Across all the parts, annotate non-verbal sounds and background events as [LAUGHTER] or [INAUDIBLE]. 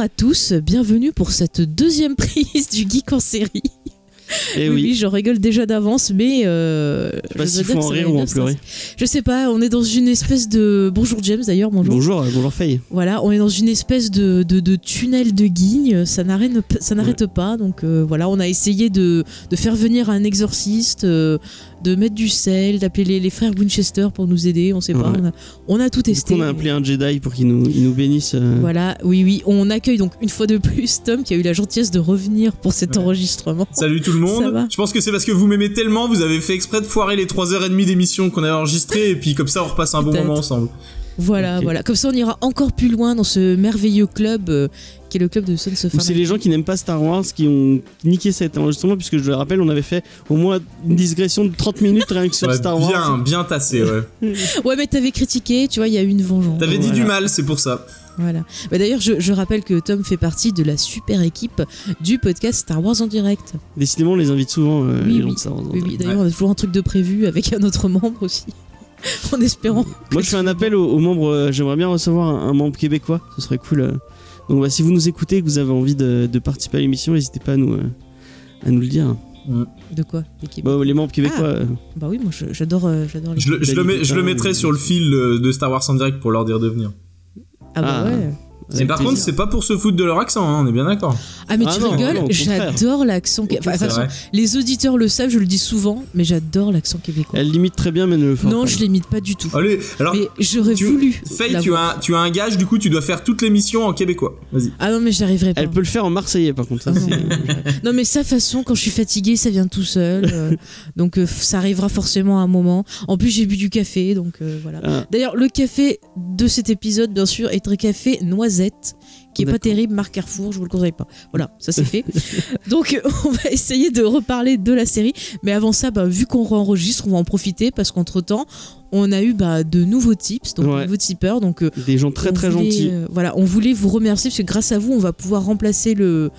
À tous, bienvenue pour cette deuxième prise du Geek en série. Eh oui, oui. oui, je rigole déjà d'avance, mais euh, Je sais pas s'il faut en rire ou en pleurer. Je sais pas, on est dans une espèce de bonjour James d'ailleurs, bonjour. Bonjour, euh, bonjour Faye. Voilà, on est dans une espèce de, de, de tunnel de guigne, ça n'arrête pas, donc euh, voilà, on a essayé de, de faire venir un exorciste, euh, de mettre du sel, d'appeler les, les frères Winchester pour nous aider, on sait pas, on a, on a tout Du testé. coup, on a appelé un Jedi pour qu'il nous, il nous bénisse. euh, Voilà, oui, oui, on accueille donc une fois de plus Tom qui a eu la gentillesse de revenir pour cet Ouais. enregistrement. Salut tout le Ça va monde. Je pense que c'est parce que vous m'aimez tellement, vous avez fait exprès de foirer les 3h30 d'émission qu'on avait enregistrées et puis comme ça on repasse un bon moment ensemble. Voilà, voilà. Comme ça, on ira encore plus loin dans ce merveilleux club euh, qui est le club de Sons of c'est les gens qui n'aiment pas Star Wars qui ont niqué cet enregistrement, puisque je le rappelle, on avait fait au moins une digression de 30 minutes rien que sur Ouais, Star bien, Wars. bien tassé, ouais. [LAUGHS] Ouais, mais t'avais critiqué, tu vois, il y a eu une vengeance. T'avais dit Voilà. du mal, c'est pour ça. Voilà. Bah, D'ailleurs, je, je rappelle que Tom fait partie de la super équipe du podcast Star Wars en direct. Décidément, on les invite souvent, euh, Oui, les gens oui. de Star Wars. Oui, oui. D'ailleurs, on a toujours un truc de prévu avec un autre [LAUGHS] membre aussi. [LAUGHS] en espérant. Moi, je fais un appel aux, aux membres. euh, J'aimerais bien recevoir un, un membre québécois. Ce serait cool. euh. Donc, bah, si vous nous écoutez et que vous avez envie de, de participer à l'émission, n'hésitez pas à nous, euh, à nous le dire. De quoi Bah, les membres québécois. Ah. Bah oui, moi j'adore euh, j'adore les. Je le, je le mets- je le mettrai sur le fil de Star Wars en direct pour leur dire de venir. Ah bah Ah. ouais. Et avec par plaisir. contre, c'est pas pour se foutre de leur accent, hein, on est bien d'accord. Ah mais Ah tu non, rigoles, non, j'adore l'accent. Enfin, façon, les auditeurs le savent, je le dis souvent, mais j'adore l'accent québécois. Elle limite très bien, mais ne le fait non, pas. je l'imite pas du tout. Allez, alors, mais j'aurais tu- voulu. Faye, tu as, tu as un gage, du coup tu dois faire toute l'émission en québécois. Vas-y. Ah non, mais j'arriverai pas. Elle peut le faire en marseillais, par contre. ça, Ah c'est- [LAUGHS] Non mais sa façon, quand je suis fatiguée, ça vient tout seul. euh, [LAUGHS] donc euh, ça arrivera forcément à un moment. En plus j'ai bu du café, donc euh, voilà. Ah. D'ailleurs le café de cet épisode, bien sûr, est un café noisette, qui est pas terrible, marque Carrefour, je vous le conseille pas. Voilà, ça c'est fait. [LAUGHS] donc euh, on va essayer de reparler de la série. Mais avant ça, bah, vu qu'on enregistre, on va en profiter parce qu'entre temps, on a eu bah, de nouveaux tips, donc de nouveaux tipeurs. Donc euh, Des gens très très voulait, gentils. euh, voilà, on voulait vous remercier parce que grâce à vous, on va pouvoir remplacer le,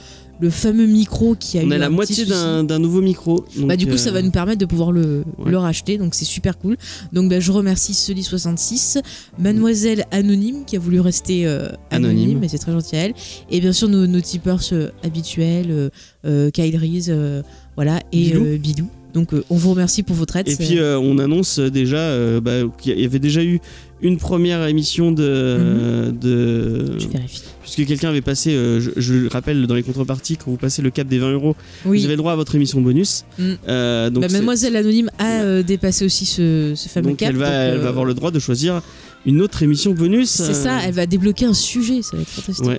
le fameux micro qui a On eu a la moitié d'un nouveau micro. Bah, du coup, euh, ça va nous permettre de pouvoir le, ouais. le racheter, donc c'est super cool. Donc, bah, je remercie Sully66, Mademoiselle Anonyme qui a voulu rester euh, anonyme, Anonyme. mais c'est très gentil à elle. Et bien sûr, nos, nos tipeurs euh, habituels, euh, euh, Kyle Reese, euh, voilà, et Bilou. euh, Bilou. Donc, euh, on vous remercie pour votre aide. Et puis euh, on annonce euh, déjà euh, bah, qu'il y avait déjà eu une première émission de, euh, de je vérifie. puisque quelqu'un avait passé, euh, je, je le rappelle dans les contreparties, quand vous passez le cap des 20 euros, Oui, vous avez le droit à votre émission bonus. Mm. Euh, donc Bah, Mademoiselle Anonyme a euh, dépassé aussi ce, ce fameux donc cap. elle va, donc, elle va avoir le droit de choisir une autre émission bonus. C'est ça, elle va débloquer un sujet, ça va être fantastique. Ouais.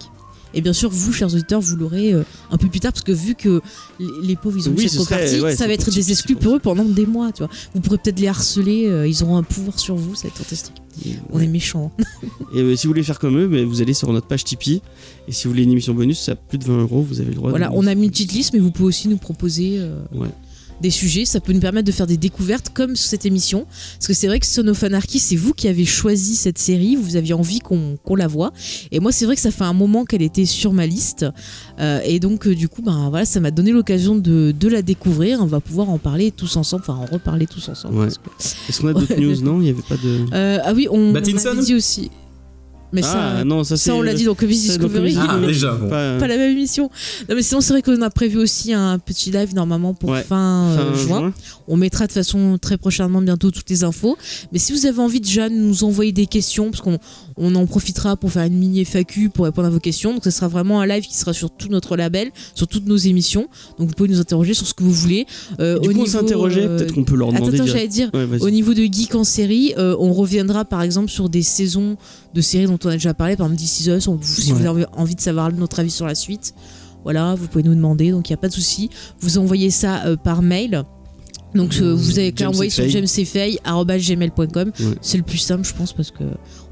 Et bien sûr, vous, chers auditeurs, vous l'aurez euh, un peu plus tard, parce que vu que les, les pauvres, ils ont Oui, cette partie, ouais, ça va être des exclus pour eux pendant des mois, tu vois. Vous pourrez peut-être les harceler, euh, ils auront un pouvoir sur vous, ça va être fantastique. On Ouais. est méchants. hein. Et euh, si vous voulez faire comme eux, bah, vous allez sur notre page Tipeee. Et si vous voulez une émission bonus, c'est à plus de 20 euros, vous avez le droit. Voilà, de- on a mis une petite liste, mais vous pouvez aussi nous proposer Ouais. Des sujets. Ça peut nous permettre de faire des découvertes comme sur cette émission. Parce que c'est vrai que Son of Anarchy, c'est vous qui avez choisi cette série. Vous aviez envie qu'on la voit. Et moi, c'est vrai que ça fait un moment qu'elle était sur ma liste. Euh, et donc, euh, du coup, ben, voilà, ça m'a donné l'occasion de, de la découvrir. On va pouvoir en parler tous ensemble. Enfin, en reparler tous ensemble. Ouais. parce que- Est-ce qu'on a d'autres [LAUGHS] news? Non, il n'y avait pas de. Euh, ah oui, on, avait dit aussi. Mais ça, ah non, ça c'est. ça, on l'a dit dans Comics ça, Discovery. Ah, Discovery. déjà, bon. Pas- pas la même émission. Non, mais sinon, c'est vrai qu'on a prévu aussi un petit live normalement pour Ouais. fin, euh, fin juin. juin. On mettra de façon très prochainement bientôt toutes les infos. Mais si vous avez envie déjà de nous envoyer des questions, parce qu'on on en profitera pour faire une mini FAQ pour répondre à vos questions. Donc, ce sera vraiment un live qui sera sur tout notre label, sur toutes nos émissions. Donc, vous pouvez nous interroger sur ce que vous voulez. Euh, Du au coup, s'interrogeait, euh, peut-être qu'on peut leur demander. attends, j'allais dire. Ouais. Au niveau de Geek en série, euh, on reviendra par exemple sur des saisons de séries dont on a déjà parlé, par exemple This Is Us, on- si Ouais. vous avez envie de savoir notre avis sur la suite. Voilà, vous pouvez nous demander, donc il n'y a pas de souci. Vous envoyez ça euh, par mail. Donc euh, vous avez qu'à envoyer sur jamesfay.gmail.com. Ouais. C'est le plus simple, je pense, parce que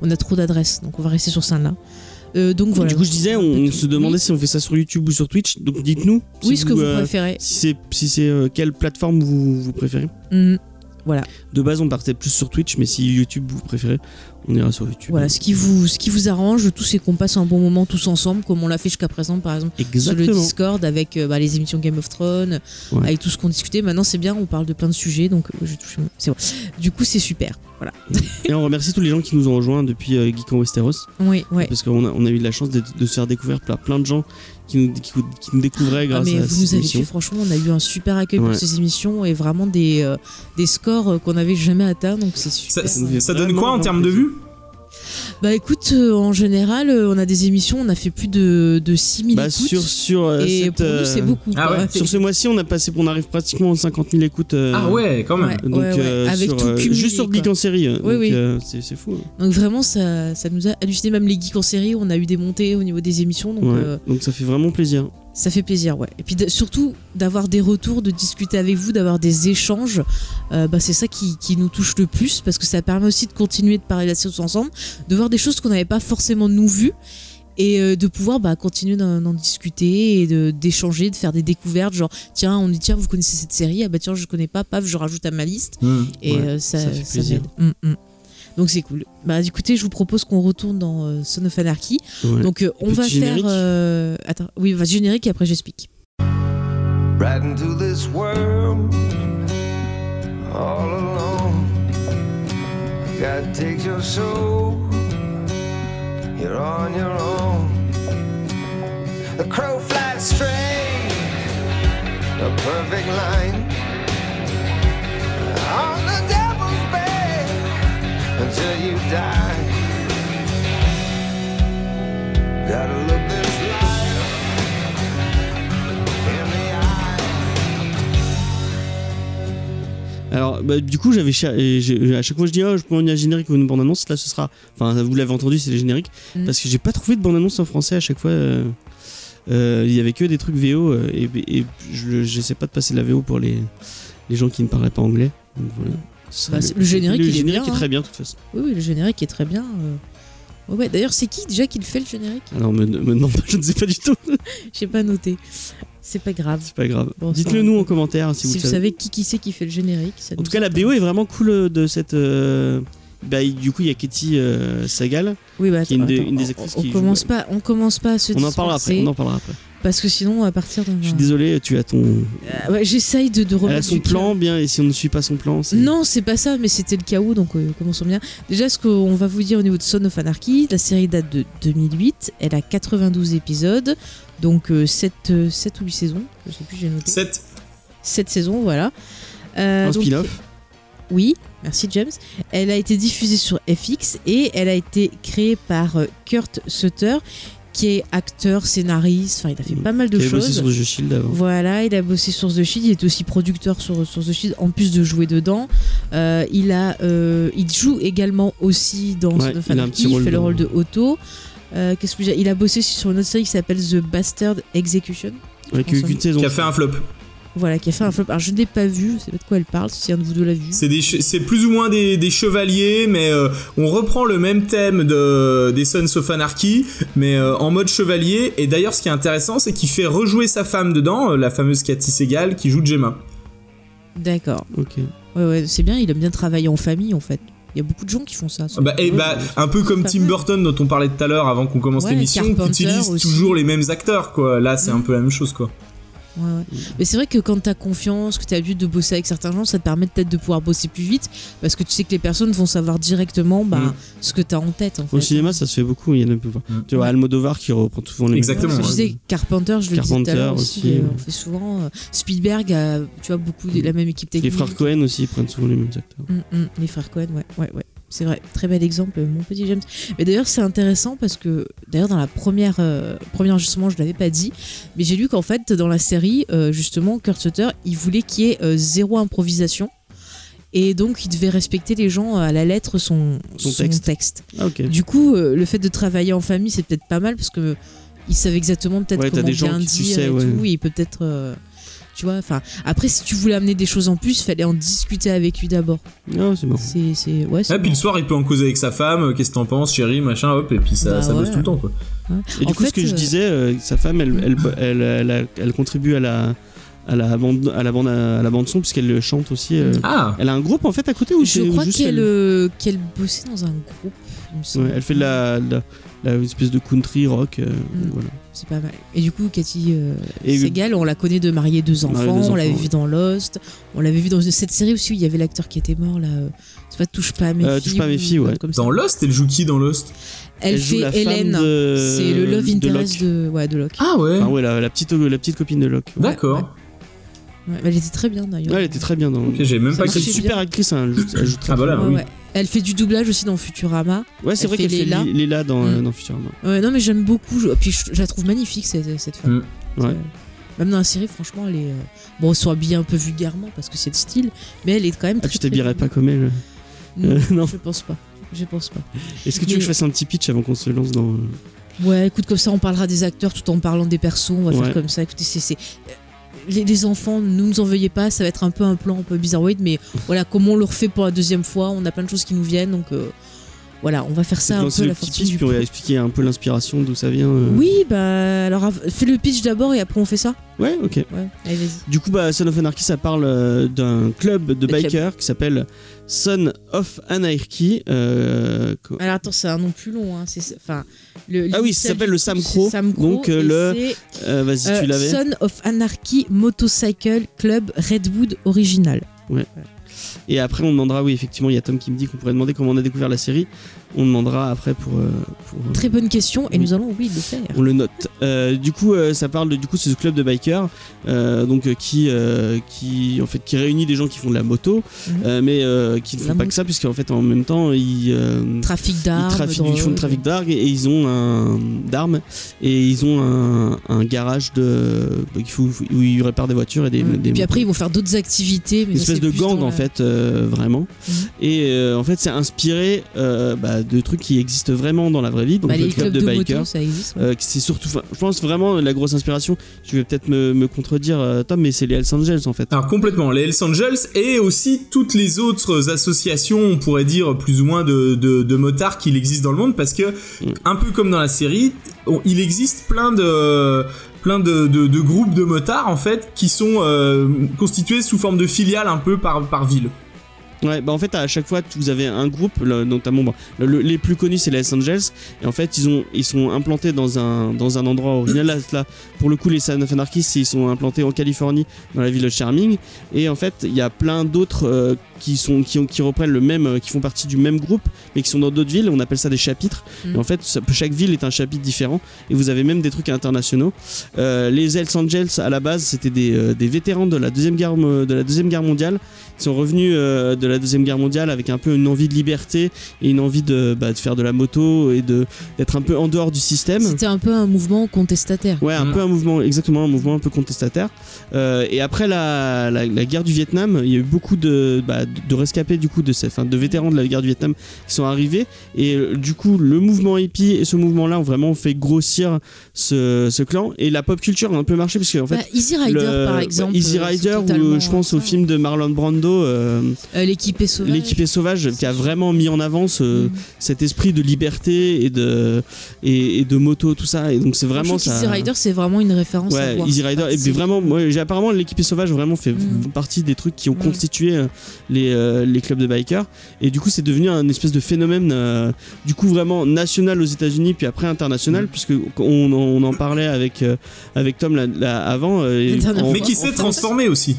on a trop d'adresses. Donc on va rester sur ça là. Euh, donc voilà. Du coup, je disais, on, on se demandait si on fait ça sur YouTube ou sur Twitch. Donc dites-nous. Oui, si ce que vous euh, préférez. Si c'est si c'est quelle plateforme vous, vous préférez. Mhm. De base, on partait plus sur Twitch, mais si YouTube vous préférez, on ira sur YouTube. Voilà, ce qui vous, ce qui vous arrange, tout, c'est qu'on passe un bon moment tous ensemble, comme on l'a fait jusqu'à présent, par exemple, sur le. Discord avec euh, bah, les émissions Game of Thrones, Ouais. avec tout ce qu'on discutait. Maintenant, c'est bien, on parle de plein de sujets, donc euh, je touche. C'est bon. Du coup, c'est super. Voilà. Et on remercie tous les gens qui nous ont rejoints depuis euh, Geek en Westeros. Oui, ouais. Parce qu'on a, on a eu de la chance de, de se faire découvrir par plein de gens qui nous, qui, qui nous découvraient Ah, grâce mais à vous cette nous avez émission. fait, franchement, on a eu un super accueil Ouais. pour ces émissions et vraiment des, euh, des scores euh, qu'on n'avait jamais atteints, donc c'est Ça, super. ça donne quoi en termes de vues? Bah écoute, euh, en général, euh, on a des émissions, on a fait plus de, de 6000 Bah, écoutes. sur sur euh, et cette, pour nous, c'est beaucoup. ah quoi. ouais, Sur ce mois-ci, on a passé, on arrive pratiquement aux 50 000 écoutes. euh, Ah ouais, quand même. Ouais. Donc ouais. euh, Avec sur, tout cumulé, juste sur Geek quoi. en série. Oui, donc, oui. c'est fou. hein. Donc vraiment, ça, ça nous a halluciné. Même les geeks en série, on a eu des montées au niveau des émissions. Donc Ouais. euh, Donc ça fait vraiment plaisir. Ça fait plaisir, ouais. Et puis surtout, d'avoir des retours, de discuter avec vous, d'avoir des échanges, euh, bah, c'est ça qui, qui nous touche le plus parce que ça permet aussi de continuer de parler de la série tous ensemble, de voir des choses qu'on n'avait pas forcément nous vues et euh, de pouvoir bah, continuer d'en discuter et d'échanger, de, faire des découvertes. Genre, tiens, on dit, tiens, vous connaissez cette série? Ah bah tiens, je connais pas, paf, je rajoute à ma liste. Hmm. Et Ouais, euh, ça, ça fait ça plaisir. Donc c'est cool. Bah écoutez, je vous propose qu'on retourne dans euh, Son of Anarchy. Ouais. Donc euh, on va générique. faire. euh, Attends, oui, va générique et après j'explique. right into this world all alone. God takes your soul, you're on your own. The crow flies straight, a perfect line on the back until you die. Gotta look this life in the eye. Alors, bah, du coup, j'avais à chaque fois je dis, oh, je prends une générique ou une bande-annonce. Là, ce sera. Enfin, vous l'avez entendu, c'est les génériques. Mm. Parce que j'ai pas trouvé de bande-annonce en français à chaque fois. euh, euh, Il y avait que des trucs VO. euh, et et je j'essaie pas de passer de la VO pour les, les gens qui ne parlaient pas anglais. Donc voilà. Bah, le générique, le il est bien, est hein. très bien, de toute façon. Oui, oui, le générique est très bien. euh. Ouais. D'ailleurs, c'est qui déjà qui le fait le générique? Alors, me, me demande pas, [LAUGHS] je ne sais pas du tout. [LAUGHS] J'ai pas noté. C'est pas grave. c'est pas grave. Bon, Dites-le nous en commentaire si, Si, vous, savez. savez qui qui c'est qui fait le générique. ça En tout cas, la. BO est vraiment cool euh, de cette. euh, Bah, du coup, il y a Katie euh, Sagal. Oui, bah, qui est une des- attends, une des on- actrices on, qui joue- commence pas, on commence pas à se On en parlera après. disperser, On en parlera après. Parce que sinon on va partir dans. Je suis désolé, tu as ton. Euh, ouais, J'essaye de, de Elle remettre a son plan bien, et si on ne suit pas son plan, c'est. Non, c'est pas ça, mais c'était le chaos, donc euh, commençons bien. Déjà, ce qu'on va vous dire au niveau de Son of Anarchy, la série date de 2008, elle a 92 épisodes, donc 7, ou 8 saisons, je sais plus, j'ai noté. 7. 7 saisons, voilà. Euh, Un donc, spin-off. Oui, merci James. Elle a été diffusée sur FX et elle a été créée par euh, Kurt Sutter, qui est acteur, scénariste, enfin il a fait pas mal de Qui avait bossé choses. sur The Shield avant. Voilà, il a bossé sur The Shield, il est aussi producteur sur, sur The Shield, en plus de jouer dedans. Euh, il, a, euh, il joue également aussi dans Ouais, Son of il a un Anarchy, petit il rôle fait le rôle de Otto. Euh, Qu'est-ce que je veux dire? Il a bossé sur une autre série qui s'appelle The Bastard Execution. Qui a fait un flop. Voilà, qui a fait un flop. Alors je ne l'ai pas vu, je sais pas de quoi elle parle, si un de vous deux l'a vu. C'est des che- c'est plus ou moins des, des chevaliers, mais euh, on reprend le même thème de des Sons of Anarchy, mais euh, en mode chevalier. Et d'ailleurs, ce qui est intéressant, c'est qu'il fait rejouer sa femme dedans, euh, la fameuse Cathy Segal, qui joue Gemma. D'accord. Ok. Ouais, ouais, c'est bien, il aime bien travailler en famille en fait. Il y a beaucoup de gens qui font ça. Bah, et bah, un peu comme Tim. Burton dont on parlait tout à l'heure avant qu'on commence Ouais, l'émission, qui utilise aussi. toujours les mêmes acteurs, quoi. Là, c'est Mm. un peu la même chose, quoi. Ouais, ouais. Mais c'est vrai que quand t'as confiance, que t'as l'habitude de bosser avec certains gens, ça te permet peut-être de pouvoir bosser plus vite parce que tu sais que les personnes vont savoir directement bah, Mm. ce que t'as en tête. En fait. Au cinéma, ça se fait beaucoup. Il y en a peu. Mm. Tu vois, Almodovar qui reprend souvent les Exactement, Ouais, mêmes je disais, Carpenter, je le disais Carpenter aussi, aussi. euh, on fait souvent. euh, Spielberg a, tu vois, beaucoup de la même équipe technique. Les frères Cohen aussi ils prennent souvent les mêmes acteurs. Mm, mm, les frères Cohen, ouais, ouais, ouais. C'est vrai, très bel exemple, mon petit James. Mais d'ailleurs, c'est intéressant parce que, d'ailleurs, dans la première, euh, premier enregistrement, je l'avais pas dit, mais j'ai lu qu'en fait, dans la série, euh, justement, Kurt Sutter, il voulait qu'il y ait euh, zéro improvisation. Et donc, il devait respecter les gens euh, à la lettre son, Son son texte. texte. Ah. Du coup, euh, le fait de travailler en famille, c'est peut-être pas mal parce que il savait exactement peut-être Ouais, comment des gens bien qui, tu dire sais, et ouais. tout. Et il peut peut-être. Tu vois. Enfin, après, si tu voulais amener des choses en plus, fallait en discuter avec lui d'abord. Non, c'est marrant. C'est, c'est, ouais, c'est Ah, puis le soir, il peut en causer avec sa femme, euh, qu'est-ce que t'en penses, chérie, machin, hop, et puis ça, Bah ça bosse ouais. tout le temps, quoi. Ouais. Et du En coup, ce que je euh, disais, euh, sa femme, elle, elle, elle, elle, contribue à la, à la bande, à la bande, à la bande son puisqu'elle chante aussi. euh. Ah Elle a un groupe en fait à côté ou Je c'est crois juste qu'elle, elle, euh, qu'elle bossait dans un groupe. il me semble. Ouais, elle fait de la, de la, la espèce de country rock. euh, Mm. voilà. C'est pas mal. Et du coup, Cathy euh, Segal, on la connaît de marier deux enfants. Marier deux on l'avait enfants, vu ouais. dans Lost. On l'avait vu dans cette série aussi où il y avait l'acteur qui était mort là. euh, C'est pas touche pas à mes Euh, filles. Touche pas à mes filles, ouais. Comme ça. Dans Lost, elle joue qui dans Lost? Elle, joue fait Hélène. de- C'est le love de interest Locke. de, ouais, de Locke. Ah ouais Enfin, ouais, la, la petite, la petite copine de Locke. Ouais. D'accord. Ouais, elle était très bien d'ailleurs. Ouais, elle était très bien dans. J'ai même pas c'est une bien. super actrice, hein, elle, joue, elle joue très Ah, très voilà, bien. Ouais, oui. ouais. Elle fait du doublage aussi dans Futurama. Ouais, c'est Elle vrai qu'elle fait Léla. Lé- Léla dans, Mm. dans Futurama. Ouais, non, mais j'aime beaucoup. je- Puis je, je la trouve magnifique cette, cette femme. Mm. Ouais. Euh, Même dans la série, franchement, elle est. euh, Bon, soit habillée un peu vulgairement parce que c'est le style, mais elle est quand même Ah, très. tu t'habillerais pas comme elle Non, [LAUGHS] Euh, non. je pense pas. Je pense pas. Est-ce que tu veux que je fasse un petit pitch avant qu'on se lance dans. Ouais, écoute, comme ça, on parlera des acteurs tout en parlant des persos. On va Ouais. faire comme ça. Écoutez, c'est. Les, les enfants, ne nous en veuillez pas, ça va être un peu un plan un peu bizarroïde, mais voilà, comme on le refait pour la deuxième fois, on a plein de choses qui nous viennent, donc euh, voilà, on va faire ça un peu la on va plan. expliquer un peu l'inspiration, d'où ça vient. euh. Oui, bah alors fais le pitch d'abord et après on fait ça. Ouais, ok. Ouais, allez, vas-y. Du coup, bah, Son of Anarchy, ça parle euh, d'un club de bikers qui s'appelle Son of Anarchy. Alors attends, c'est un nom plus long. Hein. c'est- Enfin, le, Ah oui, ça s'appelle le Sam Crow. Sam Crow, Donc, euh, le- euh, Vas-y, euh, tu l'avais. Son of Anarchy Motorcycle Club Redwood Original. Et après, on demandera, oui, effectivement, il y a Tom qui me dit qu'on pourrait demander comment on a découvert la série. On demandera après pour. euh, pour, euh, Très bonne question et Oui. nous allons, oui, le faire. on le note. Euh, du coup, euh, ça parle de du coup c'est ce club de bikers, euh, donc qui qui en fait qui réunit des gens qui font de la moto, Mhm. mais qui ne La font pas que ça, puisqu'en fait en même temps ils Trafic ils, d'armes. trafiquent- ils font de trafic d'armes et ils ont un d'armes et ils ont un, un garage de bah, faut- où ils réparent des voitures et des, des Puis après, ils vont faire d'autres activités. Mais une espèce de gang en la- fait vraiment Mhm. et en fait c'est inspiré euh, bah, de trucs qui existent vraiment dans la vraie vie donc Bah, le les club clubs de, de, bikers ouais. euh, c'est surtout, je pense vraiment la grosse inspiration. Je vais peut-être me, me contredire, euh, Tom, mais c'est les Hells Angels en fait. Alors complètement, les Hells Angels et aussi toutes les autres associations, on pourrait dire plus ou moins de, de, de motards qu'il existe dans le monde, parce que Mm. un peu comme dans la série, on- il existe plein de plein de, de, de groupes de motards en fait qui sont euh, constitués sous forme de filiales un peu par, par ville. Ouais, bah en fait à chaque fois vous avez un groupe, notamment le- le- les plus connus c'est les Angels, et en fait ils ont ils sont implantés dans un dans un endroit original. Là, pour le coup les Son of ils sont implantés en Californie dans la ville de Charming, et en fait il y a plein d'autres euh, qui sont qui, ont, qui reprennent le même, euh, qui font partie du même groupe, mais qui sont dans d'autres villes. On appelle ça des chapitres. Mm. Et en fait ça- chaque ville est un chapitre différent, et vous avez même des trucs internationaux. Euh, les Hells Angels à la base c'était des, euh, des vétérans de la deuxième guerre de la deuxième guerre mondiale qui sont revenus euh, de la deuxième guerre mondiale avec un peu une envie de liberté et une envie de, bah, de faire de la moto et de d'être un peu en dehors du système. C'était un peu un mouvement contestataire. Ouais, un Mm. peu un mouvement, exactement, un mouvement un peu contestataire. Euh, et après la, la, la guerre du Vietnam, il y a eu beaucoup de, bah, de rescapés du coup de, ces, enfin, de vétérans de la guerre du Vietnam qui sont arrivés. Et euh, du coup, le mouvement hippie et ce mouvement-là ont vraiment fait grossir ce, ce clan. Et la pop culture a un peu marché parce qu'en fait. Bah, Easy Rider, le- par bah, exemple. Easy euh, Rider, ou totalement je pense au film de Marlon Brando, euh, Euh, sauvage. Sauvage, qui a vraiment mis en avant ce- Mm. cet esprit de liberté et de, et, et de moto, tout ça. Et donc c'est vraiment ça. qu'Easy Rider, c'est vraiment une référence. à Ouais, voir. Easy Rider. Et puis vraiment, moi, j'ai apparemment l'équipe est sauvage vraiment fait Mm. partie des trucs qui ont Ouais. constitué euh, les, euh, les clubs de bikers. Et du coup, c'est devenu un espèce de phénomène, euh, du coup vraiment national aux États-Unis, puis après international, Mm. puisque on, on en parlait avec euh, avec Tom là, là, avant. euh, et Mais qui s'est transformé aussi.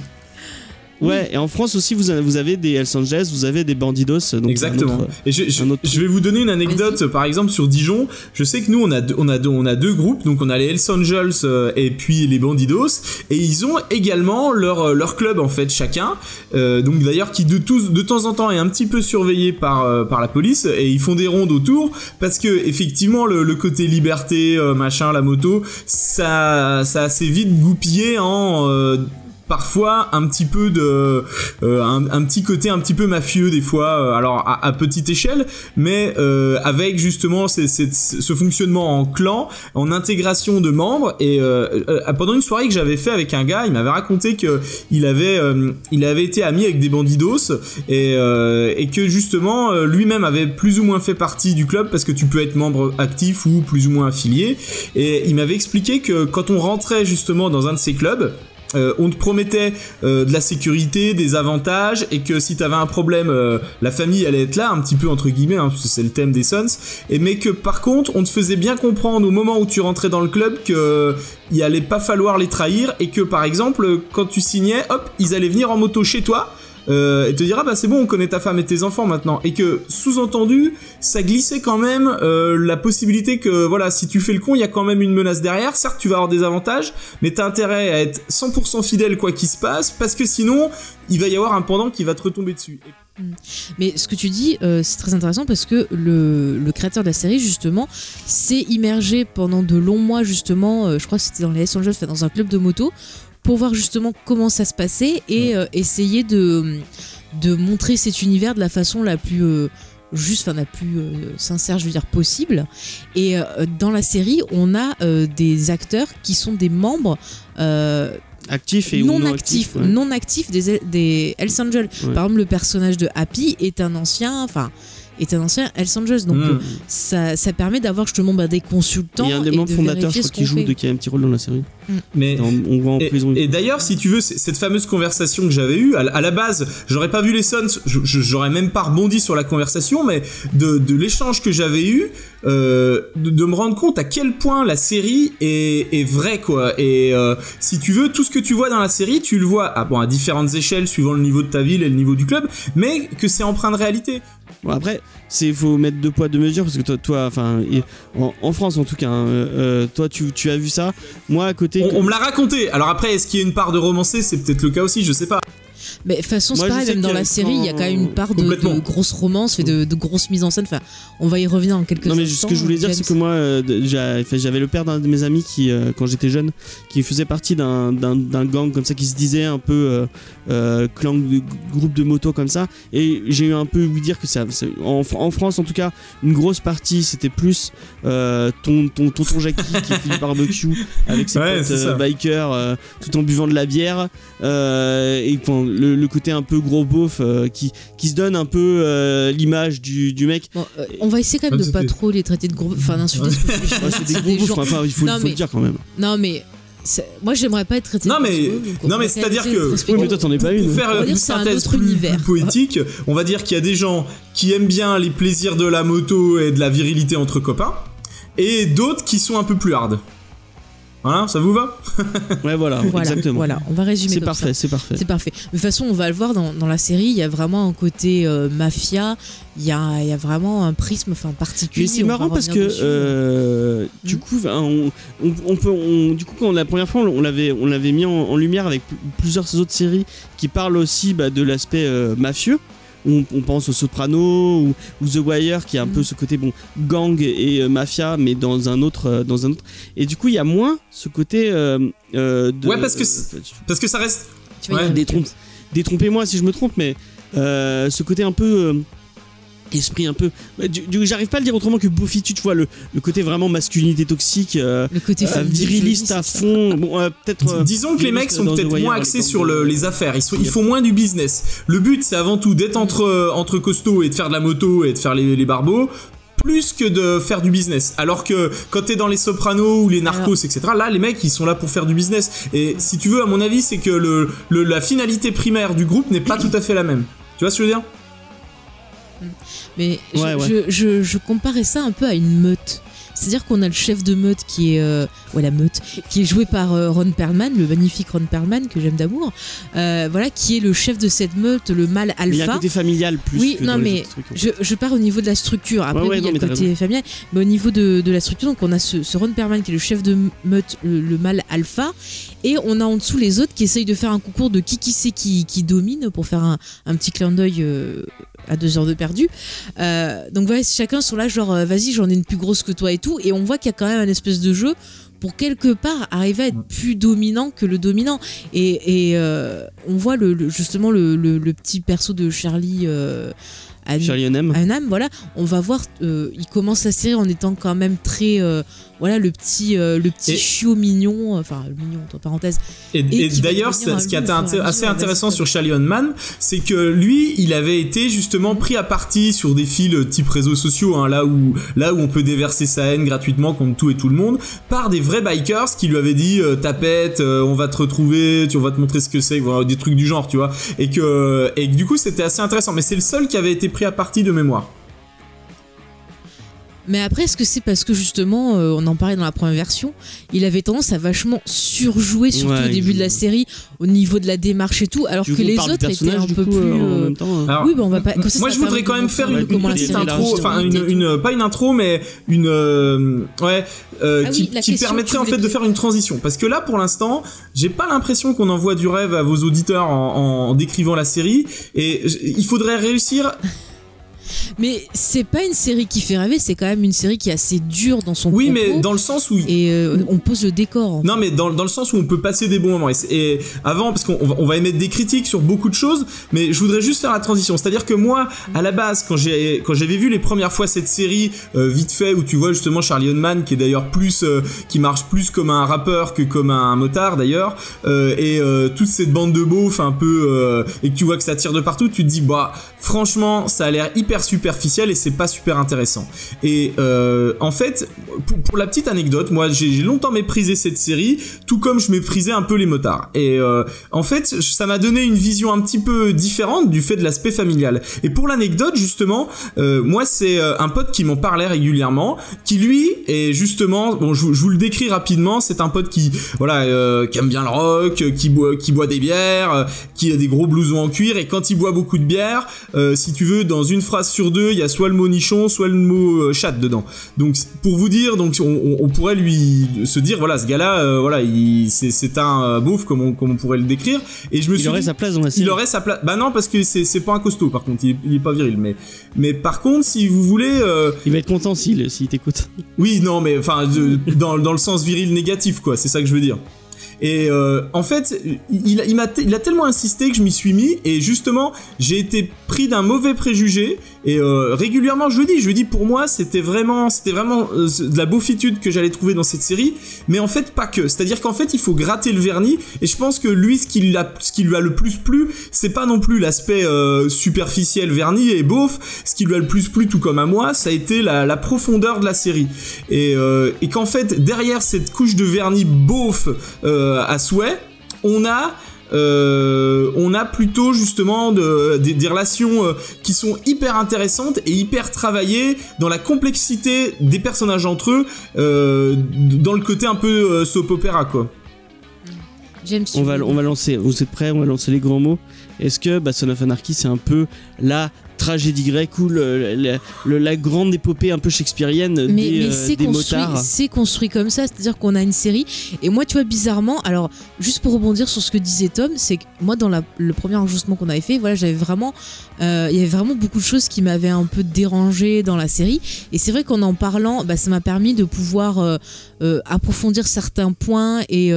Ouais, et en France aussi, vous avez, vous avez des Hells Angels, vous avez des Bandidos. Donc Exactement. autre- Et je, je- un autre je vais vous donner une anecdote, par exemple sur Dijon. Je sais que nous on a deux, on a deux, on a deux groupes, donc on a les Hells Angels euh, et puis les Bandidos, et ils ont également leur euh, leur club en fait chacun. Euh, donc d'ailleurs qui de tous de temps en temps est un petit peu surveillé par par la police et ils font des rondes autour parce que effectivement le, le côté liberté machin la moto ça ça a assez vite goupillé en euh, parfois un petit peu de euh, un, petit côté un petit peu mafieux des fois euh, alors à, petite échelle mais euh, avec justement ce fonctionnement en clan en intégration de membres et pendant une soirée que j'avais fait avec un gars il m'avait raconté que il avait il avait été ami avec des bandidos et et que justement lui-même avait plus ou moins fait partie du club parce que tu peux être membre actif ou plus ou moins affilié et il m'avait expliqué que quand on rentrait justement dans un de ces clubs euh, on te promettait euh, de la sécurité, des avantages, et que si t'avais un problème, euh, la famille allait être là, un petit peu entre guillemets, hein, parce que c'est le thème des Sons. Et mais que par contre, on te faisait bien comprendre au moment où tu rentrais dans le club que il allait pas falloir les trahir, et que par exemple, quand tu signais, hop, ils allaient venir en moto chez toi. Euh, et te dire ah bah c'est bon on connaît ta femme et tes enfants maintenant. Et que sous-entendu ça glissait quand même euh, la possibilité que voilà si tu fais le con il y a quand même une menace derrière. Certes tu vas avoir des avantages mais t'as intérêt à être 100% fidèle quoi qu'il se passe parce que sinon il va y avoir un pendant qui va te retomber dessus. Mais ce que tu dis, euh, c'est très intéressant parce que le, créateur de la série, justement, s'est immergé pendant de longs mois, justement, je crois que c'était dans les Los Angeles, dans un club de moto, pour voir justement comment ça se passait et euh, essayer de, de montrer cet univers de la façon la plus. euh, juste, enfin la plus euh, sincère, je veux dire, possible. Et dans la série, on a des acteurs qui sont des membres euh, Actif et ou non, non actifs, ouais. non actifs des, des Hells Angels. Ouais. Par exemple, le personnage de Happy est un ancien, enfin, est un ancien Hells Angels. Donc, Mm. euh, ça, ça permet d'avoir justement bah, des consultants. Il y a un des et membres fondateurs, je crois, qui joue, de, qui a un petit rôle dans la série. mais Dans- on voit en Et, prison. et d'ailleurs, si tu veux, cette fameuse conversation que j'avais eue, à, à la base, j'aurais pas vu les Sons, j'aurais même pas rebondi sur la conversation, mais de, de l'échange que j'avais eu, euh, de, de me rendre compte à quel point la série est, est vraie, quoi. Et euh, si tu veux, tout ce que tu vois dans la série, tu le vois à, bon, à différentes échelles, suivant le niveau de ta ville et le niveau du club, mais que c'est empreint de réalité. Bon, après, c'est faut mettre deux poids deux mesures parce que toi, toi enfin, en, en France en tout cas, hein, euh, toi, tu, tu as vu ça. Moi, à côté, On, on me l'a raconté. Alors après, est-ce qu'il y a une part de romancé? C'est peut-être le cas aussi, je sais pas. Mais de toute façon, c'est pareil, même dans la série, il y a quand même une part de, de grosse romance et de, de grosse mise en scène. Enfin, on va y revenir en quelques Non mais instants. ce que je voulais dire c'est que moi euh, j'avais le père d'un de mes amis qui euh, quand j'étais jeune qui faisait partie d'un gang comme ça qui se disait un peu euh, clan de groupe de moto comme ça et j'ai eu un peu ouï dire que ça, ça- en, en France en tout cas une grosse partie c'était plus euh, ton ton tonton Jackie qui fait du barbecue avec ses Ouais, potes euh, bikers euh, tout en buvant de la bière euh, et enfin, le, le côté un peu gros beauf euh, qui qui se donne un peu euh, l'image du, du mec Bon, euh, on va essayer quand même de pas trop les traiter de gros. Enfin, d'insulter. Ouais, c'est des gros beaufs, enfin il faut, Non, il faut mais- le dire quand même Non, mais moi, j'aimerais pas être traité Non, de mais- on non, mais c'est-à-dire que- oui mais toi t'en es pas Pour une faire On va une dire que c'est un synthèse autre plus, univers. plus poétique, on va dire qu'il y a des gens qui aiment bien les plaisirs de la moto et de la virilité entre copains, et d'autres qui sont un peu plus hard. Voilà, ça vous va? [LAUGHS] Ouais, voilà, Voilà, exactement. voilà, on va résumer C'est parfait, ça. c'est parfait. C'est parfait. De toute façon, on va le voir dans, dans la série, il y a vraiment un côté euh, mafia, il y a, il y a vraiment un prisme enfin, particulier. Mais c'est marrant parce que euh, du Mhm. coup, on, on- on peut, on- du coup, quand la première fois, on l'avait, on l'avait mis en, en lumière avec pl- plusieurs autres séries qui parlent aussi bah, de l'aspect euh, mafieux. On, on pense aux Sopranos ou, ou The Wire qui a un peu ce côté bon gang et euh, mafia mais dans un autre euh, dans un autre et du coup il y a moins ce côté euh, euh, de Ouais, parce que Parce que ça reste. Tu ouais, détrompe- détrompez-moi si je me trompe, mais euh, ce côté un peu. Esprit un peu. du- du- J'arrive pas à le dire autrement que Buffy, tu vois, le, le côté vraiment masculinité toxique, euh, Le côté euh, viriliste à fond. Bon, euh, peut-être. euh, Disons que les mecs sont peut-être moins axés sur le- les affaires. Ils, sont- ils font moins du business. Le but, c'est avant tout d'être entre, entre costauds et de faire de la moto et de faire les, les barbeaux. Plus que de faire du business. Alors que quand t'es dans les sopranos ou les narcos, etc., là, les mecs, ils sont là pour faire du business. Et si tu veux, à mon avis, c'est que le, le- la finalité primaire du groupe n'est pas tout à fait la même. Tu vois ce que je veux dire? Mais je, Ouais, ouais. Je, je- je comparais ça un peu à une meute. C'est-à-dire qu'on a le chef de meute qui est euh, ouais, la meute qui est joué par euh, Ron Perlman, le magnifique Ron Perlman que j'aime d'amour. Euh, voilà, qui est le chef de cette meute, le mâle Mais il y a un alpha. côté familial plus. Oui, que non, dans mais. Je, je pars au niveau de la structure. Après, Ouais, ouais, oui, il y a non, le côté familial. Mais au niveau de, de la structure, donc on a ce, ce Ron Perlman qui est le chef de meute, le, le mâle alpha. Et on a en dessous les autres qui essayent de faire un concours de qui qui c'est qui, qui domine pour faire un, un petit clin d'œil à deux heures de perdu. Euh, donc voilà, chacun sont là, genre, euh, vas-y, j'en ai une plus grosse que toi et tout, et on voit qu'il y a quand même un espèce de jeu pour quelque part arriver à être plus dominant que le dominant. Et, et, euh, on voit le, le- justement le, le- le petit perso de Charlie. Euh, An- Charlie Hunnam. Hunnam, voilà, on va voir, euh, il commence la série en étant quand même très, euh, voilà, le petit, euh, le petit Et- chiot mignon, enfin mignon entre parenthèses. Et, d'ailleurs, ce qui et à assez intéressant sur Charlie Hunman, c'est que lui, il avait été justement pris à partie sur des fils type réseaux sociaux, hein, là où là où on peut déverser sa haine gratuitement contre tout et tout le monde, par des vrais bikers qui lui avaient dit tapette, on va te retrouver, tu on va te montrer ce que c'est, voilà, des trucs du genre, tu vois, et que et que du coup c'était assez intéressant. Mais c'est le seul qui avait été pris à partie de mémoire. Mais après, est-ce que c'est parce que justement, euh, on en parlait dans la première version, il avait tendance à vachement surjouer, surtout Ouais, au début de la série, au niveau de la démarche et tout, alors Du que les autres étaient un peu coup, plus. euh, en euh, même temps, hein. Alors, oui, bah on va pas. ça, Moi, ça je voudrais quand même faire une, petite intro, enfin une, une- pas une intro, mais une euh, ouais euh, Ah qui, oui, permettrait en fait de faire une transition. Parce que là, pour l'instant, j'ai pas l'impression qu'on envoie du rêve à vos auditeurs en, en décrivant la série, et il faudrait réussir. Mais c'est pas une série qui fait rêver, c'est quand même une série qui est assez dure dans son Oui, propos, mais dans le sens où et euh, on pose le décor. en Non, mais dans, dans le sens où on peut passer des bons moments. Et, avant, parce qu'on on va, émettre des critiques sur beaucoup de choses, mais je voudrais juste faire la transition. C'est-à-dire que moi, à la base, quand j'ai quand j'avais vu les premières fois cette série euh, vite fait, où tu vois justement Charlie Hunman, qui est d'ailleurs plus, euh, qui marche plus comme un rappeur que comme un motard d'ailleurs, et toute cette bande de beaufs un peu, et que tu vois que ça tire de partout, tu te dis bah franchement, ça a l'air hyper superficiel et c'est pas super intéressant. Et euh, en fait, pour, la petite anecdote, moi j'ai longtemps méprisé cette série, tout comme je méprisais un peu les motards. Et euh, en fait, ça m'a donné une vision un petit peu différente du fait de l'aspect familial. Et pour l'anecdote, justement, euh, moi c'est un pote qui m'en parlait régulièrement, qui lui est justement, bon, je, vous- le décris rapidement, c'est un pote qui, voilà, qui aime bien le rock, qui boit, qui boit des bières, qui a des gros blousons en cuir, et quand il boit beaucoup de bière, si tu veux, dans une phrase sur deux, il y a soit le mot nichon, soit le mot euh, chat dedans. Donc pour vous dire, donc on, pourrait lui se dire, voilà, ce gars-là, euh, voilà, il, c'est, un euh, beauf comme on, comme on pourrait le décrire. Et je me Il suis aurait dit- sa place dans la série. il aurait sa place. Bah non, parce que c'est, pas un costaud. Par contre, il il est pas viril. Mais, mais par contre, si vous voulez, euh, Il va être content s'il s'il t'écoute. oui, non, mais enfin, dans, dans le sens viril négatif, quoi. C'est ça que je veux dire. Et euh, en fait, il, il, t- il a tellement insisté que je m'y suis mis. Et justement, j'ai été pris d'un mauvais préjugé. Et euh, régulièrement, je le dis, je le dis, pour moi, c'était vraiment, c'était vraiment euh, de la beaufitude que j'allais trouver dans cette série. Mais en fait, pas que. C'est-à-dire qu'en fait, il faut gratter le vernis. Et je pense que lui, ce qui, l'a- ce qui lui a le plus plu, c'est pas non plus l'aspect euh, superficiel, vernis et beauf. Ce qui lui a le plus plu, tout comme à moi, ça a été la, la profondeur de la série. Et, euh, et qu'en fait, derrière cette couche de vernis beauf euh, à souhait, on a euh, on a plutôt justement de- des, des relations euh, qui sont hyper intéressantes et hyper travaillées dans la complexité des personnages entre eux, euh, dans le côté un peu euh, soap opéra quoi. James, On va, on va lancer, vous êtes prêts? On va lancer les grands mots. Est-ce que bah, Son of Anarchy, c'est un peu la tragédie grecque ou le- le- le- la grande épopée un peu shakespearienne mais, des, mais euh, c'est des construit, motards c'est construit comme ça, c'est-à-dire qu'on a une série. Et moi, tu vois, bizarrement, alors juste pour rebondir sur ce que disait Tom, c'est que moi, dans la- le premier enregistrement qu'on avait fait, voilà, j'avais vraiment, euh, il y avait vraiment beaucoup de choses qui m'avaient un peu dérangé dans la série. Et c'est vrai qu'en en parlant, bah, ça m'a permis de pouvoir euh, euh, approfondir certains points et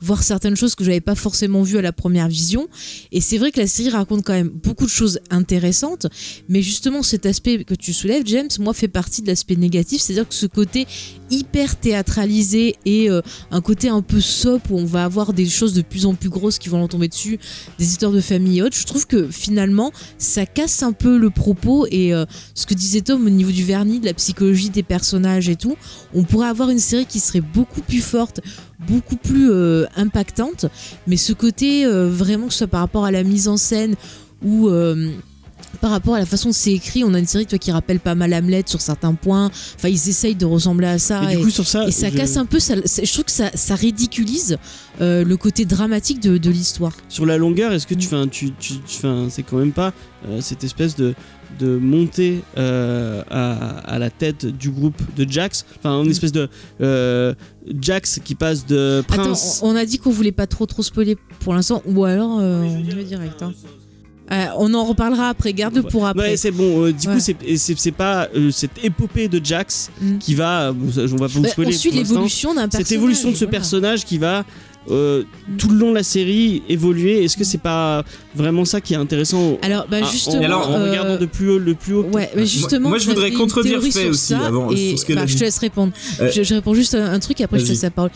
voir certaines choses que j'avais pas forcément vues à la première vision. Et c'est vrai que la série raconte quand même beaucoup de choses intéressantes, mais justement cet aspect que tu soulèves, James, moi fait partie de l'aspect négatif, c'est-à-dire que ce côté hyper théâtralisé et euh, un côté un peu soap où on va avoir des choses de plus en plus grosses qui vont leur tomber dessus, des histoires de famille et autres, je trouve que finalement ça casse un peu le propos et euh, ce que disait Tom au niveau du vernis, de la psychologie des personnages et tout, on pourrait avoir une série qui serait beaucoup plus forte, beaucoup plus euh, impactante, mais ce côté vraiment que ce soit par rapport à la mise en scène ou par rapport à la façon dont c'est écrit, on a une série toi, qui rappelle pas mal Hamlet sur certains points. Enfin, ils essayent de ressembler à ça. Et, du coup, sur ça, et ça je- casse un peu. Ça, ça- je trouve que ça, ça ridiculise euh, le côté dramatique de, de l'histoire. sur la longueur, est-ce que tu fais un, tu, tu, tu fais c'est quand même pas euh, cette espèce de de monter euh, à, à la tête du groupe de Jax, enfin une espèce de euh, Jax qui passe de prince. on a dit qu'on voulait pas trop trop spoiler pour l'instant, ou alors euh, on y va direct. hein. Euh, on en reparlera après, garde-le pour après. Ouais, c'est bon. euh, du Ouais. coup, c'est pas euh, cette épopée de Jax Mm. qui va. on va pas vous Bah, spoiler. on suit l'évolution d'un personnage. Cette évolution de ce voilà. personnage qui va euh, tout le long de la série évoluer. Est-ce que c'est pas vraiment ça qui est intéressant Alors, bah, Ah, en- justement. alors, en, euh, regardant de plus haut, le plus haut. Ouais, mais justement, moi, je voudrais contredire sur aussi, ça, avant, et, sur ce qu'elle bah, a je te laisse répondre. Euh, je, je réponds juste un, un truc et après je te laisse la parole.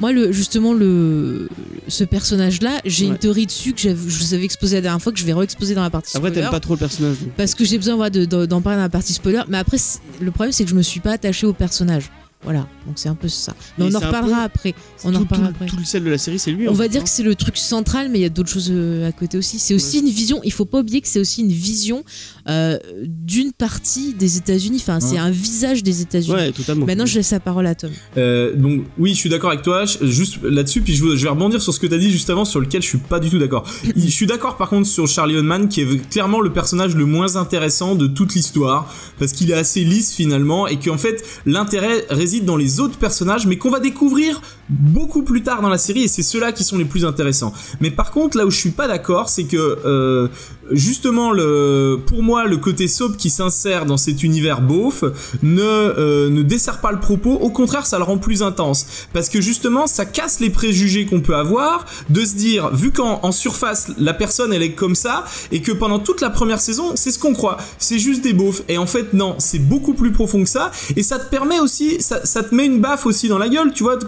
Moi, le, justement, le, ce personnage-là, j'ai Ouais. une théorie dessus que j'avais- je vous avais exposé la dernière fois, que je vais re-exposer dans la partie Après, spoiler. t'aimes pas trop le personnage. donc. Parce que j'ai besoin de- de- d'en parler dans la partie spoiler. Mais après, le problème, c'est que je me suis pas attachée au personnage. Voilà, donc c'est un peu ça. Mais on en reparlera peu- après. On tout, en reparlera tout- après. tout le sel de la série, c'est lui. On va fait, dire hein. que c'est le truc central, mais il y a d'autres choses euh, à côté aussi. C'est aussi une vision, il faut pas oublier que c'est aussi une vision euh, d'une partie des États-Unis. Enfin, c'est un visage des États-Unis. Ouais, totalement. Maintenant, je laisse la parole à Tom. Euh, donc oui, je suis d'accord avec toi. Juste là-dessus, puis je vais rebondir sur ce que tu as dit juste avant, sur lequel je suis pas du tout d'accord. [LAUGHS] je suis d'accord par contre sur Charlie Hunman, qui est clairement le personnage le moins intéressant de toute l'histoire, parce qu'il est assez lisse finalement, et qu'en fait l'intérêt réside dans les autres personnages, mais qu'on va découvrir beaucoup plus tard dans la série, et c'est ceux-là qui sont les plus intéressants. Mais par contre, là où je suis pas d'accord, c'est que euh, justement le, pour moi, le côté soap qui s'insère dans cet univers beauf ne euh, ne dessert pas le propos. Au contraire, ça le rend plus intense parce que justement, ça casse les préjugés qu'on peut avoir de se dire, vu qu'en en surface la personne elle est comme ça et que pendant toute la première saison, c'est ce qu'on croit, c'est juste des beaufs. Et en fait, non, c'est beaucoup plus profond que ça. Et ça te permet aussi, ça te met une baffe aussi dans la gueule, tu vois.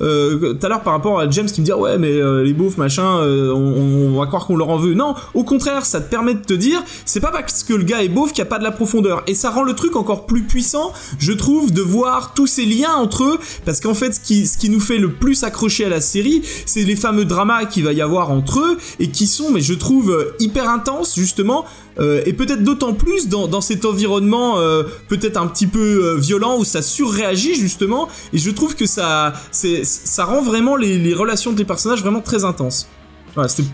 euh, Tout à l'heure par rapport à James qui me dit ouais, mais euh, les beaufs machin, euh, on, va croire qu'on leur en veut. Non, au contraire, ça te permet de te dire, c'est pas parce que le gars est beauf qu'il n'y a pas de la profondeur. Et ça rend le truc encore plus puissant, je trouve, de voir tous ces liens entre eux. Parce qu'en fait, ce qui, ce qui nous fait le plus accrocher à la série, c'est les fameux dramas qu'il va y avoir entre eux et qui sont, mais je trouve, hyper intenses, justement. Euh, et peut-être d'autant plus dans, dans cet environnement euh, peut-être un petit peu euh, violent où ça surréagit justement. Et je trouve que ça ça rend vraiment les, les relations des personnages vraiment très intenses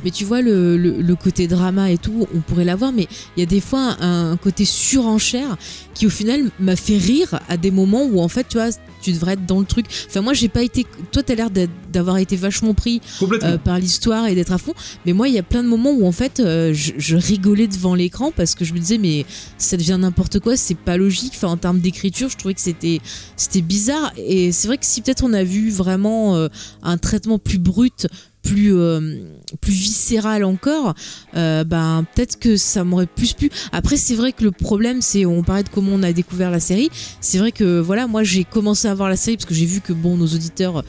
Mais tu vois, le, le- le côté drama et tout, on pourrait l'avoir, mais il y a des fois un, un côté surenchère qui, au final, m'a fait rire à des moments où, en fait, tu vois, tu devrais être dans le truc. Enfin, moi, j'ai pas été. Toi, t'as l'air d'avoir été vachement pris euh, par l'histoire et d'être à fond. Mais moi, il y a plein de moments où en fait, euh, je, je rigolais devant l'écran parce que je me disais, mais ça devient n'importe quoi, c'est pas logique. Enfin, en termes d'écriture, je trouvais que c'était c'était bizarre. Et c'est vrai que si peut-être on a vu vraiment euh, un traitement plus brut, plus euh, plus viscéral encore, euh, ben peut-être que ça m'aurait plus plu. Après, c'est vrai que le problème, c'est on parlait de comment on a découvert la série. C'est vrai que voilà, moi j'ai commencé à voir la série parce que j'ai vu que bon, nos auditeurs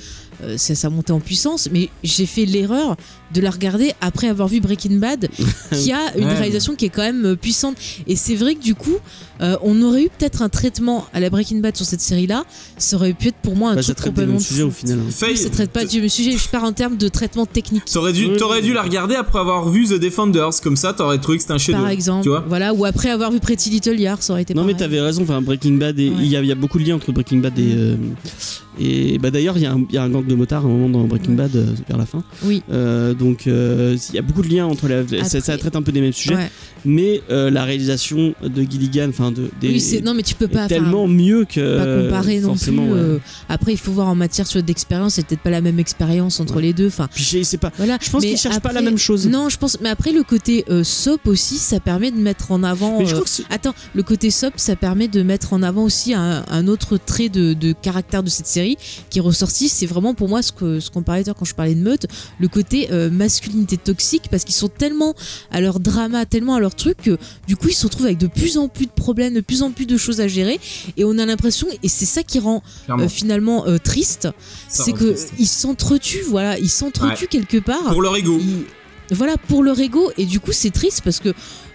euh, ça, ça montait en puissance, mais j'ai fait l'erreur de la regarder après avoir vu Breaking Bad, [LAUGHS] qui a une Ouais. réalisation qui est quand même puissante. Et c'est vrai que du coup, euh, on aurait eu peut-être un traitement à la Breaking Bad sur cette série-là, ça aurait pu être pour moi un Bah, ça truc traite des complètement mêmes sujets au fou. final. hein. Faye, ça traite pas du même sujet, je pars en termes de traitement technique. T'aurais dû, Oui, t'aurais dû la regarder après avoir vu The Defenders, comme ça t'aurais trouvé que c'était un chef Par exemple, Tu vois voilà, ou après avoir vu Pretty Little Liars, ça aurait été Non mais t'avais raison, enfin Breaking Bad, et- il Ouais. y, a, il y a beaucoup de liens entre Breaking Bad et... euh, et bah d'ailleurs il y, a un- il y a un gang de motards à un moment dans Breaking Bad euh, vers la fin. Oui. Euh, donc euh, il y a beaucoup de liens entre la... Ça, ça Après- traite un peu des mêmes sujets, Ouais. mais la réalisation de Gilligan, enfin de... Des, Oui, non, mais tu peux pas. tellement mieux que... pas comparer non plus. ouais. après, il faut voir en matière d'expérience, c'est peut-être pas la même expérience entre Ouais. les deux. Enfin, c'est pas... voilà. Je pense qu'ils cherchent pas la après- même chose. Non, je pense. Mais après, le côté soap aussi, ça permet de mettre en avant. Mais je crois que Attends, le côté soap, ça permet de mettre en avant aussi un, un autre trait de, de caractère de cette série qui est ressorti. C'est vraiment pour moi ce que ce qu'on parlait quand je parlais de meute, le côté euh, masculinité toxique parce qu'ils sont tellement à leur drama, tellement à leur truc que du coup ils se retrouvent avec de plus en plus de problèmes, de plus en plus de choses à gérer et on a l'impression et c'est ça qui rend euh, finalement euh, triste, c'est que triste. ils s'entretuent, voilà, ils s'entretuent quelque part Pour leur ego. ils- voilà pour leur ego et du coup c'est triste parce que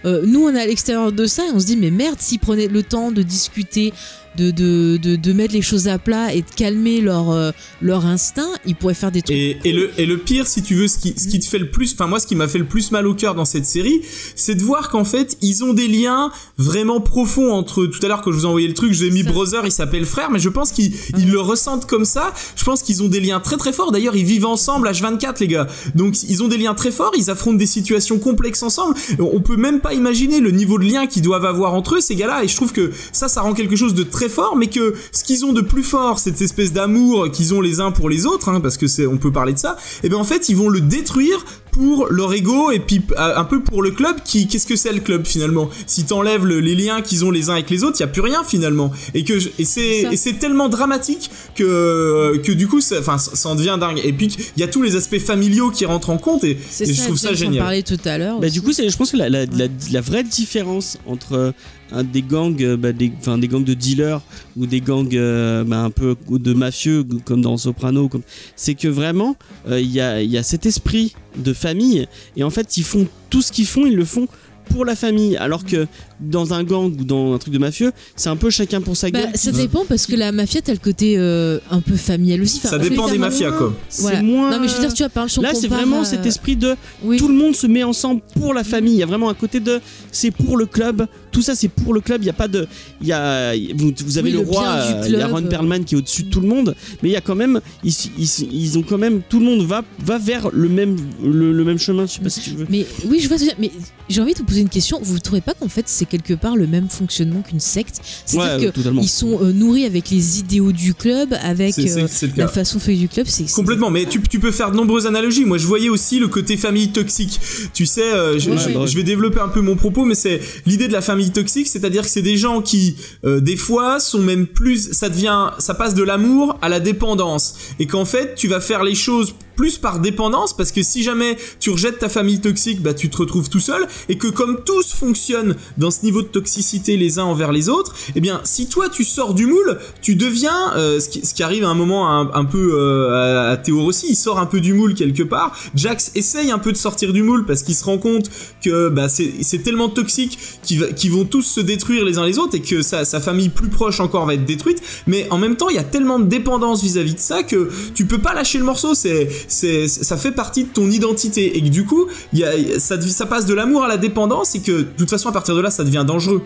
euh, nous on est à l'extérieur de ça et on se dit mais merde s'ils prenaient le temps de discuter de, de, de, de mettre les choses à plat et de calmer leur, euh, leur instinct ils pourraient faire des trucs Et, et le, et le pire, si tu veux, ce qui, ce qui te fait le plus, enfin moi, ce qui m'a fait le plus mal au cœur dans cette série, c'est de voir qu'en fait, ils ont des liens vraiment profonds entre. Tout à l'heure, quand je vous ai envoyé le truc, je vous ai mis Ça. brother, il s'appelle frère, mais je pense qu'ils ils le ressentent comme ça. Je pense qu'ils ont des liens très très forts. D'ailleurs, ils vivent ensemble H24, les gars. Donc, ils ont des liens très forts. Ils affrontent des situations complexes ensemble. On peut même pas imaginer le niveau de lien qu'ils doivent avoir entre eux, ces gars-là. Et je trouve que ça, ça rend quelque chose de très fort, mais que ce qu'ils ont de plus fort, cette espèce d'amour qu'ils ont les uns pour les autres, hein, parce que c'est, on peut parler de ça. Et ben en fait, ils vont le détruire pour leur ego et puis euh, un peu pour le club qui qu'est-ce que c'est le club finalement? Si t'enlèves le- les liens qu'ils ont les uns avec les autres il y a plus rien finalement. Et que je- et c'est ça. et c'est tellement dramatique que que du coup ça enfin ça en devient dingue. Et puis il y a tous les aspects familiaux qui rentrent en compte et, C'est et ça, je trouve ça génial. parlait tout à l'heure. Bah, du coup, c'est, je pense que la, la, la, la vraie différence entre un des gangs, euh, bah, des, enfin, des gangs de dealers ou des gangs euh, bah, un peu de mafieux comme dans Soprano, comme, c'est que vraiment euh, il y, a, il y a cet esprit de famille. Et en fait ils font tout ce qu'ils font, ils le font pour la famille, alors que dans un gang ou dans un truc de mafieux, c'est un peu chacun pour sa Bah, gueule. ça dépend parce que la mafia, t'as le côté euh, un peu familial aussi. Enfin, ça dépend des mafias quoi C'est Voilà. moins. Non, mais je veux dire, tu vois, par exemple, si on Là, c'est vraiment cet esprit de Oui. tout le monde se met ensemble pour la famille. Il y a vraiment un côté de c'est pour le club. Tout ça, c'est pour le club. Il y a pas de. Il y a, vous, vous avez Oui, le, le roi, euh, il y a. Ron Perlman qui est au-dessus de tout le monde. Mais il y a quand même. Ils, ils, ils ont quand même. Tout le monde va, va vers le même, le, le même chemin. Je sais pas si tu veux. Mais oui, je vois ce que tu veux dire. Mais j'ai envie de te poser une question. Vous ne trouvez pas qu'en fait, c'est quelque part le même fonctionnement qu'une secte? C'est-à-dire Ouais, que totalement. ils sont euh, nourris avec les idéaux du club, avec euh, la façon fait du club. C'est Complètement, mais tu, tu peux faire de nombreuses analogies. Moi, je voyais aussi le côté famille toxique. Tu sais, euh, je, Ouais, je- vais développer un peu mon propos, mais c'est l'idée de la famille toxique, c'est-à-dire que c'est des gens qui, des fois, sont même plus, ça devient, ça passe de l'amour à la dépendance, et qu'en fait, tu vas faire les choses plus par dépendance, parce que si jamais tu rejettes ta famille toxique, bah tu te retrouves tout seul, et que comme tous fonctionnent dans ce niveau de toxicité les uns envers les autres, eh bien, si toi tu sors du moule, tu deviens, euh, ce, qui, ce arrive à un moment un, peu euh, à, Théo Rossi, il sort un peu du moule quelque part. Jax essaye un peu de sortir du moule parce qu'il se rend compte que bah, c'est tellement toxique qu'ils vont tous se détruire les uns les autres et que sa famille plus proche encore va être détruite. Mais en même temps, il y a tellement de dépendance vis-à-vis de ça que tu peux pas lâcher le morceau. C'est c'est ça fait partie de ton identité et que du coup, y a, ça, ça passe de l'amour à la dépendance et que de toute façon, à partir de là, ça devient dangereux.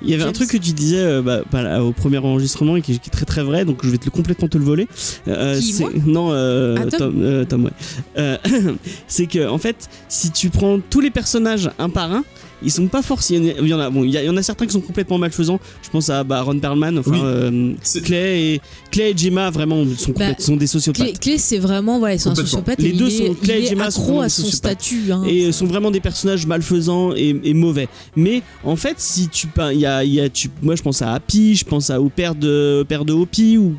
Il y avait un truc que tu disais euh, bah, bah, là, au premier enregistrement et qui, qui est très très vrai, donc je vais te le complètement te le voler. Euh, Qui, c'est- moi Non, euh, Ah, Tom Tom, euh, Tom, ouais. Euh, [LAUGHS] c'est que en fait, si tu prends tous les personnages un par un, ils sont pas forcément. Il y en a, bon, il y, en a certains qui sont complètement malfaisants. Je pense à bah, Ron Perlman, enfin Oui. euh, Clay et Clay et Gemma vraiment sont, Bah, sont des sociopathes. Clé, Clé, c'est vraiment voilà, c'est un sociopathe. Les deux sont- Clay et Gemma sont à son statut. hein. et euh, sont vraiment des personnages malfaisants et, et mauvais. Mais en fait, si tu peins, il y a, y a tu, moi je pense à Happy, je pense à, au père de au père de Hopi ou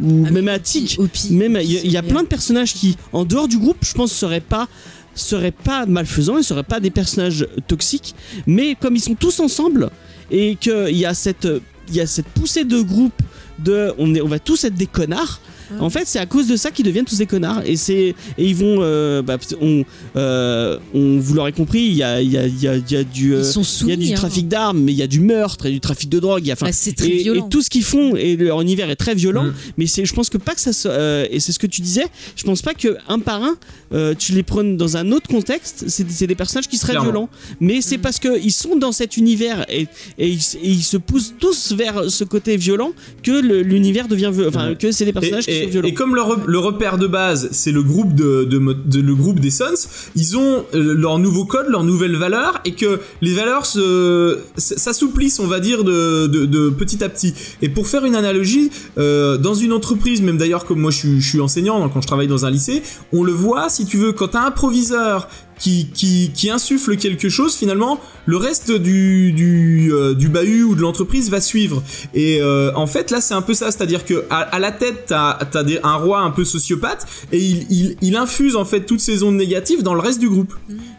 ou Ah, même à Tic. Hopi- Même il y, y a plein de personnages qui, en dehors du groupe, je pense seraient pas seraient pas malfaisants, ils seraient pas des personnages toxiques, mais comme ils sont tous ensemble et qu'il y a cette il y a cette poussée de groupe de on est on va tous être des connards. Ah. En fait, c'est à cause de ça qu'ils deviennent tous des connards et c'est et ils vont euh, bah, on, euh, on vous l'aurez compris, il y a il y a il y a, y a du euh, y a du hein. trafic d'armes, mais il y a du meurtre et du trafic de drogue. il y a- Bah, c'est très et, violent. et tout ce qu'ils font et leur univers est très violent. Mm. Mais c'est, je pense que pas que ça soit, euh, et c'est ce que tu disais. Je pense pas que un par un, euh, tu les prennes dans un autre contexte. C'est, c'est des personnages qui seraient Clairement. violents. Mais Mm. c'est parce que ils sont dans cet univers et, et, ils, et ils se poussent tous vers ce côté violent que le- l'univers devient, violent. enfin que c'est des personnages et, qui et- comme le, re- le repère de base, c'est le groupe de, de, mo- de- le groupe des Sons, ils ont euh, leur nouveau code, leurs nouvelles valeurs, et que les valeurs se s'assouplissent, on va dire, de, de, de petit à petit. Et pour faire une analogie, euh, dans une entreprise, même d'ailleurs comme moi je suis, je suis enseignant, donc quand je travaille dans un lycée, on le voit, si tu veux, quand t'as un proviseur qui, qui, qui insuffle quelque chose, finalement, le reste du, du, euh, du bahut ou de l'entreprise va suivre. Et euh, en fait, là, c'est un peu ça, c'est-à-dire que à, à la tête, t'as as un roi un peu sociopathe et il, il, il infuse en fait toutes ces ondes négatives dans le reste du groupe.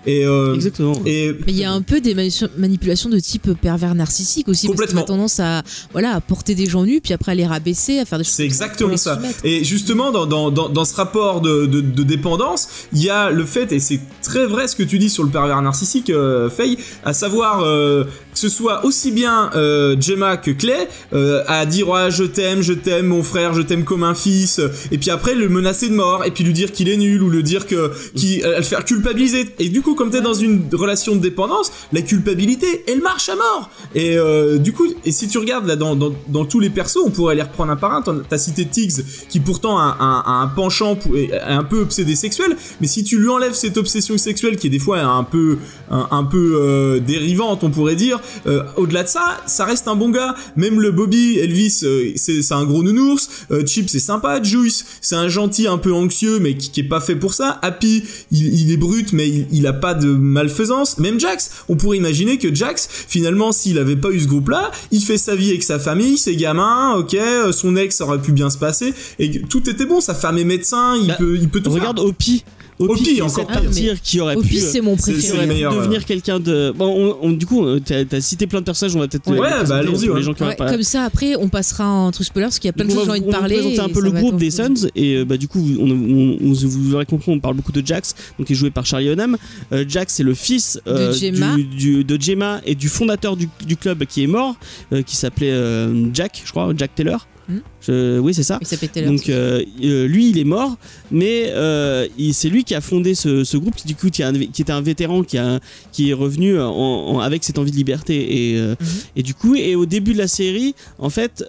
Et, euh, Exactement. et Mais il y a un peu des mani- manipulations de type pervers narcissique aussi. Complètement. Parce qu'il a tendance à, voilà, à porter des gens nus, puis après à les rabaisser, à faire des choses. C'est exactement ça. soumettre. Et justement, dans, dans, dans, dans ce rapport de, de, de dépendance, il y a le fait, et c'est très vrai ce que tu dis sur le pervers narcissique, euh, Faye, à savoir euh, que ce soit aussi bien euh, Gemma que Clay, euh, à dire ah, je t'aime, je t'aime mon frère, je t'aime comme un fils, euh, et puis après le menacer de mort, et puis lui dire qu'il est nul, ou le dire que qu'il euh, le faire culpabiliser. Et du coup, comme t'es dans une relation de dépendance, la culpabilité, elle marche à mort. Et euh, du coup, et si tu regardes là dans, dans, dans tous les persos, on pourrait les reprendre un par un. T'as cité Tiggs, qui pourtant a un, a un penchant pour- un peu obsédé sexuel, mais si tu lui enlèves cette obsession sexuelle qui est des fois un peu un, un peu euh, dérivante, on pourrait dire, euh, au-delà de ça, ça reste un bon gars. Même le Bobby, Elvis, euh, c'est un gros nounours. Euh, Chip, c'est sympa. Juice, c'est un gentil un peu anxieux, mais qui, qui est pas fait pour ça. Happy, il, il est brut, mais il, il a pas de malfaisance. Même Jax, on pourrait imaginer que Jax, finalement, s'il avait pas eu ce groupe-là, il fait sa vie avec sa famille, ses gamins, ok, son ex aurait pu bien se passer, et tout était bon. Sa femme est médecin, il Bah, peut, il peut tout Regarde faire. Opie, Opie, qui encore pire. partir, qui aurait pu. c'est mon c'est- préféré. devenir ouais. quelqu'un de bon on, on- du coup euh, t'as as cité plein de personnages on va peut-être Ouais, les bah, allons-y, ouais. les gens qui Ouais, auraient pas comme ça, après, on passera en truc spoiler parce qu'il y a plein de choses on j'ai envie de on va parler. présenter un peu le groupe des Suns et euh, bah du coup on, on- on- vous l'aurez compris on parle beaucoup de Jax donc qui est joué par Charlie Hunnam Euh, Jax c'est le fils euh, De Gemma. du, du- de Gemma et du fondateur du, du club qui est mort euh, qui s'appelait euh, Jack je crois Jack Taylor Hmm. Je- oui c'est ça. Il donc euh, euh, lui il est mort mais euh, c'est lui qui a fondé ce, ce groupe qui du coup qui, a un- qui était un vétéran qui, a, qui est revenu en- en- avec cette envie de liberté. Et, euh, Mhm. et du coup et au début de la série en fait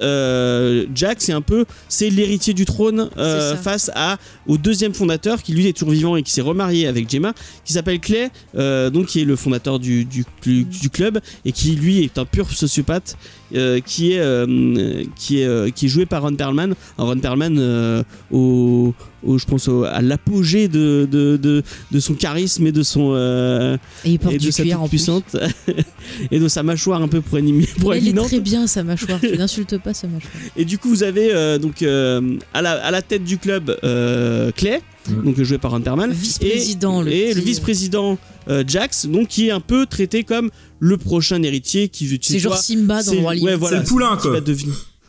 Jack c'est un peu c'est l'héritier du trône face à au deuxième fondateur qui lui est toujours vivant et qui s'est remarié avec Gemma qui s'appelle Clay donc qui est le fondateur du, du, du- du club et qui lui est un pur sociopathe qui est qui est qui est joué par Ron Perlman Un Ron Perlman euh, au, au- je pense au- à l'apogée de, de, de, de son charisme et de son euh, Et il porte et de du sa cuir en toute plus. puissante [LAUGHS] et de sa mâchoire un peu pour animer pour Elle est très bien sa mâchoire. Tu n'insultes pas sa mâchoire. Et du coup, vous avez euh, donc euh, à, la, à la tête du club euh, Clay, Mhm. donc joué par Ron Perlman, Vice-président, et, le et petit- le vice-président euh, Jax, donc qui est un peu traité comme le prochain héritier qui tu C'est genre Simba dans le Roi Lion. ouais, voilà, C'est le poulain, qui quoi.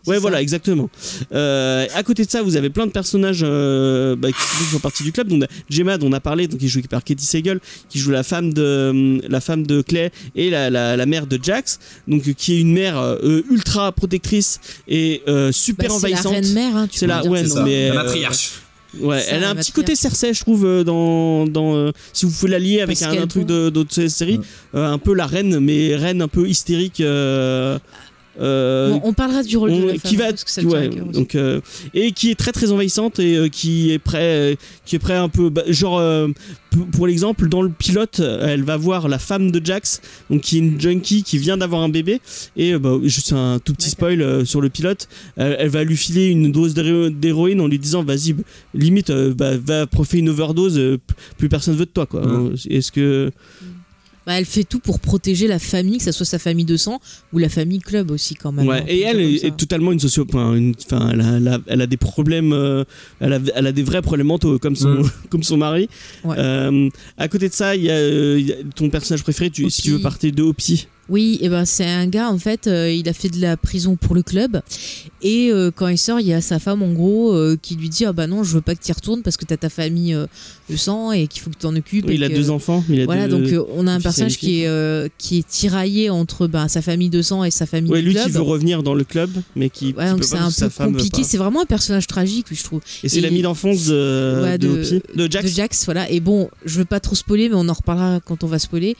Ouais, ça. voilà, exactement. Euh, à côté de ça, vous avez plein de personnages euh, bah, qui font partie du club. Donc, on a Gemma, dont on a parlé, donc qui est jouée par Katie Sagal, qui joue la femme de la femme de Clay et la, la, la mère de Jax, donc qui est une mère euh, ultra protectrice et euh, Bah, super c'est la envahissante. reine mère. Hein, tu C'est la- ouais, non, ça, mais, la euh, matriarche. Ouais, Ça, elle a un petit côté Cersei, je trouve, euh, dans, dans euh, si vous pouvez la lier avec un, truc d'autres séries, Ouais. euh, un peu la reine, mais reine un peu hystérique. euh, euh, Bon, on parlera du rôle de la qui femme, va parce que ça ouais, donc euh, et qui est très très envahissante et euh, qui est prêt euh, qui est prêt un peu bah, genre euh, pour l'exemple dans le pilote elle va voir la femme de Jax donc qui est une junkie qui vient d'avoir un bébé et euh, bah, juste un tout petit spoil euh, sur le pilote elle va lui filer une dose d'héro- d'héroïne en lui disant vas-y limite euh, bah, va profiter une overdose euh, plus personne veut de toi quoi. Est-ce que Bah, elle fait tout pour protéger la famille, que ce soit sa famille de sang ou la famille club aussi quand même. Ouais, hein, et elle est, totalement une socio... Enfin, une- elle, a, elle a- elle a des problèmes, euh, elle, a, elle a des vrais problèmes mentaux comme son, Mm. [LAUGHS] comme son mari. Ouais. Euh, à côté de ça, il y, a, euh, il y a ton personnage préféré, tu, si tu veux partir de Opie. Oui, et ben c'est un gars en fait, euh, il a fait de la prison pour le club et euh, quand il sort, il y a sa femme en gros euh, qui lui dit ah bah non, je veux pas que tu y retournes parce que t'as ta famille de sang et qu'il faut que tu t'en occupes. et il a deux enfants. Il a Voilà, deux- donc on a un personnage qui est qui est tiraillé entre bah, sa famille de sang et sa famille Ouais, du lui club. qui veut revenir dans le club, mais qui, Ouais, qui donc c'est un peu compliqué. C'est vraiment un personnage tragique, je trouve. Et c'est l'ami d'enfance de, Ouais, de, de- Jax. De Jax, voilà. Et bon, je veux pas trop spoiler, mais on en reparlera quand on va spoiler.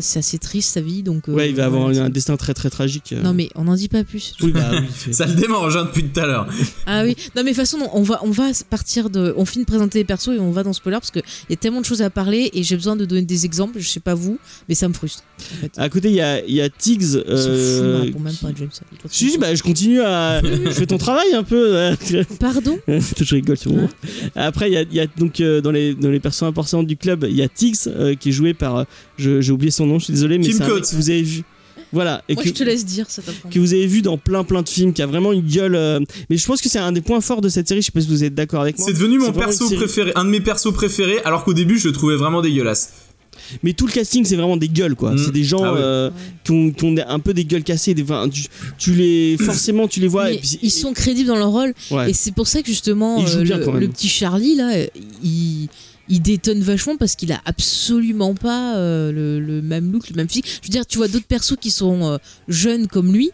C'est assez triste sa vie, donc. euh, ouais, il va avoir un destin très très tragique. Non mais on n'en dit pas plus. Oui, bah oui. [LAUGHS] Ça le démange hein, depuis tout à l'heure. Ah oui. Non mais de toute façon, on va on va partir de, on finit de présenter les persos et on va dans spoiler parce que il y a tellement de choses à parler et j'ai besoin de donner des exemples. Je sais pas vous, mais ça me frustre. En fait. À côté, il y a, il y a Tiggs. Ils sont fous, il euh, me répond même pas James. Il continue Si, si, son- bah, je continue à. je fais ton travail un peu. euh. [LAUGHS] Pardon? [LAUGHS] je rigole, c'est bon. Après, il y a, il y a donc euh, dans les dans les personnes importantes du club, il y a Tiggs euh, qui est joué par. Je- J'ai oublié son nom, je suis désolé, mais Kim c'est un mec Coates. que vous avez vu. Voilà, et Moi que, je te laisse dire, ça que vous avez vu dans plein plein de films, qui a vraiment une gueule. euh, Mais je pense que c'est un des points forts de cette série. Je sais pas si vous êtes d'accord avec moi. C'est devenu mon perso préféré, un de mes persos préférés, alors qu'au début je le trouvais vraiment dégueulasse. Mais tout le casting, c'est vraiment des gueules, quoi. Mm. C'est des gens Ah ouais. euh, qui, ont, qui ont un peu des gueules cassées. Des, enfin, tu, tu les [COUGHS] forcément, tu les vois. Mais et puis- ils sont crédibles dans leur rôle Ouais. et c'est pour ça que justement euh, bien, le, le petit Charlie là, il il détonne vachement parce qu'il a absolument pas euh, le, le même look, le même physique. Je veux dire, tu vois d'autres persos qui sont euh, jeunes comme lui,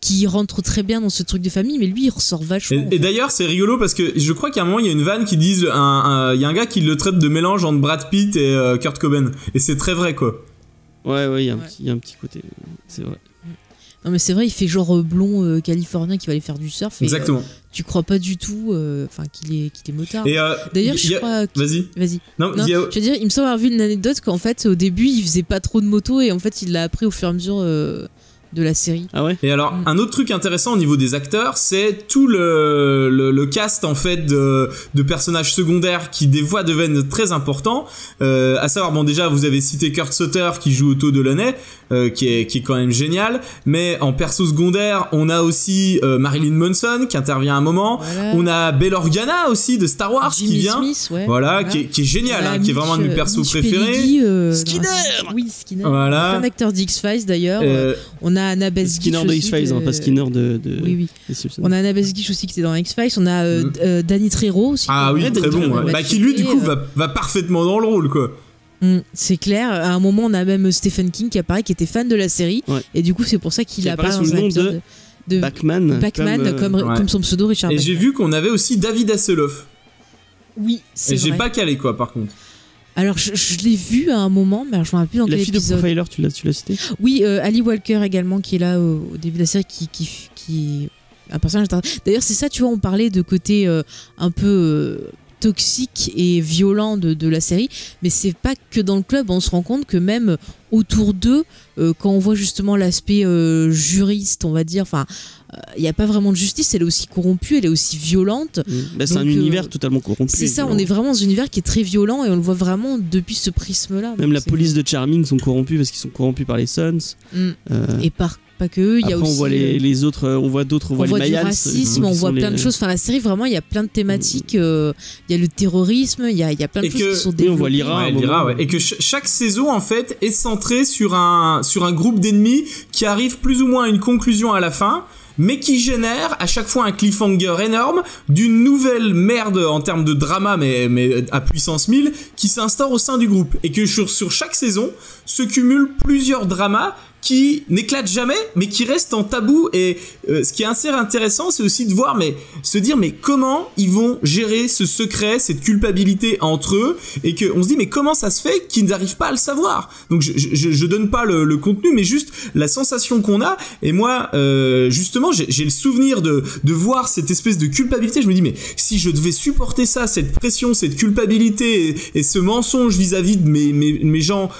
qui rentrent très bien dans ce truc de famille, mais lui il ressort vachement. Et, d'ailleurs, c'est rigolo parce que je crois qu'à un moment, il y a une vanne qui disent, un- un- il y a un gars qui le traite de mélange entre Brad Pitt et euh, Kurt Cobain. Et c'est très vrai, quoi. Ouais, ouais, il y, a un Ouais. petit- il y a un petit côté. C'est vrai. Non, mais c'est vrai, il fait genre euh, blond euh, californien qui va aller faire du surf. et, euh, Exactement. tu crois pas du tout enfin qu'il est, qu'il est motard. D'ailleurs, je crois. Vas-y. Vas-y. Non, Non, a- je veux dire, il me semble avoir vu une anecdote qu'en fait, au début, il faisait pas trop de moto et en fait, il l'a appris au fur et à mesure de la série. Ah ouais? Et alors, Mm. un autre truc intéressant au niveau des acteurs, c'est tout le, le, le cast en fait de, de personnages secondaires qui des fois deviennent très importants. Euh, à savoir, bon déjà, vous avez cité Kurt Sutter qui joue Otto Delaunay, euh, qui est qui est quand même génial. Mais en perso secondaire, on a aussi euh, Marilyn Manson qui intervient à un moment. Voilà. On a Bail Organa aussi de Star Wars Jimmy qui vient. Smith, ouais. Voilà, Qui, est, qui est génial, Voilà, hein, qui est vraiment un de mes persos Mitch préférés. Euh, Skinner Oui, Skinner. Voilà. Plein d'acteurs d'X-Files d'ailleurs. Euh, On a Anna Besguich Skinner de X-Files, hein, pas Skinner de. de... Oui, oui. On a Anna Besguich aussi qui était dans X-Files. On a euh, Mm. euh, Danny Trejo aussi. ah oui, très très bon. ouais. Bah, qui lui, du coup, Et, euh, va, va parfaitement dans le rôle, quoi. Mm, c'est clair. À un moment, on a même Stephen King qui apparaît, qui était fan de la série. Ouais. Et du coup, c'est pour ça qu'il Qui apparaît apparaît dans sous un le nom de, de Bachman. Bachman, comme, euh, Ouais. comme son pseudo Richard Et j'ai vu qu'on avait aussi David Hasselhoff. Oui, Et c'est j'ai vrai. pas calé, quoi, par contre. Alors, je, je l'ai vu à un moment, mais alors, je me rappelle plus dans La quel fille de. Profiler, tu l'as, tu l'as cité Oui, euh, Ali Walker également, qui est là au, au début de la série, qui, qui, qui un personnage. intéressant. D'ailleurs, c'est ça, tu vois, on parlait de côté euh, un peu euh, toxique et violent de, de la série, mais c'est pas que dans le club, on se rend compte que même autour d'eux, euh, quand on voit justement l'aspect euh, juriste, on va dire, enfin, il n'y a pas vraiment de justice, elle est aussi corrompue, elle est aussi violente. Bah, C'est un euh, univers totalement corrompu. C'est ça, on est vraiment dans un univers qui est très violent et on le voit vraiment depuis ce prisme-là. Même la police de Charming sont corrompus parce qu'ils sont corrompus par les Sons. Mm. Euh, Et par, pas que eux, il y a après, aussi. on voit les, euh, les autres, euh, on voit d'autres, on on voit, du racisme, on voit les- plein de choses. Enfin, la série, vraiment, il y a plein de thématiques. euh, Il y a le terrorisme, il y a, il y a plein de Et choses que- qui sont on voit Ouais, ouais. Et que ch- chaque saison, en fait, est centrée sur un, sur un groupe d'ennemis qui arrive plus ou moins à une conclusion à la fin, mais qui génère à chaque fois un cliffhanger énorme d'une nouvelle merde en termes de drama, mais, mais à puissance 1000, qui s'instaure au sein du groupe. Et que sur, sur chaque saison se cumulent plusieurs dramas qui n'éclatent jamais, mais qui restent en tabou. Et euh, ce qui est assez intéressant, c'est aussi de voir, mais se dire, mais comment ils vont gérer ce secret, cette culpabilité entre eux, et que on se dit, mais comment ça se fait qu'ils n'arrivent pas à le savoir? Donc je, donne pas le, contenu, mais juste la sensation qu'on a. Et moi, euh, justement, j'ai le souvenir de voir cette espèce de culpabilité. Je me dis, mais si je devais supporter ça, cette pression, cette culpabilité et, ce mensonge vis-à-vis de mes gens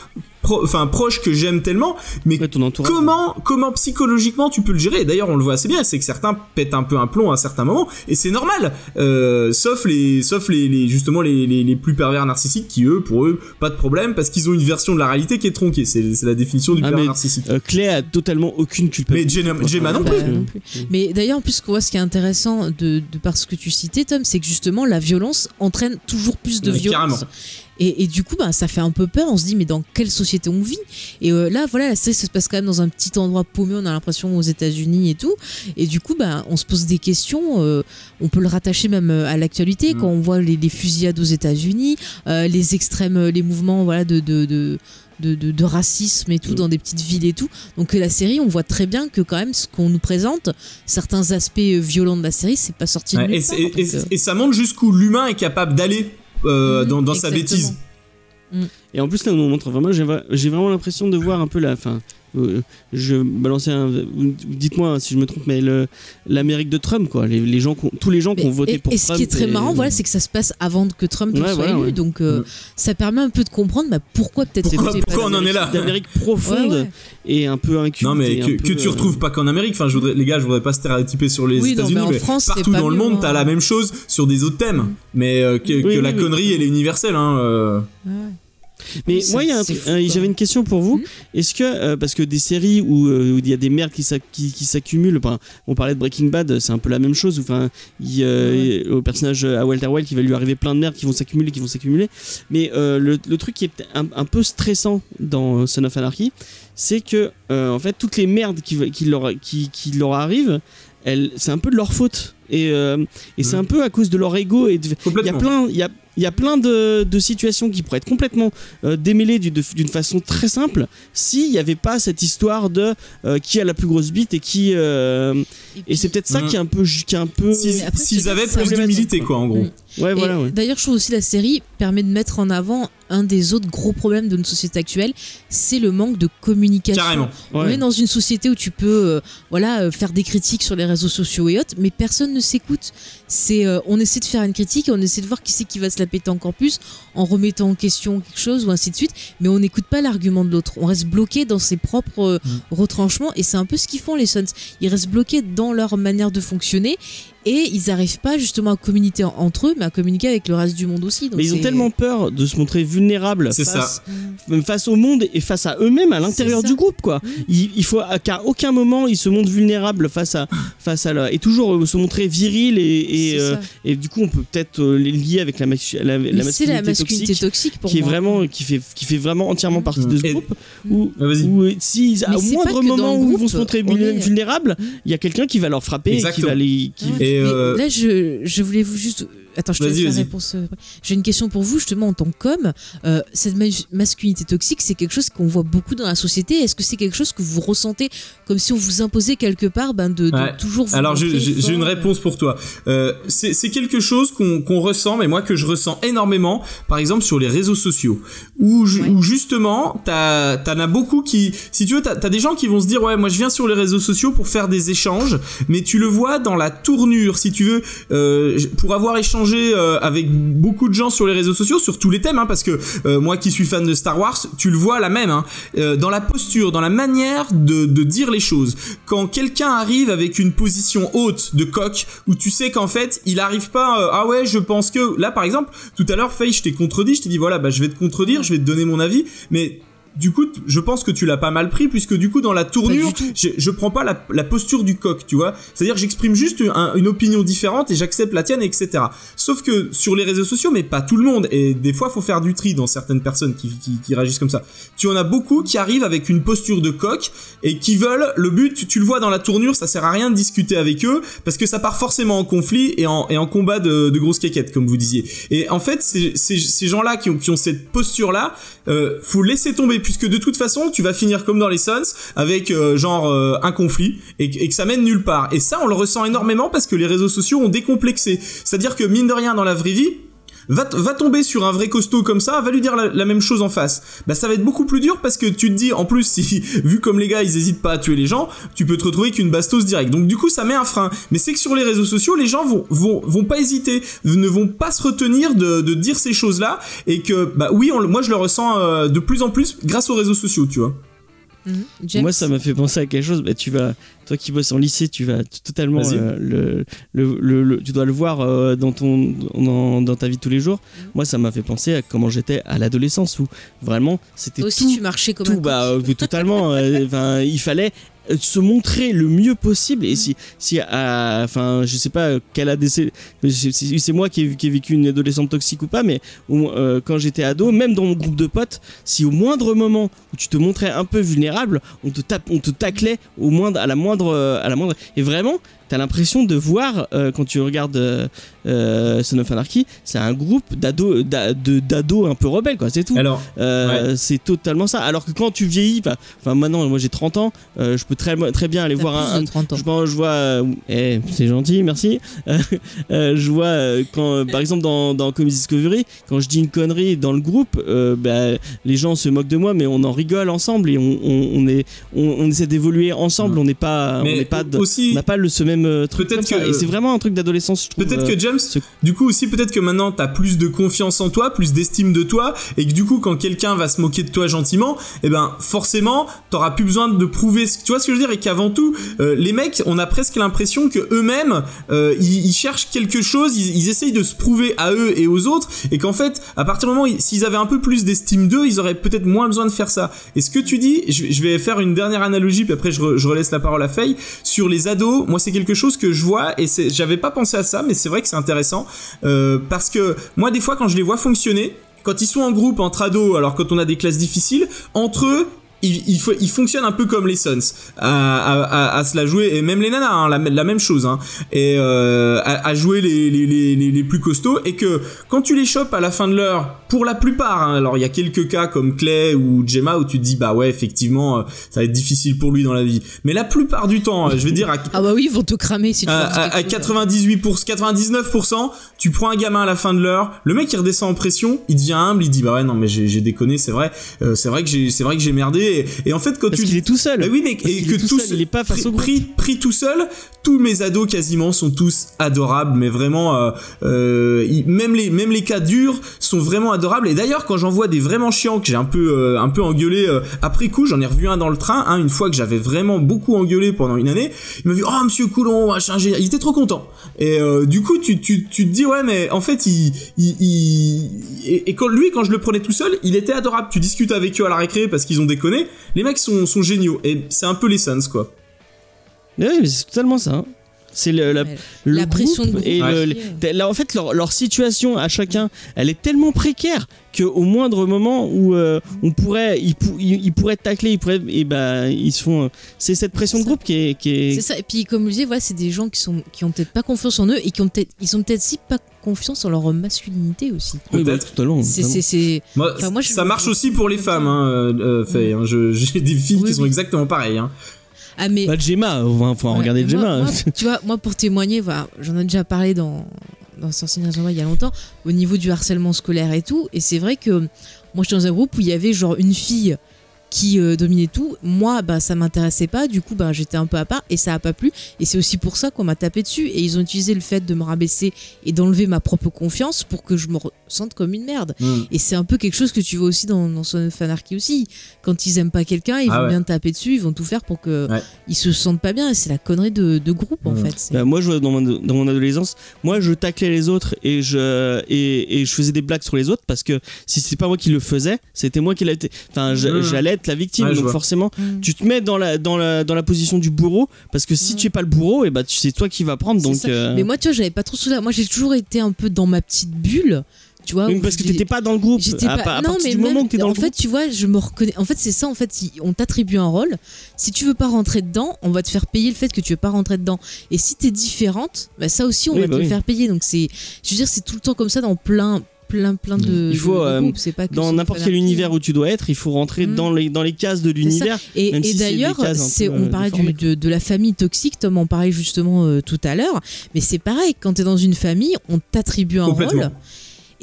pro- enfin proches que j'aime tellement, mais Ouais, ton entourage. comment comment psychologiquement tu peux le gérer? D'ailleurs, on le voit assez bien, c'est que certains pètent un peu un plomb à certains moments, et c'est normal. Euh, sauf les sauf les, les justement les, les, les plus pervers narcissiques qui eux, pour eux, pas de problème parce qu'ils ont une version de la réalité qui est tronquée. C'est c'est la définition du Ah, pervers mais- narcissique. Euh, Clé a totalement aucune Mais culpabilité. Gemma, Gemma non Bah, plus. non plus. Mais d'ailleurs, en plus, qu'on voit ce qui est intéressant de, de par ce que tu citais, Tom, c'est que justement, la violence entraîne toujours plus de Ouais, violence. carrément. Et, et du coup, bah, ça fait un peu peur. On se dit, mais dans quelle société on vit? Et euh, là, voilà, la série se passe quand même dans un petit endroit paumé, on a l'impression aux États-Unis et tout. Et du coup, bah, on se pose des questions. euh, on peut le rattacher même euh, à l'actualité Mm. quand on voit les, les fusillades aux États-Unis, euh, les extrêmes, les mouvements voilà, de. de, de de, de- de racisme et tout Mm. dans des petites villes et tout donc la série on voit très bien que quand même ce qu'on nous présente certains aspects violents de la série c'est pas sorti de nulle et, part, et- et ça montre jusqu'où l'humain est capable d'aller euh, dans, dans sa bêtise. Et en plus, là, on nous montre vraiment, j'ai vra- j'ai vraiment l'impression de voir un peu la. Fin, je balançais un. Dites-moi si je me trompe, mais l'Amérique de Trump, quoi. Les, les gens, tous les gens qui ont voté et, pour et ce Trump. qui est très et- marrant, voilà, c'est que ça se passe avant que Trump ne Ouais, soit voilà, élu. ouais. Donc, euh, Mm. ça permet un peu de comprendre bah, pourquoi peut-être Pourquoi- pourquoi on en est là D'Amérique profonde Ouais, ouais. et un peu inculte. Non mais que, peu, que tu euh, retrouves pas qu'en Amérique. Enfin, je voudrais, les gars, je voudrais pas stéréotyper sur les Oui, États-Unis, mais en mais France, c'est partout pas dans le monde, hein. t'as la même chose sur des autres thèmes. Mais euh, que, que Oui, la connerie, elle est universelle. Hein, euh. Mais moi, il y a un j'avais une question pour vous. Mhm. Est-ce que, euh, parce que des séries où euh, où il y a des merdes qui s'ac- qui qui s'accumulent, enfin, on parlait de Breaking Bad, c'est un peu la même chose. Enfin, au personnage euh, à Walter White, il va lui arriver plein de merdes qui vont s'accumuler, qui vont s'accumuler. Mais euh, le, le truc qui est un, un peu stressant dans Son of Anarchy, c'est que en fait toutes les merdes qui, leur qui, qui leur arrivent, c'est un peu de leur faute. Et, euh, et c'est Mhm. un peu à cause de leur ego et il y a plein il y a il y a plein de, de situations qui pourraient être complètement euh, démêlées d'une façon très simple s'il n'y avait pas cette histoire de euh, qui a la plus grosse bite et qui euh, et c'est peut-être ça Mhm. qui est un peu qui est un peu S'ils avaient plus d'humilité, quoi, en gros. Mm. ouais voilà ouais. D'ailleurs, je trouve aussi la série permet de mettre en avant un des autres gros problèmes de notre société actuelle, c'est le manque de communication. Carrément. On Ouais. est dans une société où tu peux euh, voilà, euh, faire des critiques sur les réseaux sociaux et autres, mais personne ne s'écoute. C'est, euh, on essaie de faire une critique et on essaie de voir qui c'est qui va se la péter encore plus en remettant en question quelque chose ou ainsi de suite, mais on n'écoute pas l'argument de l'autre. On reste bloqué dans ses propres euh, Mm. retranchements et c'est un peu ce qu'ils font les Suns. Ils restent bloqués dans leur manière de fonctionner et ils n'arrivent pas justement à communiquer en- entre eux, mais à communiquer avec le reste du monde aussi. Donc mais ils ont tellement peur de se montrer vulnérables C'est face, face au monde et face à eux-mêmes à l'intérieur du groupe quoi. Mm. Il, il faut qu'à aucun moment ils se montrent vulnérables face à face à la, et toujours euh, se montrer viril et et, C'est euh, ça. et du coup on peut peut-être euh, les lier avec la, la, la c'est la masculinité masculinité toxique toxique pour qui est vraiment qui fait qui fait vraiment entièrement partie de ce Et- groupe où, Ah, euh, si Mais au moindre moment où ils vont se montrer vulnérables il y a quelqu'un qui va leur frapper et qui va les qui-. Et, Mais euh, là, je, je voulais vous juste. Attends, je te laisse la réponse. euh, J'ai une question pour vous, justement, en tant qu'homme. Euh, cette ma- masculinité toxique, c'est quelque chose qu'on voit beaucoup dans la société. Est-ce que c'est quelque chose que vous ressentez comme si on vous imposait quelque part ben, de, de Ouais. toujours vous Alors j'ai une euh, réponse pour toi. Euh, c'est quelque chose qu'on ressent, mais moi que je ressens énormément, par exemple sur les réseaux sociaux, où, ju- Ouais. où justement t'en as beaucoup qui, si tu veux, t'as as des gens qui vont se dire ouais moi je viens sur les réseaux sociaux pour faire des échanges, mais tu le vois dans la tournure, si tu veux, euh, pour avoir échangé euh, avec beaucoup de gens sur les réseaux sociaux sur tous les thèmes, hein, parce que euh, moi qui suis fan de Star Wars, tu le vois la même, hein, euh, dans la posture, dans la manière de, dire les choses. Quand quelqu'un arrive avec une position haute de coq, où tu sais qu'en fait il arrive pas, ah ouais je pense que là par exemple tout à l'heure Faye je t'ai contredit, je t'ai dit voilà bah je vais te contredire, je vais te donner mon avis, mais du coup, je pense que tu l'as pas mal pris puisque du coup dans la tournure, je, je prends pas la, la posture du coq, tu vois. C'est-à-dire j'exprime juste un- une opinion différente et j'accepte la tienne, etc. Sauf que sur les réseaux sociaux, mais pas tout le monde, et des fois faut faire du tri dans certaines personnes qui, qui, qui réagissent comme ça. Tu en as beaucoup qui arrivent avec une posture de coq et qui veulent, le but, tu, le vois dans la tournure, ça sert à rien de discuter avec eux parce que ça part forcément en conflit et en, et en combat de, de grosses caquettes, comme vous disiez. Et en fait, ces, ces, ces gens-là qui ont, qui ont cette posture-là, euh, faut laisser tomber puisque de toute façon tu vas finir comme dans les Suns avec euh, genre euh, un conflit et, que- ça mène nulle part. Et ça on le ressent énormément parce que les réseaux sociaux ont décomplexé. C'est à dire que mine de rien dans la vraie vie Va, va tomber sur un vrai costaud comme ça, va lui dire la, même chose en face. Bah ça va être beaucoup plus dur parce que tu te dis en plus [LAUGHS] si vu comme les gars ils hésitent pas à tuer les gens, tu peux te retrouver qu'une bastos direct. Donc du coup ça met un frein. Mais c'est que sur les réseaux sociaux les gens vont vont vont pas hésiter, ne vont pas se retenir de, de dire ces choses là et que bah oui on, moi je le ressens euh, de plus en plus grâce aux réseaux sociaux tu vois. Mhm. Moi, ça m'a fait penser à quelque chose. Bah, tu vas, toi qui bosses en lycée, tu vas totalement euh, le, le, le- le- tu dois le voir euh, dans ton, dans, dans ta vie de tous les jours. Mhm. Moi, ça m'a fait penser à comment j'étais à l'adolescence où vraiment c'était Toi aussi, tout, tu marchais comme tout, bah, euh, totalement. euh, Enfin, il fallait se montrer le mieux possible. Et si si enfin je sais pas quelle a décès c'est moi qui ai, vécu une adolescente toxique ou pas mais euh, quand j'étais ado même dans mon groupe de potes si au moindre moment où tu te montrais un peu vulnérable on te tape on te taclait au moindre à la moindre euh, à la moindre. Et vraiment t'as l'impression de voir euh, quand tu regardes euh, euh, Son of Anarchy c'est un groupe d'ados un peu rebelles quoi c'est tout Alors euh, C'est totalement ça. Alors que quand tu vieillis, enfin, maintenant, moi j'ai 30 ans, euh, je peux très, très bien aller voir un. 30 ans. Je, pense- je vois, euh, eh, c'est gentil, merci. Euh, [LAUGHS] euh, je vois euh, quand, euh, par exemple, dans, dans Comedy Discovery, quand je dis une connerie dans le groupe, euh, bah, les gens se moquent de moi, mais on en rigole ensemble et on, on, on est, on, on essaie d'évoluer ensemble. On n'est pas, on n'est pas, de- aussi on n'a pas le ce même euh, truc. Peut-être que- Et c'est vraiment un truc d'adolescence, je trouve. Peut-être euh, que James, ce- du coup aussi peut-être que maintenant t'as plus de confiance en toi, plus d'estime de toi, et que du coup quand quelqu'un va se moquer de toi gentiment, eh ben forcément t'auras plus besoin de prouver. Ce, tu vois ce que je veux dire? Et qu'avant tout, euh, les mecs, on a presque l'impression que eux-mêmes, euh, ils, ils cherchent quelque chose, ils, ils essayent de se prouver à eux et aux autres, et qu'en fait, à partir du moment s'ils avaient un peu plus d'estime d'eux, ils auraient peut-être moins besoin de faire ça. Et ce que tu dis, je, je vais faire une dernière analogie, puis après je, re- je relaisse la parole à Faye sur les ados. Moi, c'est quelque chose que je vois, et j'avais pas pensé à ça, mais c'est vrai que c'est intéressant euh, parce que moi, des fois, quand je les vois fonctionner, quand ils sont en groupe entre ados, alors quand on a des classes difficiles, entre eux, il, il, faut- il fonctionne un peu comme les Suns à, à, à, à se la jouer et même les nanas hein, la, la même chose hein, et euh, à, à jouer les, les, les, les, les plus costauds et que quand tu les chopes à la fin de l'heure pour la plupart hein, alors il y a quelques cas comme Clay ou Gemma où tu te dis bah ouais effectivement euh, ça va être difficile pour lui dans la vie mais la plupart du temps je vais dire à, Ah bah oui, ils vont te cramer si tu à, leur dis à- à quelque chose. 98 pour 99%, tu prends un gamin à la fin de l'heure, le mec il redescend en pression, il devient humble, il dit bah ouais non mais j'ai j'ai déconné, c'est vrai, euh, c'est vrai que j'ai c'est vrai que j'ai merdé et, et en fait quand Parce tu qu'il est tout seul. Bah oui mais Parce et qu'il que est tout tous seul, il est pas face pris, au groupe. pris, pris tout seul, tous mes ados quasiment sont tous adorables mais vraiment euh, euh, même les même les cas durs sont vraiment adorables et d'ailleurs quand j'en vois des vraiment chiants que j'ai un peu euh, un peu engueulé euh, après coup, j'en ai revu un dans le train, hein, une fois que j'avais vraiment beaucoup engueulé pendant une année, il m'a dit "Oh monsieur Coulon, machin, il était trop content." Et du coup, tu, tu, tu te dis ouais mais en fait il il, et quand lui quand je le prenais tout seul, il était adorable. Tu discutes avec eux à la récré parce qu'ils ont déconné. Les mecs sont sont géniaux et c'est un peu les Suns quoi. Mais oui, mais c'est totalement ça. hein. C'est le- la, Ouais. le La pression de groupe groupe. et Ouais. le- le- là, en fait leur, leur situation à chacun elle est tellement précaire que au moindre moment où euh, on pourrait ils, pou- ils, ils pourraient tacler ils pourraient et ben ils se font euh, c'est cette pression de groupe qui est, qui est C'est ça. Et puis, comme je disais, voilà, c'est des gens qui sont qui ont peut-être pas confiance en eux et qui ont peut-être ils ont peut-être si pas confiance en leur masculinité aussi. Oui, bah, Peut-être. totalement, C'est totalement. c'est c'est Moi, Enfin, moi, je- ça marche aussi pour les femmes, hein, euh, euh, Faye, hein. Je- J'ai des filles Oui, qui sont oui. exactement pareilles. Hein. Ah mais Bah, Gemma, enfin, faut Ouais, regarder Gemma. moi, [LAUGHS] tu vois, moi pour témoigner, voilà, j'en ai déjà parlé dans dans Sorcier il y a longtemps au niveau du harcèlement scolaire et tout, et c'est vrai que moi j'étais dans un groupe où il y avait genre une fille qui euh, dominait tout. Moi, bah ça m'intéressait pas, du coup bah j'étais un peu à part et ça a pas plu. Et c'est aussi pour ça qu'on m'a tapé dessus et ils ont utilisé le fait de me rabaisser et d'enlever ma propre confiance pour que je me sente comme une merde. Mm. Et c'est un peu quelque chose que tu vois aussi dans, dans Son of Anarchy aussi. Quand ils aiment pas quelqu'un, ils Ah vont ouais. bien taper dessus, ils vont tout faire pour que Ouais. ils se sentent pas bien. Et c'est la connerie de, de groupe en Ouais. fait. Bah, moi, je vois dans mon, dans mon adolescence, moi, je taclais les autres et je, et, et je faisais des blagues sur les autres parce que si c'est pas moi qui le faisais, c'était moi qui l'ai Enfin, Mhm. j'allais être la victime. Ouais, donc, vois. forcément, Mm. tu te mets dans la, dans la, dans la position du bourreau parce que si Mm. tu es pas le bourreau, et bah, tu- c'est toi qui vas prendre. Donc, euh, Mais moi, tu vois, j'avais pas trop souvenir. Moi, j'ai toujours été un peu dans ma petite bulle. Tu vois, oui, parce que t'étais pas dans le groupe. J'étais À, pas. pa- à non, partir mais du même, moment que t'es dans en le fait, groupe. tu vois, je me reconnais. En fait, c'est ça. En fait, si on t'attribue un rôle. Si tu veux pas rentrer dedans, on va te faire payer le fait que tu veux pas rentrer dedans. Et si t'es différente, bah ça aussi, on Oui, va bah te le faire payer. Donc c'est, je veux dire, c'est tout le temps comme ça dans plein, plein, plein de. Il faut, de- de euh, groupes. C'est pas que Dans n'importe quel univers où tu dois être, il faut rentrer Mm. dans, les, dans les cases de l'univers. Et, si d'ailleurs, c'est, peu, on euh, parlait du- de, de la famille toxique, Tom en parlait justement euh, tout à l'heure, mais c'est pareil, quand t'es dans une famille, on t'attribue un rôle,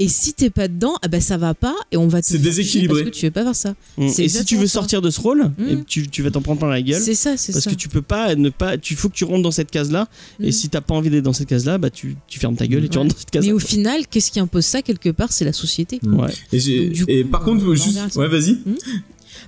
et si t'es pas dedans, ah bah ça va pas, et on va te C'est déséquilibré. parce que tu veux pas faire ça. Mm. Et si tu veux ça. sortir de ce rôle, Mm. et tu, tu vas t'en prendre plein la gueule. C'est ça, c'est Parce ça. que tu peux pas ne pas tu faut que tu rentres dans cette case là et Mm. si t'as pas envie d'être dans cette case là bah tu, tu fermes ta gueule et tu Ouais. rentres dans cette case Mais là au final, qu'est-ce qui impose ça quelque part? C'est la société. ouais. Et, Donc, par euh, contre, on juste, ouais, vas-y.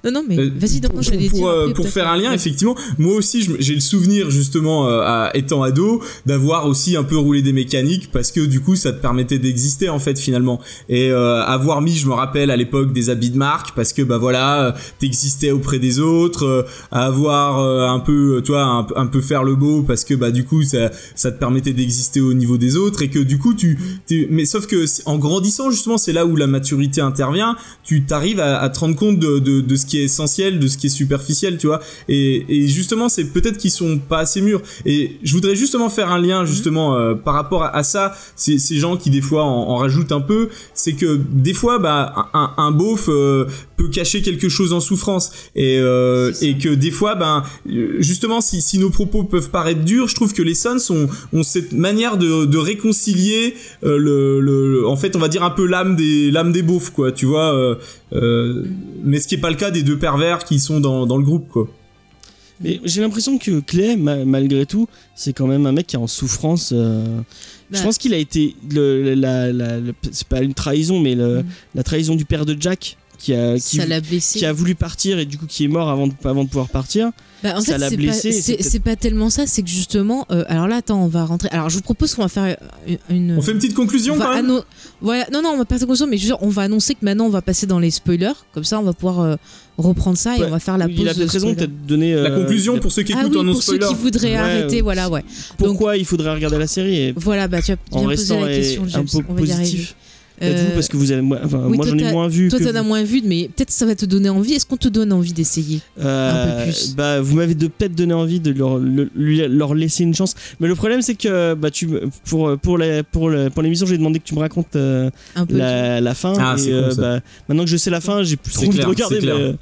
Non, non, mais Euh, vas-y, non, pour, j'allais pour, dire. euh, après, pour faire un lien, Ouais. effectivement, moi aussi, j'ai le souvenir justement, euh, à, étant ado, d'avoir aussi un peu roulé des mécaniques parce que du coup, ça te permettait d'exister en fait finalement. Et euh, avoir mis, je me rappelle à l'époque, des habits de marque parce que bah voilà, euh, t'existais auprès des autres, euh, avoir euh, un peu, toi, un, un peu faire le beau parce que bah du coup, ça, ça te permettait d'exister au niveau des autres et que du coup, tu, mais sauf que en grandissant justement, c'est là où la maturité intervient. Tu t'arrives à, à te rendre compte de, de, de ce qui est essentiel, de ce qui est superficiel, tu vois. Et, et justement, c'est peut-être qu'ils sont pas assez mûrs. Et je voudrais justement faire un lien justement euh, par rapport à, à ça. Ces, ces gens qui des fois en, en rajoutent un peu, c'est que des fois, bah, un, un beauf euh, peut cacher quelque chose en souffrance et euh, et que des fois, ben justement, si, si nos propos peuvent paraître durs, je trouve que les Sons ont, ont cette manière de, de réconcilier le, le, en fait, on va dire un peu l'âme des l'âme des beaufs, quoi. Tu vois. euh, mais ce qui est pas le cas des deux pervers qui sont dans, dans le groupe, quoi. mais j'ai l'impression que Clay ma- malgré tout c'est quand même un mec qui est en souffrance euh, je Bah. pense qu'il a été le, la, la- le- c'est pas une trahison mais le- Mm. la trahison du père de Jack qui a qui, Ça l'a blessé. qui a voulu partir et du coup qui est mort avant de, avant de pouvoir partir Bah, en ça fait, l'a blessé, c'est pas tellement ça, c'est que justement. euh, alors là, attends, on va rentrer. Alors, je vous propose qu'on va faire une. une- On fait une petite conclusion quand même. voilà, non, non, on va pas faire conclusion, mais je veux dire, on va annoncer que maintenant on va passer dans les spoilers. Comme ça, on va pouvoir euh, reprendre ça et Ouais, on va faire la il pause. a peut-être de raison peut-être donner La euh, conclusion pour ceux qui Ah écoutent oui, en non pour ceux spoiler. qui voudraient Ouais, arrêter, euh, voilà, ouais. pourquoi il faudrait regarder la série et Voilà, bah tu as en bien posé restant la question, un James. peu on va y arriver. positif vous, Euh, parce que vous avez. Enfin, oui, moi, j'en ai moins vu. Toi, t'en as moins vu, mais peut-être ça va te donner envie. Est-ce qu'on te donne envie d'essayer Euh, un peu plus. Bah, vous m'avez peut-être donné envie de leur, le- lui- leur laisser une chance. Mais le problème, c'est que bah, tu, pour, pour, la, pour, pour l'émission, j'ai demandé que tu me racontes euh, un peu la, la fin. Ah, et, euh, bah, maintenant que je sais la fin, j'ai plus envie de regarder. mais,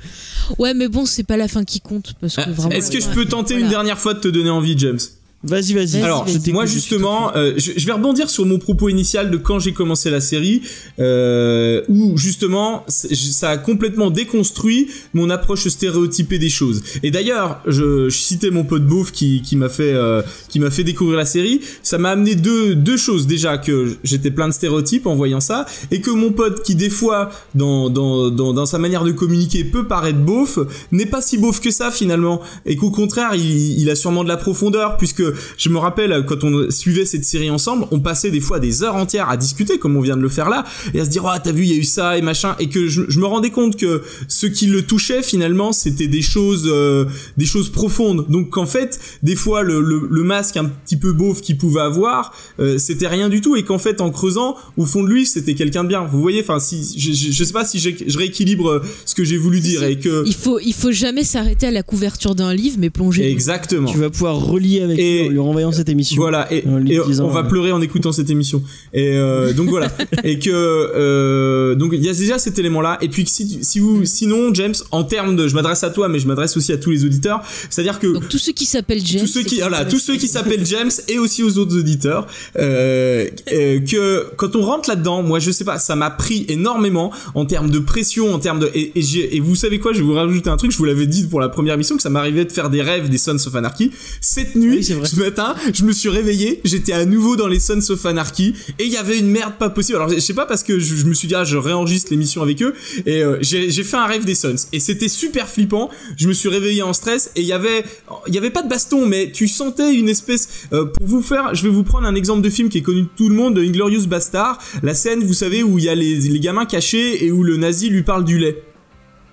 Ouais, mais bon, c'est pas la fin qui compte parce que Ah, vraiment. Est-ce que je peux tenter une dernière fois de te donner envie, James? Vas-y, vas-y. Alors, moi justement, euh, je, je vais rebondir sur mon propos initial de quand j'ai commencé la série, euh, où justement, ça a complètement déconstruit mon approche stéréotypée des choses. Et d'ailleurs, je, je citais mon pote beauf qui, qui m'a fait, euh, qui m'a fait découvrir la série. Ça m'a amené deux, deux choses déjà que j'étais plein de stéréotypes en voyant ça, et que mon pote qui des fois, dans, dans, dans, dans sa manière de communiquer, peut paraître beauf, n'est pas si beauf que ça finalement, et qu'au contraire, il, il a sûrement de la profondeur, puisque je me rappelle quand on suivait cette série ensemble, on passait des fois des heures entières à discuter, comme on vient de le faire là, et à se dire, oh, t'as vu, il y a eu ça et machin, et que je, je me rendais compte que ce qui le touchait finalement, c'était des choses, euh, des choses profondes. Donc qu'en fait, des fois, le, le, le masque un petit peu beauf qu'il pouvait avoir, euh, c'était rien du tout, et qu'en fait, en creusant, au fond de lui, c'était quelqu'un de bien. Vous voyez, enfin, si, je, je, je sais pas si je rééquilibre euh, ce que j'ai voulu dire, et que Il faut, il faut jamais s'arrêter à la couverture d'un livre, mais plonger. exactement. Tu vas pouvoir relier avec Et- lui en lui renvoyant cette émission. Voilà, et, et disant, on va euh, pleurer en écoutant cette émission. Et euh, donc voilà, [LAUGHS] et que euh, donc il y a déjà cet élément-là. Et puis que si, si vous, sinon James, en termes de, je m'adresse à toi, mais je m'adresse aussi à tous les auditeurs. C'est-à-dire que Donc tous ceux qui s'appellent James. tous ceux et qui, voilà, tous ceux qui s'appellent James et aussi aux autres auditeurs, euh, euh, que quand on rentre là-dedans, moi je sais pas, ça m'a pris énormément en termes de pression, en termes de, et, et, j'ai- et vous savez quoi, je vais vous rajouter un truc, je vous l'avais dit pour la première mission que ça m'arrivait de faire des rêves des Sons of Anarchy. Cette nuit, Oui, c'est vrai. Ce matin, je me suis réveillé, j'étais à nouveau dans les Sons of Anarchy et il y avait une merde pas possible. Alors je sais pas parce que je, me suis dit ah je réenregistre l'émission avec eux et euh, j'ai fait un rêve des Sons et c'était super flippant. Je me suis réveillé en stress et il y avait il y avait pas de baston mais tu sentais une espèce euh, pour vous faire je vais vous prendre un exemple de film qui est connu de tout le monde de Inglorious Bastard la scène vous savez où il y a les gamins cachés et où le nazi lui parle du lait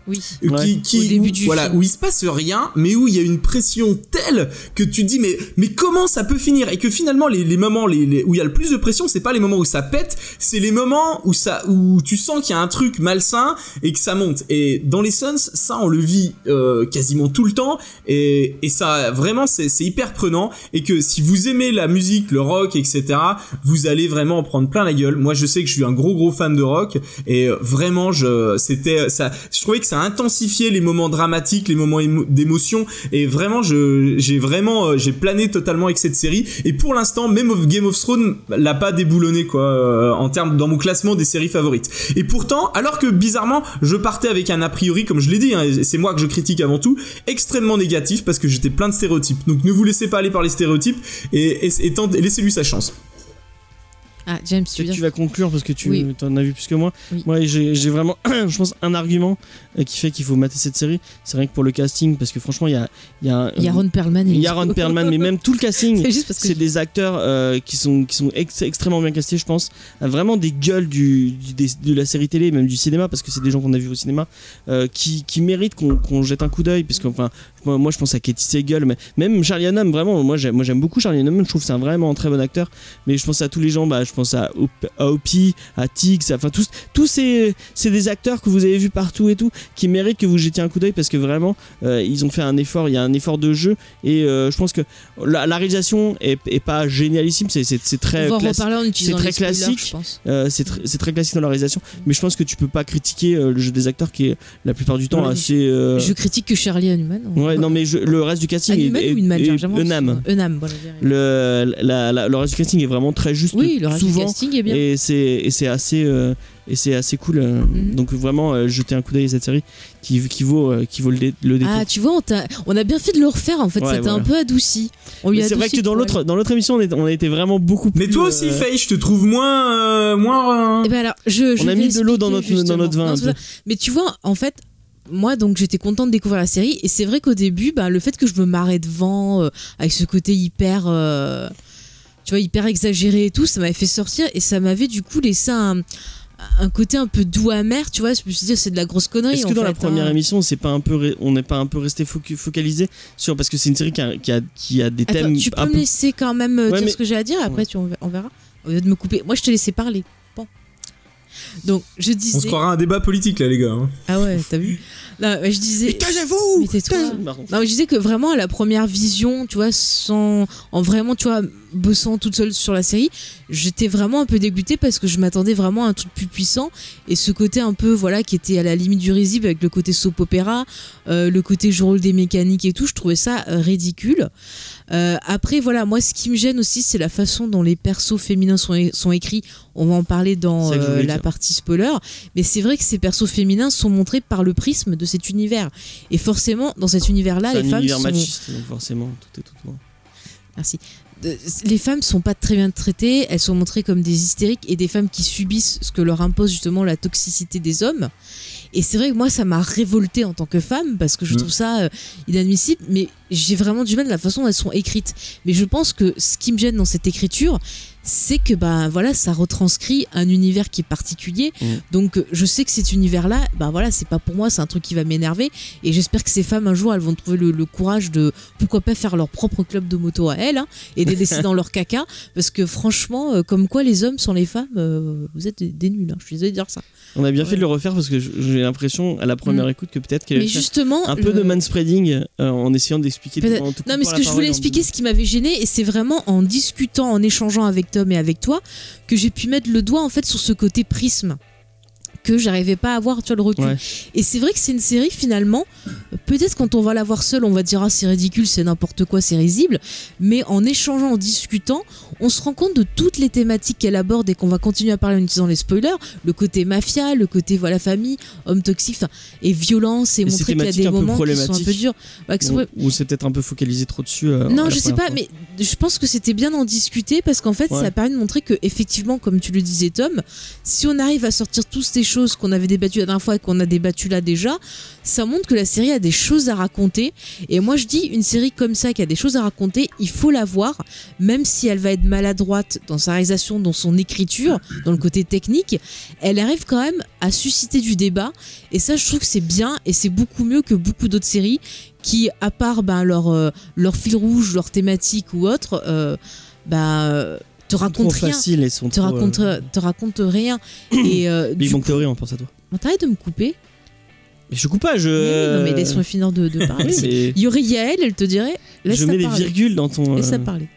Oui. qui, qui Au début où- du voilà film. où il se passe rien mais où il y a une pression telle que tu dis mais mais comment ça peut finir? Et que finalement les, les moments les, les- où il y a le plus de pression c'est pas les moments où ça pète c'est les moments où ça où tu sens qu'il y a un truc malsain et que ça monte. Et dans les Suns ça on le vit euh, quasiment tout le temps et, et ça vraiment c'est c'est hyper prenant. Et que si vous aimez la musique le rock etc vous allez vraiment en prendre plein la gueule. Moi je sais que je suis un gros gros fan de rock et euh, vraiment je c'était ça je trouvais que ça intensifiait les moments dramatiques les moments émo- d'émotion. Et vraiment j'ai vraiment euh, j'ai plané totalement avec cette série. Et pour l'instant même Game of Thrones l'a pas déboulonné quoi euh, en termes dans mon classement des séries favorites. Et pourtant alors que bizarrement je partais avec un a priori comme je l'ai dit hein, c'est moi que je critique avant tout extrêmement négatif parce que j'étais plein de stéréotypes. Donc ne vous laissez pas aller par les stéréotypes et laissez-lui sa chance Ah, James, tu vas conclure parce que tu Oui. en as vu plus que moi. Oui. Moi, j'ai vraiment, [CLEARS THROAT] je pense, un argument euh, qui fait qu'il faut mater cette série. C'est rien que pour le casting, parce que franchement, il y a, il y a, y a Ron Perlman. et il y a Ron Perlman, [LAUGHS] mais même tout le casting. C'est juste parce que C'est des acteurs euh, qui sont, qui sont ex- extrêmement bien castés, je pense. Euh, Vraiment des gueules du, du- des- de la série télé, même du cinéma, parce que c'est des gens qu'on a vus au cinéma, euh, qui, qui méritent qu'on jette un coup d'œil. Parce que, enfin, moi, moi, je pense à Katie Sagal, mais même Charlie Hunnam, vraiment, moi j'aime moi, j'aime beaucoup Charlie Hunnam, je trouve que c'est un vraiment très bon acteur. Mais je pense à tous les gens, bah, je pense à, Op- à Opie, à Tix, enfin, tous, tous ces, c'est des acteurs que vous avez vus partout et tout, qui méritent que vous jetiez un coup d'œil parce que vraiment, euh, ils ont fait un effort, il y a un effort de jeu. Et euh, je pense que la, la réalisation est, est pas génialissime, c'est très c'est très classique. je pense. Euh, c'est tr- c'est très classique dans la réalisation, mais je pense que tu peux pas critiquer euh, le jeu des acteurs qui est la plupart du temps assez. Je critique que Charlie Hunnam. Ouais, non, mais je- le reste du casting est, j'ai- Le, la- la- le reste du casting est vraiment très juste Oui, le reste du casting est bien. et c'est et c'est assez euh, et c'est assez cool euh, Mhm. donc vraiment euh, jeter un coup d'œil à cette série qui, qui vaut euh, qui vaut le, dé- le détour. Ah, tu vois, on, t'a- on a bien fait de le refaire en fait, Ouais, ça t'a un peu adouci. On lui Mais a c'est vrai que dans l'autre dans l'autre émission on, est- on a été vraiment beaucoup plus mais toi aussi euh, Faye je te trouve moins euh, moins Eh ben alors, je, je On a mis de l'eau dans notre- dans notre vin, Non. Mais tu vois, en fait, moi, donc, j'étais contente de découvrir la série. Et c'est vrai qu'au début, bah, le fait que je me marrais devant, euh, avec ce côté hyper. euh, tu vois, hyper exagéré et tout, ça m'avait fait sortir. Et ça m'avait du coup laissé un, un côté un peu doux amer, tu vois. Je me suis dit, c'est de la grosse connerie. Est-ce que dans la fait, première hein. émission, c'est pas un peu, on n'est pas un peu resté focalisé sur parce que c'est une série qui a, qui a, qui a des Attends, thèmes tu peux me peu. laisser quand même euh, Ouais, dire mais- ce que j'ai à dire? Après, tu, on on verra. Au lieu de me couper. Moi, je te laissais parler. Donc je On disais. se croirait à un débat politique là, les gars. hein. Ah ouais, t'as vu Là, ouais, je disais. Taisez-vous Mais. Non, mais je disais que vraiment à la première vision, tu vois, sans en vraiment, tu vois, bossant toute seule sur la série, j'étais vraiment un peu dégoûtée parce que je m'attendais vraiment à un truc plus puissant et ce côté un peu, voilà, qui était à la limite du risible avec le côté soap opéra, euh, le côté je roule des mécaniques et tout, je trouvais ça euh, ridicule. Euh, après, voilà, moi, ce qui me gêne aussi, c'est la façon dont les persos féminins sont, écrits. On va en parler dans euh, la partie spoiler. Mais c'est vrai que ces persos féminins sont montrés par le prisme de cet univers. Et forcément, dans cet univers-là, les un femmes univers sont... machiste, donc forcément, tout est tout droit. Merci. Les femmes sont pas très bien traitées, elles sont montrées comme des hystériques et des femmes qui subissent ce que leur impose justement la toxicité des hommes. Et c'est vrai que moi ça m'a révoltée en tant que femme parce que je Mm. trouve ça euh, inadmissible, mais j'ai vraiment du mal de la façon dont elles sont écrites. Mais je pense que ce qui me gêne dans cette écriture, c'est que bah voilà, ça retranscrit un univers qui est particulier. Mm. Donc je sais que cet univers-là, bah voilà, c'est pas pour moi, c'est un truc qui va m'énerver. Et j'espère que ces femmes un jour, elles vont trouver le, le courage de pourquoi pas faire leur propre club de moto à elles hein, et de laisser [LAUGHS] dans leur caca. Parce que franchement, euh, comme quoi les hommes sans les femmes, euh, vous êtes des, des nuls. hein. Je suis désolée de dire ça. On a bien fait de le refaire parce que j'ai l'impression, à la première Mm. écoute, que peut-être qu'elle justement, un peu le- de manspreading euh, en essayant d'expliquer. Non, mais ce que je voulais expliquer, ce qui m'avait gêné, et c'est vraiment en discutant, en échangeant avec Tom et avec toi, que j'ai pu mettre le doigt en fait sur ce côté prisme que j'arrivais pas à avoir, tu vois, le recul. Ouais. Et c'est vrai que c'est une série finalement, peut-être quand on va la voir seule, on va dire ah c'est ridicule, c'est n'importe quoi, c'est risible, mais en échangeant, en discutant, on se rend compte de toutes les thématiques qu'elle aborde et qu'on va continuer à parler en utilisant les spoilers, le côté mafia, le côté voilà famille, homme toxique, et violence, et, montrer qu'il y a des moments qui sont un peu durs. Ou, c'est peut-être un peu focalisé trop dessus. euh, non, je sais pas, fois. mais je pense que c'était bien d'en discuter parce qu'en fait, Ouais. ça a permis de montrer que, effectivement, comme tu le disais, Tom, si on arrive à sortir toutes ces choses qu'on avait débattues la dernière fois et qu'on a débattues là déjà, ça montre que la série a des choses à raconter. Et moi, je dis, une série comme ça qui a des choses à raconter, il faut la voir, même si elle va être maladroite dans sa réalisation, dans son écriture, dans le côté technique, elle arrive quand même à susciter du débat. Et ça, je trouve que c'est bien et c'est beaucoup mieux que beaucoup d'autres séries qui, à part ben, leur, euh, leur fil rouge, leur thématique ou autre, euh, euh, te racontent rien. facile et sont Te trop, euh, racontent, te racontent rien. Et euh, Big Bang Theory, on pense à toi. t'arrêtes de me couper. Mais je coupe pas, je. Mais oui, non, mais laisse-moi finir de, de [LAUGHS] parler. Il y aurait Yael, elle te dirait, laisse je mets des parler. virgules dans ton. Laisse ça euh, parler.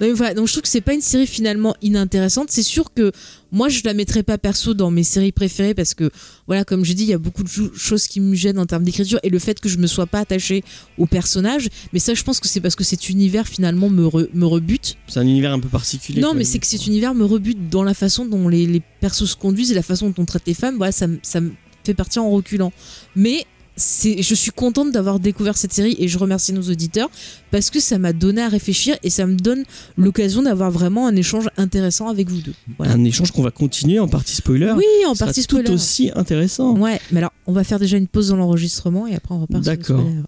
Donc je trouve que c'est pas une série finalement inintéressante. C'est sûr que moi je la mettrais pas perso dans mes séries préférées parce que voilà, comme je dis, il y a beaucoup de cho- choses qui me gênent en termes d'écriture et le fait que je me sois pas attachée au personnage. Mais ça, je pense que c'est parce que cet univers finalement me, re- me rebute. C'est un univers un peu particulier. Non, mais c'est que cet univers me rebute dans la façon dont les, les persos se conduisent et la façon dont on traite les femmes. Voilà, ça, me- ça me fait partir en reculant. Mais je suis contente d'avoir découvert cette série et je remercie nos auditeurs parce que ça m'a donné à réfléchir et ça me donne l'occasion d'avoir vraiment un échange intéressant avec vous deux. Voilà. Un échange qu'on va continuer en partie spoiler. Oui, en partie tout spoiler. aussi intéressant. Ouais, mais alors on va faire déjà une pause dans l'enregistrement et après on repart sur le D'accord. spoiler.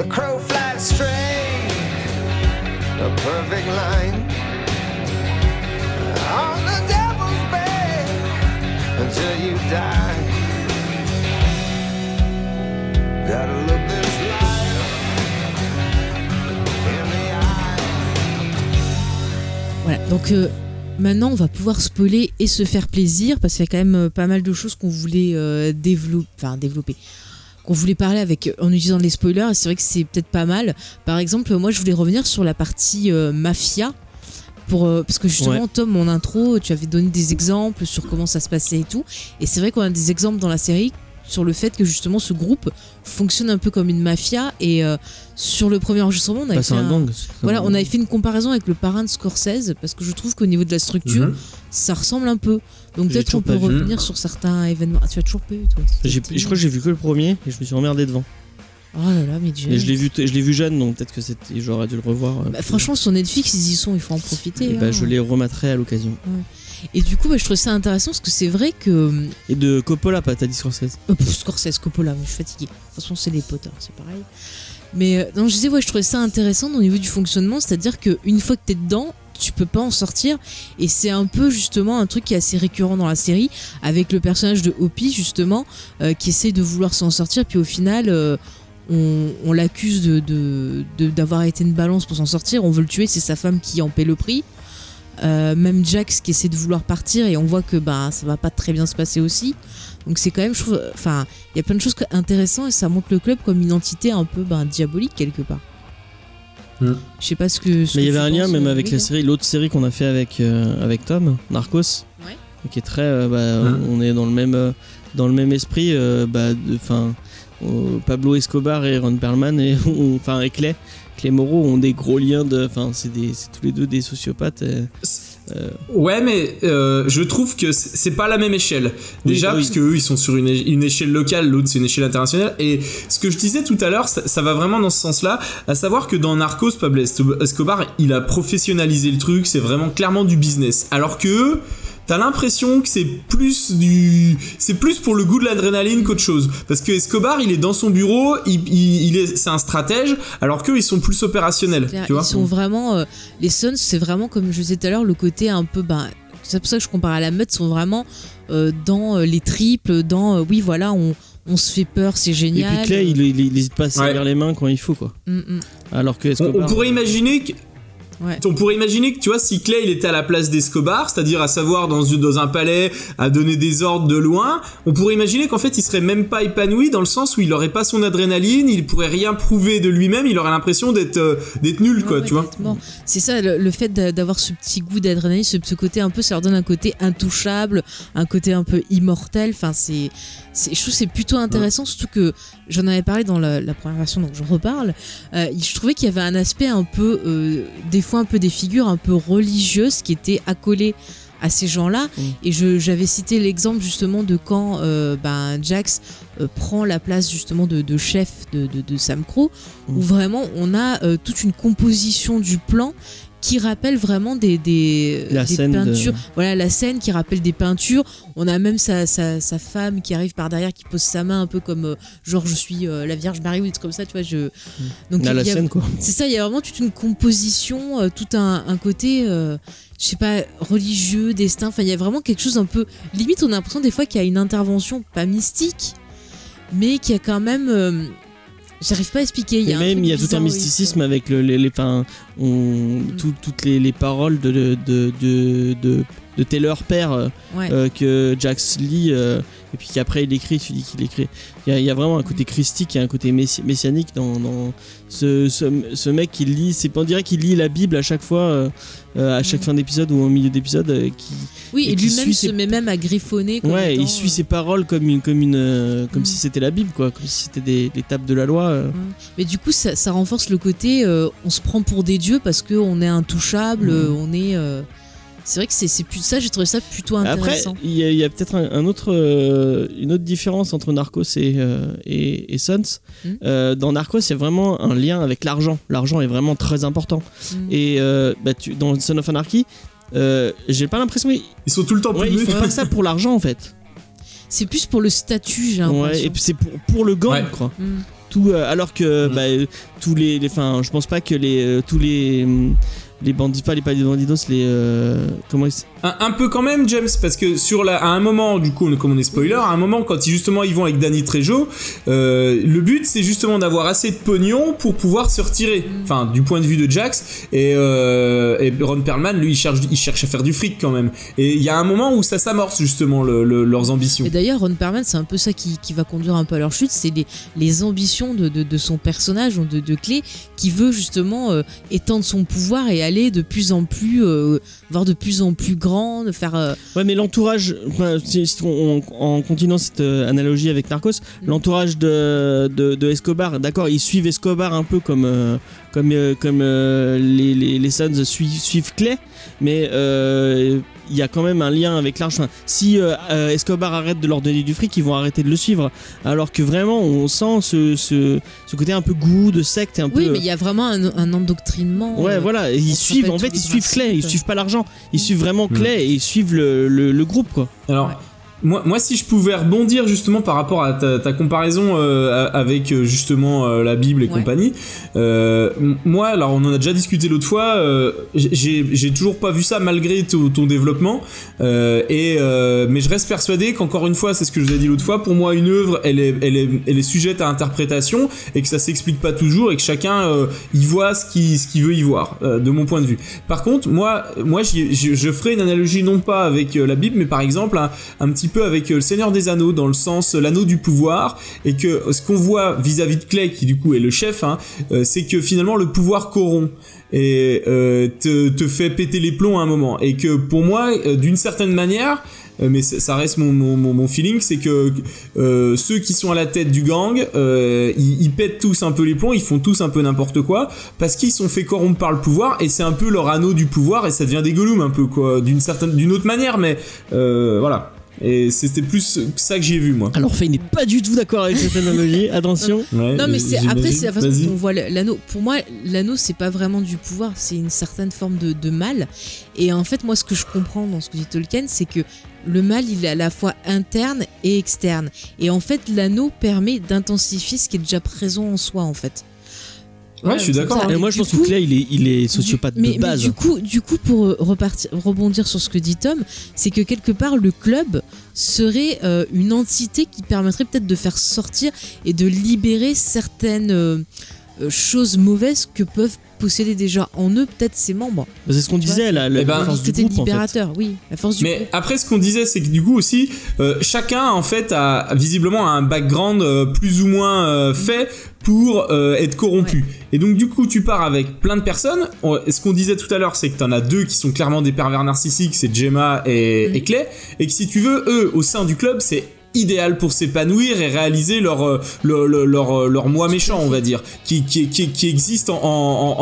The crow flies straight, a perfect line. On the devil's bed until you die. Gotta look this life in the eye. Voilà, donc euh, maintenant on va pouvoir spoiler et se faire plaisir parce qu'il y a quand même euh, pas mal de choses qu'on voulait euh, développer, enfin développer, qu'on voulait parler avec en utilisant les spoilers. et C'est vrai que c'est peut-être pas mal. Par exemple, moi je voulais revenir sur la partie euh, mafia. Pour, euh, parce que justement, Ouais. Tom, mon intro, tu avais donné des exemples sur comment ça se passait et tout. Et c'est vrai qu'on a des exemples dans la série sur le fait que justement ce groupe fonctionne un peu comme une mafia. Et euh, sur le premier enregistrement, on avait Bah, fait un un- gang. voilà, on avait fait une comparaison avec le parrain de Scorsese parce que je trouve qu'au niveau de la structure, Mhm. ça ressemble un peu. Donc peut-être qu'on toujours peut vu. revenir sur certains événements. Ah, tu as toujours pas eu toi Je crois que j'ai vu que le premier et je me suis emmerdé devant. Oh là là, mais Dieu. Et je l'ai vu, je l'ai vu jeune, donc peut-être que c'était, j'aurais dû le revoir. euh, Bah, franchement, sur Netflix, ils y sont, il faut en profiter. Et bah, hein. je les rematerai à l'occasion. Et du coup, bah, je trouve ça intéressant parce que c'est vrai que. Et de Coppola, pas t'as dit Scorsese. Euh, pff, Scorsese, Coppola, mais je suis fatiguée. De toute façon, c'est les potes, hein, c'est pareil. Mais euh, non, je disais, ouais, je trouvais ça intéressant au niveau du fonctionnement, c'est-à-dire qu'une fois que t'es dedans, tu peux pas en sortir. Et c'est un peu justement un truc qui est assez récurrent dans la série, avec le personnage de Hopi justement, euh, qui essaie de vouloir s'en sortir, puis au final. euh, on, l'accuse de, de- d'avoir été une balance pour s'en sortir. On veut le tuer, c'est sa femme qui en paie le prix. Euh, même Jax qui essaie de vouloir partir et on voit que bah ça va pas très bien se passer aussi. Donc c'est quand même, enfin, il y a plein de choses intéressantes et ça montre le club comme une entité un peu ben, diabolique quelque part. Hmm. Je sais pas ce que. ce Mais il y avait un lien même euh, avec oui, la hein. série, l'autre série qu'on a fait avec, euh, avec Tom, Narcos, Ouais. qui est très, euh, bah, Hein. on est dans le même, euh, dans le même esprit, euh, bah, de- euh, Pablo Escobar et Ron Perlman et, [LAUGHS] enfin, et Clay, Clay Moreau ont des gros liens de, enfin, c'est des, c'est tous les deux des sociopathes. Euh, Ouais, mais euh, je trouve que c'est pas la même échelle. Déjà, Oui, oui. parce que eux, ils sont sur une, échelle locale, l'autre c'est une échelle internationale. Et ce que je disais tout à l'heure, ça, ça va vraiment dans ce sens-là, à savoir que dans Narcos, Pablo Escobar, il a professionnalisé le truc, c'est vraiment clairement du business. Alors que eux, T'as l'impression que c'est plus du, c'est plus pour le goût de l'adrénaline qu'autre chose. Parce que Escobar, il est dans son bureau, il, il, il est, c'est un stratège, alors qu'eux, ils sont plus opérationnels. Claire, Tu vois ils sont vraiment euh, les Suns, c'est vraiment comme je disais tout à l'heure le côté un peu ben c'est pour ça que je compare à la Met, sont vraiment euh, dans euh, les triples, dans euh, oui voilà on, on se fait peur, c'est Et génial. puis Clay, il, il, il hésite pas à se Ouais. servir les mains quand il faut, quoi. Mm, mm. Alors que on pourrait imaginer que Ouais. On pourrait imaginer que tu vois si Clay il était à la place d'Escobar, c'est-à-dire à savoir dans, dans un palais à donner des ordres de loin, on pourrait imaginer qu'en fait il serait même pas épanoui dans le sens où il aurait pas son adrénaline, il pourrait rien prouver de lui-même, il aurait l'impression d'être euh, d'être nul quoi, Ouais, tu vois. C'est ça, le, le fait d'a- d'avoir ce petit goût d'adrénaline, ce, ce côté un peu, ça leur donne un côté intouchable, un côté un peu immortel. Enfin, c'est, je trouve que c'est plutôt intéressant, surtout que j'en avais parlé dans la, la première version, donc je reparle. Euh, je trouvais qu'il y avait un aspect un peu, euh, des fois un peu des figures un peu religieuses qui étaient accolées à ces gens-là. Et j'avais cité l'exemple justement de quand euh, ben, Jax euh, prend la place justement de, de chef de, de, de Sam Crow, Mm. où vraiment on a euh, toute une composition du plan qui rappelle vraiment des, des, La des scène de- peintures. Voilà, la scène qui rappelle des peintures. On a même sa, sa, sa femme qui arrive par derrière, qui pose sa main un peu comme euh, genre je suis euh, la Vierge Marie ou des trucs comme ça, tu vois. Je... Donc on a il la y a- scène, quoi. c'est ça, il y a vraiment toute une composition, euh, tout un, un côté, je sais pas, religieux, destin. Enfin, il y a vraiment quelque chose un peu. Limite, on a l'impression des fois qu'il y a une intervention, pas mystique, mais qui a quand même. J'arrive pas à expliquer. Il y a même il y a tout un mysticisme avec le, les, les, enfin, on, tout- toutes les, les paroles de, de, de, de, Taylor père euh, Ouais. euh, que Jax lit euh, et puis qu'après il écrit, tu dis qu'il écrit. Il y, a, il y a vraiment un côté christique et un côté messi- messianique dans, dans ce, ce, ce mec qui lit, c'est on dirait qu'il lit la Bible à chaque fois, euh, à chaque fin d'épisode ou au milieu d'épisode, euh, qui, oui, et lui-même se ses- met même à griffonner. comme ouais, étant, il suit euh, ses paroles comme une, comme une, euh, comme Mm. si c'était la Bible quoi, comme si c'était des, des tables de la loi. euh. Mais du coup, ça, ça renforce le côté on se prend pour des dieux parce qu'on est intouchable, Mhm. euh, on est. C'est vrai que c'est c'est plus ça, j'ai trouvé ça plutôt Après, intéressant. il y a, il y a peut-être un, un autre, euh, une autre différence entre Narcos et, euh, et, et Sons. Mm. Euh, dans Narcos, il y a vraiment un lien avec l'argent. L'argent est vraiment très important. Mhm. Et euh, bah, tu- dans Son of Anarchy, euh, j'ai pas l'impression Ils sont tout le temps ouais, plus ils font pas ça pour l'argent en fait. C'est plus pour le statut, j'ai Ouais, l'impression. et puis c'est pour, pour le gang, Ouais. quoi. Mhm. Tout, euh, alors que Mm. bah, tous les, les, enfin, je pense pas que les, tous les, les bandits, pas les les bandidos, les, euh, comment ils, Un, peu quand même, James, parce que sur la, à un moment, du coup, comme on est spoiler, à un moment, quand ils, justement ils vont avec Danny Trejo, euh, le but c'est justement d'avoir assez de pognon pour pouvoir se retirer. Enfin, du point de vue de Jax et, euh, et Ron Perlman, lui, il cherche, il cherche à faire du fric quand même. Et il y a un moment où ça s'amorce justement le- le- leurs ambitions. Et d'ailleurs, Ron Perlman, c'est un peu ça qui, va conduire un peu à leur chute, c'est les, ambitions de, son personnage, de, de Clé, qui veut justement euh, étendre son pouvoir et aller de plus en plus, voir de plus en plus grand, de faire... euh, Ouais, mais l'entourage, si- on- en continuant cette euh, analogie avec Narcos, Mm. l'entourage de, de, de Escobar, d'accord, ils suivent Escobar un peu comme, euh, comme, euh, comme les, les, les Suns suivent, suivent Clay, mais euh, il y a quand même un lien avec l'argent. Enfin, si euh, euh, Escobar arrête de leur donner du fric, ils vont arrêter de le suivre. Alors que vraiment, on sent ce, ce, ce côté un peu goût de secte, un Oui, peu. mais il y a vraiment un, un endoctrinement. Ouais, euh, voilà, ils suivent, en fait, ils suivent Clay, ils suivent pas l'argent, ils suivent vraiment Mm. Clay et ils suivent le, le, le groupe, quoi. Alors, Ouais. Moi, moi, si je pouvais rebondir justement par rapport à ta, ta comparaison euh, avec euh, justement euh, la Bible et Ouais. compagnie, euh, moi, alors on en a déjà discuté l'autre fois, j'ai j'ai toujours pas vu ça malgré ton, ton développement, et mais je reste persuadé qu'encore une fois, c'est ce que je vous ai dit l'autre fois, pour moi, une œuvre, elle est, elle est, elle est sujette à interprétation et que ça s'explique pas toujours et que chacun y voit ce qu'il ce qu'il veut y voir, de mon point de vue. Par contre, moi, moi, je, ferai une analogie non pas avec la Bible, mais par exemple un, un petit peu avec euh, le Seigneur des Anneaux, dans le sens euh, l'anneau du pouvoir, et que euh, ce qu'on voit vis-à-vis de Clay, qui du coup est le chef, hein, c'est que finalement le pouvoir corrompt et te, fait péter les plombs à un moment, et que pour moi, d'une certaine manière, mais ça reste mon, feeling, c'est que ceux qui sont à la tête du gang, ils, ils pètent tous un peu les plombs, ils font tous un peu n'importe quoi, parce qu'ils sont fait corrompre par le pouvoir, et c'est un peu leur anneau du pouvoir, et ça devient des Gollum un peu quoi, d'une certaine, d'une autre manière, mais voilà. Et c'était plus ça que j'ai vu moi. Alors Faye n'est pas du tout d'accord avec cette analogie, [LAUGHS] attention. Ouais, Non, mais c'est après c'est la façon Vas-y. dont on voit l'anneau. Pour moi, l'anneau c'est pas vraiment du pouvoir, c'est une certaine forme de, de mal. Et en fait, moi, ce que je comprends dans ce que dit Tolkien, c'est que le mal, il est à la fois interne et externe. Et en fait, l'anneau permet d'intensifier ce qui est déjà présent en soi, en fait. Ouais, je suis d'accord. Et moi je Du pense coup- que Clay il est, il est sociopathe mais, de mais base. du coup, du coup, pour euh, repartir, rebondir sur ce que dit Tom, c'est que quelque part le club serait euh, une entité qui permettrait peut-être de faire sortir et de libérer certaines euh, choses mauvaises que peuvent posséder déjà en eux peut-être ses membres. C'est ce qu'on disait, la, la ben, la force du en fait. libérateur, oui, la force du Mais groupe. après, ce qu'on disait, c'est que du coup aussi, euh, chacun en fait a visiblement un background euh, plus ou moins euh, fait pour euh, être corrompu. Et donc du coup, tu pars avec plein de personnes. Et ce qu'on disait tout à l'heure, c'est que t'en as deux qui sont clairement des pervers narcissiques, c'est Gemma et, et Clay. Et que si tu veux, eux, au sein du club, c'est idéal pour s'épanouir et réaliser leur euh, leur, leur, leur, euh, moi méchant on va dire qui qui, qui, qui existe en, en,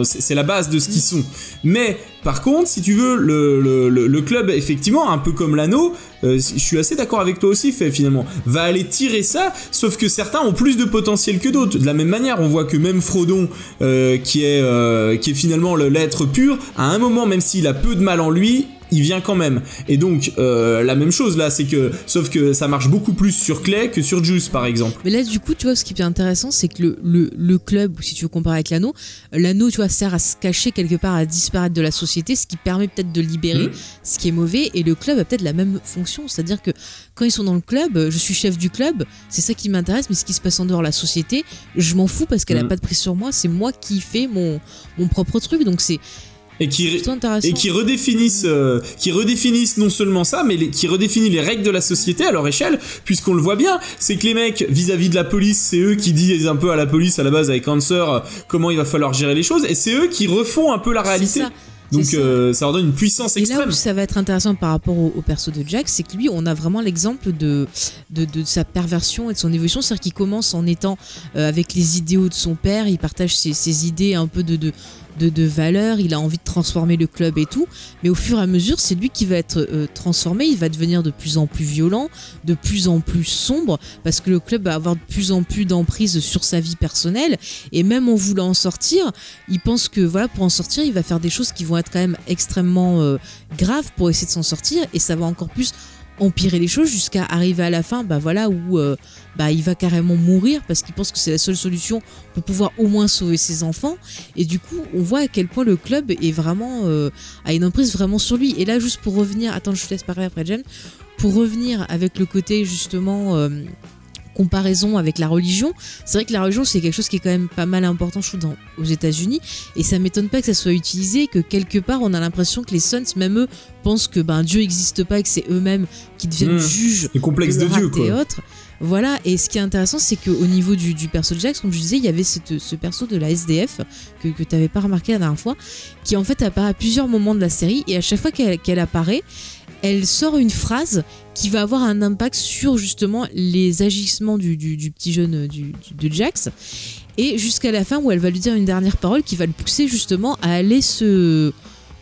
en- c'est la base de ce qu'ils sont. Mais par contre si tu veux le, le, le, club effectivement un peu comme l'anneau euh, je suis assez d'accord avec toi aussi fait finalement va aller tirer ça sauf que certains ont plus de potentiel que d'autres. De la même manière on voit que même Frodon euh, qui est euh, qui est finalement le- l'être pur à un moment même s'il a peu de mal en lui il vient quand même. Et donc, euh, la même chose là, c'est que, sauf que ça marche beaucoup plus sur Clay que sur Juice par exemple. Mais là, du coup, tu vois, ce qui est intéressant, c'est que le, le, le club, ou si tu veux comparer avec l'anneau, l'anneau, tu vois, sert à se cacher quelque part, à disparaître de la société, ce qui permet peut-être de libérer Mhm. ce qui est mauvais. Et le club a peut-être la même fonction, c'est-à-dire que quand ils sont dans le club, je suis chef du club, c'est ça qui m'intéresse, mais ce qui se passe en dehors de la société, je m'en fous parce qu'elle a Mhm. pas de prise sur moi, c'est moi qui fais mon, mon propre truc. Donc c'est Et qui, et qui redéfinissent, euh, qui redéfinissent non seulement ça, mais les- qui redéfinissent les règles de la société à leur échelle, puisqu'on le voit bien, c'est que les mecs vis-à-vis de la police, c'est eux qui disent un peu à la police à la base avec Answer euh, comment il va falloir gérer les choses, et c'est eux qui refont un peu la réalité. ça. Donc ça. euh, ça leur donne une puissance Et là extrême. où ça va être intéressant par rapport au, au perso de Jack, c'est que lui, on a vraiment l'exemple de, de, de sa perversion et de son évolution. C'est-à-dire qu'il commence en étant euh, avec les idéaux de son père, il partage ses, ses idées un peu de, de, de, de valeurs, il a envie de transformer le club et tout. Mais au fur et à mesure, c'est lui qui va être euh, transformé, il va devenir de plus en plus violent, de plus en plus sombre, parce que le club va avoir de plus en plus d'emprise sur sa vie personnelle. Et même en voulant en sortir, il pense que voilà, pour en sortir, il va faire des choses qui vont être quand même extrêmement euh, graves pour essayer de s'en sortir, et ça va encore plus empirer les choses jusqu'à arriver à la fin, bah voilà où euh, bah il va carrément mourir parce qu'il pense que c'est la seule solution pour pouvoir au moins sauver ses enfants. Et du coup, on voit à quel point le club est vraiment euh, a une emprise vraiment sur lui. Et là, juste pour revenir, attends, je te laisse parler après, Jem. Pour revenir avec le côté justement euh, comparaison avec la religion, c'est vrai que la religion c'est quelque chose qui est quand même pas mal important, je trouve, dans, aux États-Unis. Et ça m'étonne pas que ça soit utilisé, que quelque part on a l'impression que les Sons, même eux, pensent que ben Dieu n'existe pas et que c'est eux-mêmes qui deviennent Mmh. juges Le complexe de leur Dieu et autres. Voilà, et ce qui est intéressant, c'est qu'au niveau du, du perso de Jax, comme je disais, il y avait cette- ce perso de la SDF que, que tu n'avais pas remarqué la dernière fois, qui en fait apparaît à plusieurs moments de la série, et à chaque fois qu'elle qu'elle apparaît, elle sort une phrase qui va avoir un impact sur justement les agissements du, du- du petit jeune euh, du, de Jax, et jusqu'à la fin où elle va lui dire une dernière parole qui va le pousser justement à aller se,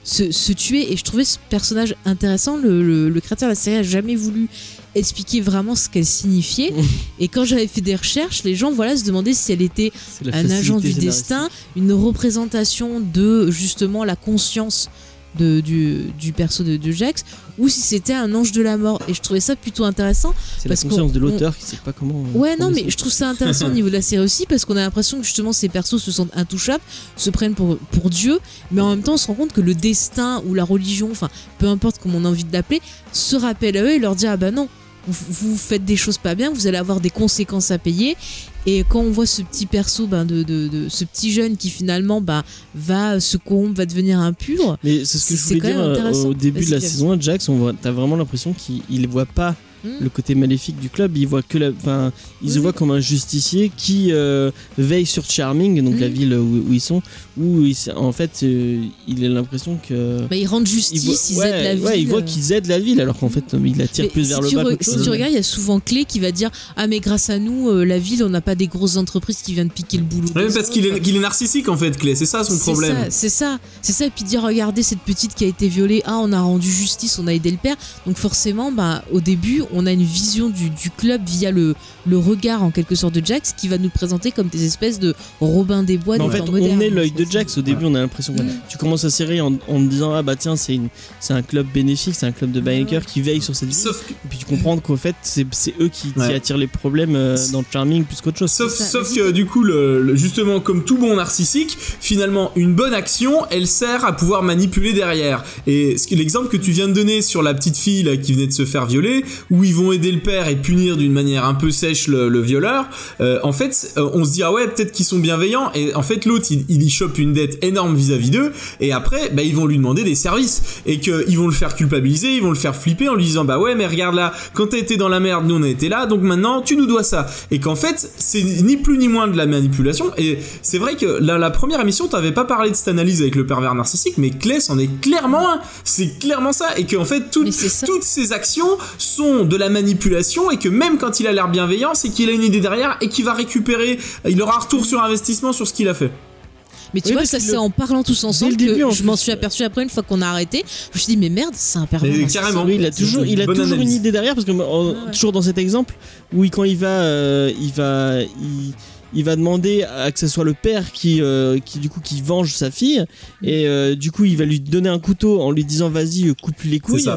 se, se tuer. Et je trouvais ce personnage intéressant. Le, le, le créateur de la série a jamais voulu expliquer vraiment ce qu'elle signifiait. [LAUGHS] et quand j'avais fait des recherches, les gens voilà, se demandaient si elle était un agent du destin, une représentation de justement la conscience de, du, du perso de, de Jax ou si c'était un ange de la mort. Et je trouvais ça plutôt intéressant. C'est la conscience de l'auteur qui sait pas comment. euh, Ouais, non, mais je trouve ça intéressant au [LAUGHS] niveau de la série aussi parce qu'on a l'impression que justement ces persos se sentent intouchables, se prennent pour, pour Dieu, mais en même temps on se rend compte que le destin ou la religion, enfin peu importe comment on a envie de l'appeler, se rappelle à eux et leur dit ah bah non, vous faites des choses pas bien, vous allez avoir des conséquences à payer. Et quand on voit ce petit perso, ben, de, de, de- ce petit jeune qui finalement ben, va se corrompre, va devenir impur, Mais c'est ce que je voulais dire euh, au début de la saison 1 Jax, on voit, t'as vraiment l'impression qu'il il voit pas Hmm. le côté maléfique du club, il voit que la, enfin, il se Oui. voit comme un justicier qui euh, veille sur Charming, donc Hmm. la ville où, où ils sont, où il s- en fait euh, il a l'impression que ben, ils rendent justice, ils aident la ville. ouais, il voit qu'ils aident la ville, alors qu'en fait euh, il attire Mais plus si vers le bas Si chose. tu regardes, il y a souvent Clé qui va dire Ah, mais grâce à nous, euh, la ville, on n'a pas des grosses entreprises qui viennent piquer le boulot. Ouais, parce qu'il est, qu'il est narcissique en fait, Clé. C'est ça son C'est problème. ça, C'est ça, c'est ça. Et puis dire Regardez cette petite qui a été violée. Ah, on a rendu justice, on a aidé le père. Donc, forcément, bah, au début, on a une vision du, du club via le, le regard en quelque sorte de Jax qui va nous présenter comme des espèces de Robin des Bois Mais en fait, on est l'œil de Jax. Au début, on a l'impression que Mm. tu commences la série en, en te disant ah bah tiens c'est un club bénéfique, c'est un club de bikers qui veille sur cette ville. Que, Et puis tu comprends qu'en fait c'est eux qui, attirent les problèmes euh, dans Charming plus qu'autre chose. Sauf, ça, que du coup, le, le- justement, comme tout bon narcissique, finalement, une bonne action, elle sert à pouvoir manipuler derrière. Et l'exemple que tu viens de donner sur la petite fille là, qui venait de se faire violer, où ils vont aider le père et punir d'une manière un peu sèche le, le violeur, euh, en fait, euh, on se dit ah ouais, peut-être qu'ils sont bienveillants. Et en fait, l'autre, il, il y chope une dette énorme vis-à-vis d'eux. Et après, bah, ils vont lui demander des services et qu'ils vont le faire culpabiliser, ils vont le faire flipper en lui disant bah ouais, mais regarde là, quand t'as été dans la merde, nous on a été là, donc maintenant tu nous dois ça. Et qu'en fait, c'est ni plus ni moins de la manipulation. Et c'est vrai que la, la première émission, t'avais pas parlé de cette analyse avec le pervers narcissique, mais Clay c'en est clairement un. C'est clairement ça. Et qu'en fait, ça. toutes ces actions sont de la manipulation et que même quand il a l'air bienveillant, c'est qu'il a une idée derrière et qu'il va récupérer, il aura un retour sur investissement sur ce qu'il a fait. Mais tu Oui, vois, ça c'est le- en parlant tous ensemble le début, que en je m'en suis aperçu après une fois qu'on a arrêté. Je me suis dit, mais merde, c'est un pervers. Mais carrément. Oui, il a toujours, une il a toujours une idée derrière parce que en- ouais. toujours dans cet exemple où il- quand il va, euh, il va, il, il va demander à que ce soit le père qui, euh, qui du coup qui venge sa fille Mm. et euh, du coup il va lui donner un couteau en lui disant vas-y euh, coupe les C'est couilles.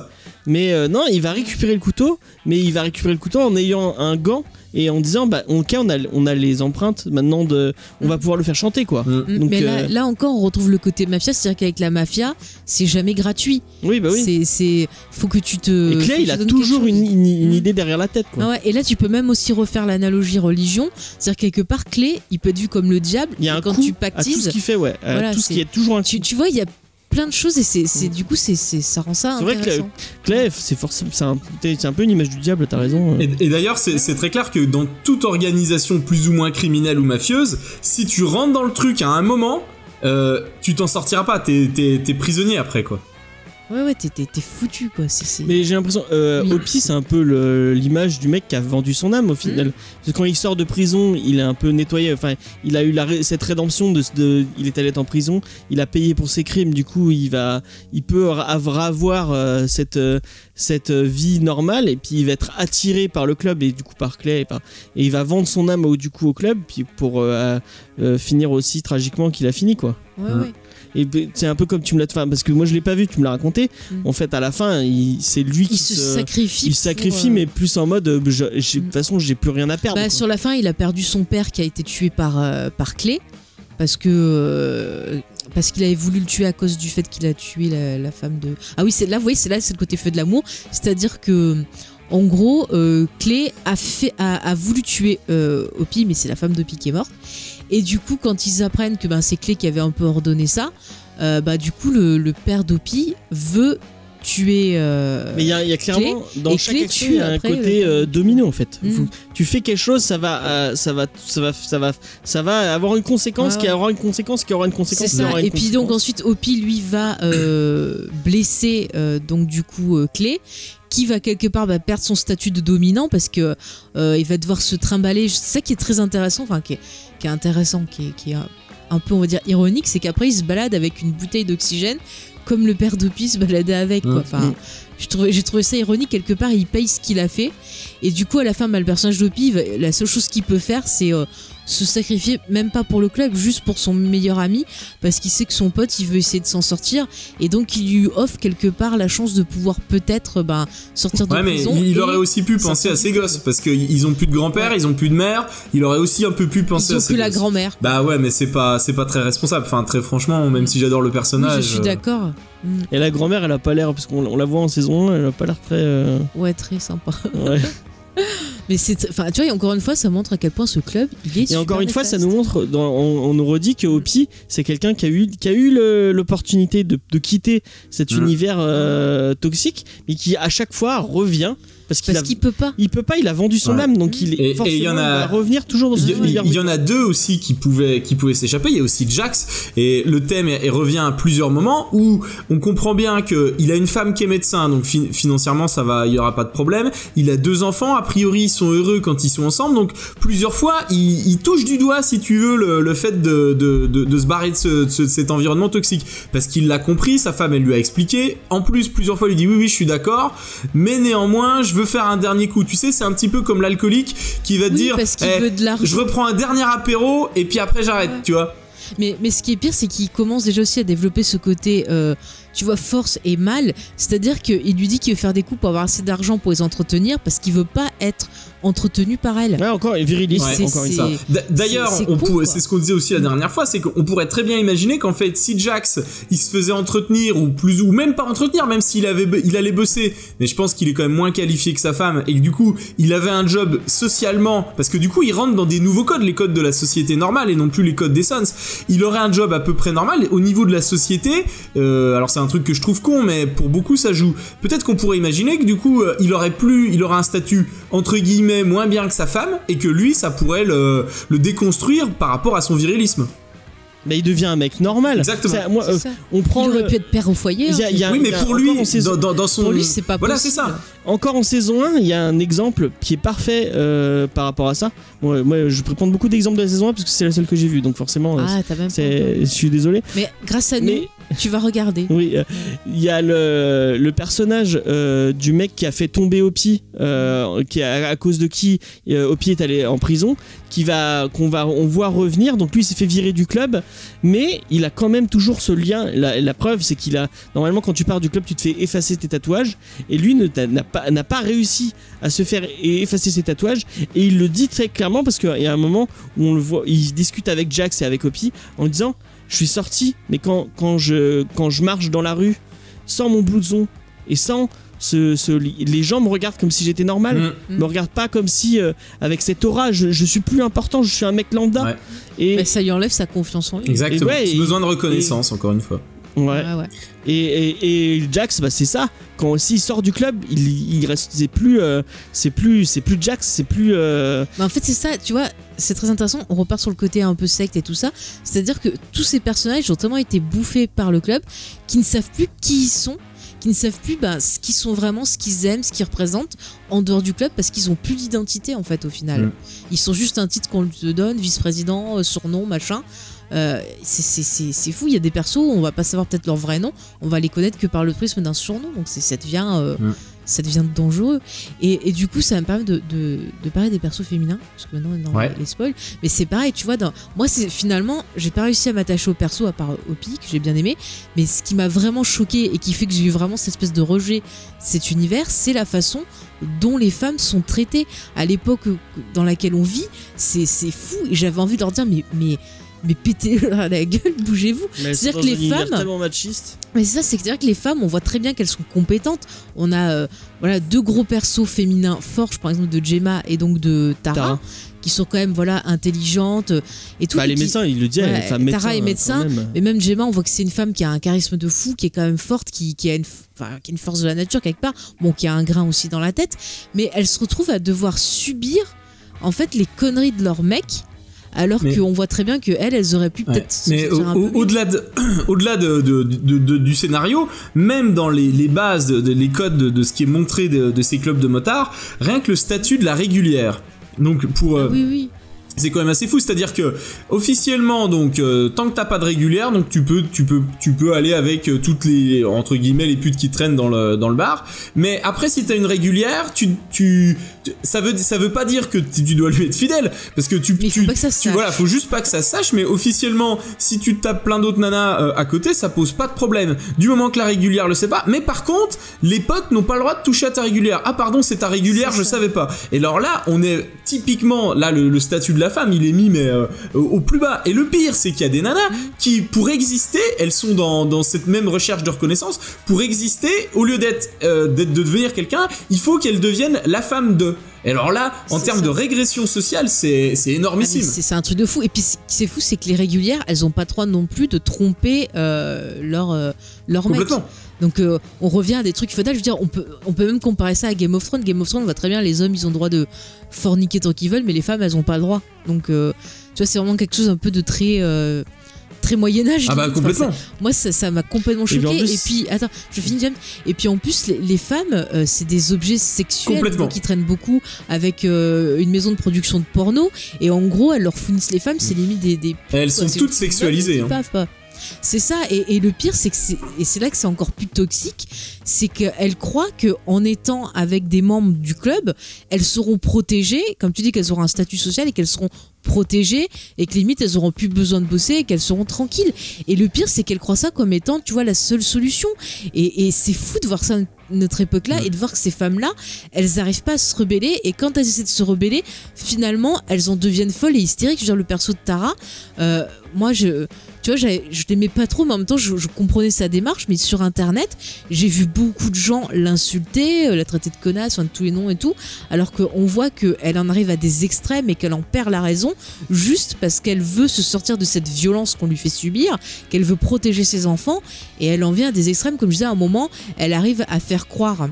Mais euh, non, il va récupérer le couteau, mais il va récupérer le couteau en ayant un gant et en disant bah ok on a on a les empreintes maintenant de, on va pouvoir le faire chanter quoi. Mm. Mm, Donc, mais là, euh, là encore, on retrouve le côté mafia, c'est-à-dire qu'avec la mafia, c'est jamais gratuit. Oui bah oui. C'est, c'est, faut que tu te. Et Clay il tu a toujours une, chose. une- une Mm. idée derrière la tête quoi. Ah ouais, et là, tu peux même aussi refaire l'analogie religion. C'est-à-dire quelque part, Clé, il peut être vu comme le diable. Il y a un quand coup tu à tout pactises, ce qu'il fait ouais, Voilà, tout ce qui est toujours un tu, tu vois, il y a plein de choses et c'est, c'est Mm. du coup, c'est, c'est, ça rend ça C'est vrai que. Clef, c'est forcément, c'est un, c'est un peu une image du diable, t'as raison. Et, et d'ailleurs, c'est c'est très clair que dans toute organisation plus ou moins criminelle ou mafieuse, si tu rentres dans le truc à un moment, euh, tu t'en sortiras pas. T'es prisonnier après, quoi. Ouais, ouais, t'es, t'es, t'es foutu, quoi. C'est, c'est... Mais j'ai l'impression, euh, Oui. Opie, c'est un peu le- l'image du mec qui a vendu son âme au final. Parce que quand il sort de prison, il est un peu nettoyé. Enfin, il a eu la cette rédemption de, de- il est allé être en prison, il a payé pour ses crimes. Du coup, il va, il peut avoir, avoir, euh, cette euh, cette euh, vie normale et puis il va être attiré par le club et du coup par Clay et, par- et il va vendre son âme au, du coup au club puis pour euh, euh, finir aussi tragiquement qu'il a fini quoi. Ouais, Mm. ouais. Et c'est un peu comme tu me l'as enfin, parce que moi je l'ai pas vu, tu me l'as raconté. Mm. En fait, à la fin, c'est lui qui se sacrifie. il sacrifie, euh, mais plus en mode, euh, de toute façon, j'ai plus rien à perdre. Bah, sur la fin, il a perdu son père qui a été tué par, euh, par Clé. Parce que. euh, parce qu'il avait voulu le tuer à cause du fait qu'il a tué la, la femme de. Ah oui, c'est là, vous voyez, c'est là, c'est le côté feu de l'amour. C'est-à-dire que. En gros, euh, Clé a, fait, a, a voulu tuer euh, Opie, mais c'est la femme d'Opie qui est morte. Et du coup, quand ils apprennent que ben, c'est Clé qui avait un peu ordonné ça, euh, bah, du coup, le, le père d'Opie veut tuer. euh, Mais il y, a- il y a clairement, dans chaque Clé action, tue il y a un côté le- euh, domino en fait. Mm. Tu fais quelque chose, ça va, ça va, ça va, ça va, ça va avoir une conséquence qui aura une conséquence qui aura une conséquence. qui ça. aura une Et puis donc ensuite Opie lui va blesser donc du coup Clé qui va quelque part bah, perdre son statut de dominant parce que euh, il va devoir se trimballer. C'est ça qui est très intéressant, enfin qui est, qui est intéressant, qui est, qui est un, peu on va dire ironique, c'est qu'après il se balade avec une bouteille d'oxygène comme le père d'Opie se baladait avec. Quoi. Mmh. Enfin, j'ai trouvé, ça ironique quelque part. Il paye ce qu'il a fait, et du coup à la fin, bah, le personnage d'Opi, la seule chose qu'il peut faire, c'est euh, se sacrifier, même pas pour le club, juste pour son meilleur ami, parce qu'il sait que son pote, il veut essayer de s'en sortir, et donc il lui offre quelque part la chance de pouvoir peut-être ben, sortir de Ouais, mais prison. il et aurait aussi pu penser à ses gosses parce qu'ils ont plus de grand-père, ils ont plus de mère. Il aurait aussi un peu pu penser Ils à ont ses que la grand-mère. Bah ouais, mais c'est pas c'est pas très responsable. Enfin, très franchement, même si j'adore le Oui, personnage. je suis euh, d'accord. Mm. Et la grand-mère, elle a pas l'air, parce qu'on on la voit en saison 1, elle a pas l'air très. euh, Ouais, très sympa. ouais. [LAUGHS] Mais c'est, enfin, tu vois, et encore une fois, ça montre à quel point ce club, il est. Et encore une fois, ça nous montre, dans- on, on nous redit que Hopi, c'est quelqu'un qui a eu, qui a eu le- l'opportunité de, de quitter cet Mm. univers euh, toxique, mais qui à chaque fois revient parce qu'il qu'il peut pas. il peut pas, il a vendu son Ouais. âme, donc il et est forcément il y en a- il va revenir toujours dans Il ce y, il- il y en a deux aussi qui pouvaient qui pouvaient s'échapper. Il y a aussi Jax et le thème est- est revient à plusieurs moments où on comprend bien que il a une femme qui est médecin, donc fin- financièrement ça va, il y aura pas de problème. Il a deux enfants, a priori ils sont heureux quand ils sont ensemble, donc plusieurs fois il, il touche du doigt si tu veux le, le fait de, de, de, de se barrer de, ce- de ce- de cet environnement toxique parce qu'il l'a compris, sa femme elle lui a expliqué. En plus plusieurs fois il lui dit oui oui je suis d'accord, mais néanmoins je veux faire un dernier coup. Tu sais c'est un petit peu comme l'alcoolique qui va te Oui, dire parce qu'il Eh, veut de l'argent. je reprends un dernier apéro et puis après j'arrête, Ouais. tu vois. Mais, mais ce qui est pire, c'est qu'il commence déjà aussi à développer ce côté, euh, tu vois, force et mal. C'est-à-dire qu'il lui dit qu'il veut faire des coups pour avoir assez d'argent pour les entretenir parce qu'il veut pas être entretenu par elle. Ouais, encore, et viriliste, Ouais, c'est- encore une fois. D'ailleurs, c'est- ce qu'on disait aussi la dernière fois, c'est qu'on pourrait très bien imaginer qu'en fait, si Jax, il se faisait entretenir ou plus ou même pas entretenir, même s'il avait, il allait bosser, mais je pense qu'il est quand même moins qualifié que sa femme et que du coup, il avait un job socialement, parce que du coup, il rentre dans des nouveaux codes, les codes de la société normale et non plus les codes des Sons. Il aurait un job à peu près normal au niveau de la société. euh, alors c'est un truc que je trouve con, mais pour beaucoup ça joue. Peut-être qu'on pourrait imaginer que du coup, euh, il aurait plus, il aurait un statut entre guillemets moins bien que sa femme et que lui, ça pourrait le, le déconstruire par rapport à son virilisme. Mais il devient un mec normal. Exactement. Ça, moi, C'est euh, ça. on prend il aurait le- pu être père au foyer. Il y a- hein. il y a- oui, mais a pour lui, saison- dans, dans- son, Pour lui, c'est pas voilà, c'est possible. ça. Encore en saison 1, il y a un exemple qui est parfait euh, par rapport à ça. Moi, moi, je pourrais prendre beaucoup d'exemples de la saison 1 parce que c'est la seule que j'ai vue, donc forcément, Ah, t'as même pas je suis désolé. Mais grâce à nous, Mais tu vas regarder. oui, euh, il y a le, personnage euh, du mec qui a fait tomber Opie, euh, qui à cause de qui Opie est allé en prison, qui va qu'on va on voit revenir. Donc lui, il s'est fait virer du club, mais il a quand même toujours ce lien. La, preuve, c'est qu'il a normalement quand tu pars du club, tu te fais effacer tes tatouages, et lui n'a pas n'a pas réussi à se faire effacer ses tatouages, et il le dit très clairement parce qu'il y a un moment où on le voit, il discute avec Jax et avec Opie en disant je suis sorti, mais quand, quand, je, quand je marche dans la rue sans mon blouson et sans ce, ce- les gens me regardent comme si j'étais normal, Mm. me regardent pas comme si euh, avec cette aura je, je suis plus important, je suis un mec lambda. Ouais. Et, Mais ça lui enlève sa confiance en lui. Exactement. Et ouais, et- besoin de reconnaissance, encore une fois. ouais. Ouais, ouais. Et, et, et Jax, bah, c'est ça. Quand s'il sort du club, il, il reste, c'est plus, euh, c'est plus, c'est plus Jax, c'est plus. euh, Mais en fait, c'est ça, tu vois, c'est très intéressant. On repart sur le côté un peu secte et tout ça. C'est-à-dire que tous ces personnages ont tellement été bouffés par le club qu'ils ne savent plus qui ils sont, qui ne savent plus ben, ce qu'ils sont vraiment, ce qu'ils aiment, ce qu'ils représentent en dehors du club parce qu'ils ont plus d'identité en fait au final. Mm. Ils sont juste un titre qu'on te donne, vice-président, euh, surnom, machin. Euh, c'est- fou, il y a des persos, on va pas savoir peut-être leur vrai nom, on va les connaître que par le prisme d'un surnom, donc c'est- ça devient, euh, Mm. ça devient dangereux. Et, et du coup, ça me permet de, de, de parler des persos féminins, parce que maintenant on est dans Ouais. les spoils, mais c'est pareil, tu vois, dans... moi finalement, j'ai pas réussi à m'attacher au perso à part Opi, que j'ai bien aimé, mais ce qui m'a vraiment choqué et qui fait que j'ai eu vraiment cette espèce de rejet cet univers, c'est la façon dont les femmes sont traitées à l'époque dans laquelle on vit, c'est c'est fou, et j'avais envie de leur dire, mais, mais, mais pétez [LAUGHS] la gueule, bougez-vous. C'est-à-dire que les femmes- tellement machiste. Mais c'est ça, c'est-à-dire que les femmes, on voit très bien qu'elles sont compétentes. On a euh, voilà deux gros persos féminins forts, par exemple de Gemma et donc de Tara, Tara. qui sont quand même voilà intelligentes euh, et tout. Bah, et les qui- médecins, il le les femmes Tara est médecin, quand même. Mais même Gemma, on voit que c'est une femme qui a un charisme de fou, qui est quand même forte, qui, qui a une, f- enfin, qui a une force de la nature quelque part, bon, qui a un grain aussi dans la tête, mais elle se retrouve à devoir subir en fait les conneries de leur mec. Alors qu'on voit très bien que elles, elles auraient pu peut-être se Mais au- au- au-delà de, [CLEARS THROAT] au-delà de, de- de- du scénario, même dans les, les bases, les codes de, ce qui est montré de, de ces clubs de motards, rien que le statut de la régulière. Donc pour euh, Oui, oui. C'est quand même assez fou, c'est-à-dire que officiellement donc euh, tant que t'as pas de régulière, donc tu peux tu peux tu peux aller avec euh, toutes les entre guillemets les putes qui traînent dans le dans le bar, mais après si t'as une régulière, tu tu tu- ça veut ça veut pas dire que tu tu dois lui être fidèle parce que tu Mais faut tu, pas que ça se tu- sache. voilà, faut juste pas que ça sache, mais officiellement si tu tapes plein d'autres nanas euh, à côté, ça pose pas de problème. Du moment que la régulière le sait pas, mais par contre, les potes n'ont pas le droit de toucher à ta régulière. Ah pardon, c'est ta régulière, je ça. savais pas. Et alors là, on est typiquement là le, le statut de la femme, il est mis mais euh, au plus bas. Et le pire, c'est qu'il y a des nanas qui, pour exister, elles sont dans, dans cette même recherche de reconnaissance. Pour exister, au lieu d'être euh, d'être- de devenir quelqu'un, il faut qu'elles deviennent la femme de. Et alors là, en termes de régression sociale, c'est c'est Ah, énormissime. C'est un truc de fou. Et puis, ce qui c'est fou, c'est que les régulières, elles ont pas le droit non plus de tromper euh, leur, euh, leur mec. Complètement. Donc, euh, on revient à des trucs féodales. Je veux dire, on peut, on peut même comparer ça à Game of Thrones. Game of Thrones, on voit très bien, les hommes, ils ont le droit de forniquer tant qu'ils veulent, mais les femmes, elles ont pas le droit. Donc, euh, tu vois, c'est vraiment quelque chose un peu de très. euh, très Moyen-Âge. Ah bah. Enfin, complètement. ça- moi, ça ça m'a complètement choqué. Et puis, attends, je finis, James. Et puis, en plus, les, les femmes, euh, c'est des objets sexuels qui traînent beaucoup avec euh, une maison de production de porno. Et en gros, elles leur fournissent les femmes, c'est limite des. des Elles sont quoi, toutes sexualisées. hein. pas. C'est ça, et, et le pire, c'est que c'est, et c'est là que c'est encore plus toxique, c'est qu'elles croient que en étant avec des membres du club, elles seront protégées, comme tu dis qu'elles auront un statut social et qu'elles seront protégées et que limite elles auront plus besoin de bosser et qu'elles seront tranquilles. Et le pire, c'est qu'elles croient ça comme étant, tu vois, la seule solution. Et, et c'est fou de voir ça à notre époque-là et de voir que ces femmes-là, elles n'arrivent pas à se rebeller et quand elles essaient de se rebeller, finalement, elles en deviennent folles et hystériques. Je veux dire, le perso de Tara, euh, moi, je, je l'aimais pas trop, mais en même temps, je, je comprenais sa démarche. Mais sur Internet, j'ai vu beaucoup de gens l'insulter, euh, la traiter de connasse, enfin, de tous les noms et tout, alors qu'on voit qu'elle en arrive à des extrêmes et qu'elle en perd la raison juste parce qu'elle veut se sortir de cette violence qu'on lui fait subir, qu'elle veut protéger ses enfants, et elle en vient à des extrêmes. Comme je disais, à un moment, elle arrive à faire croire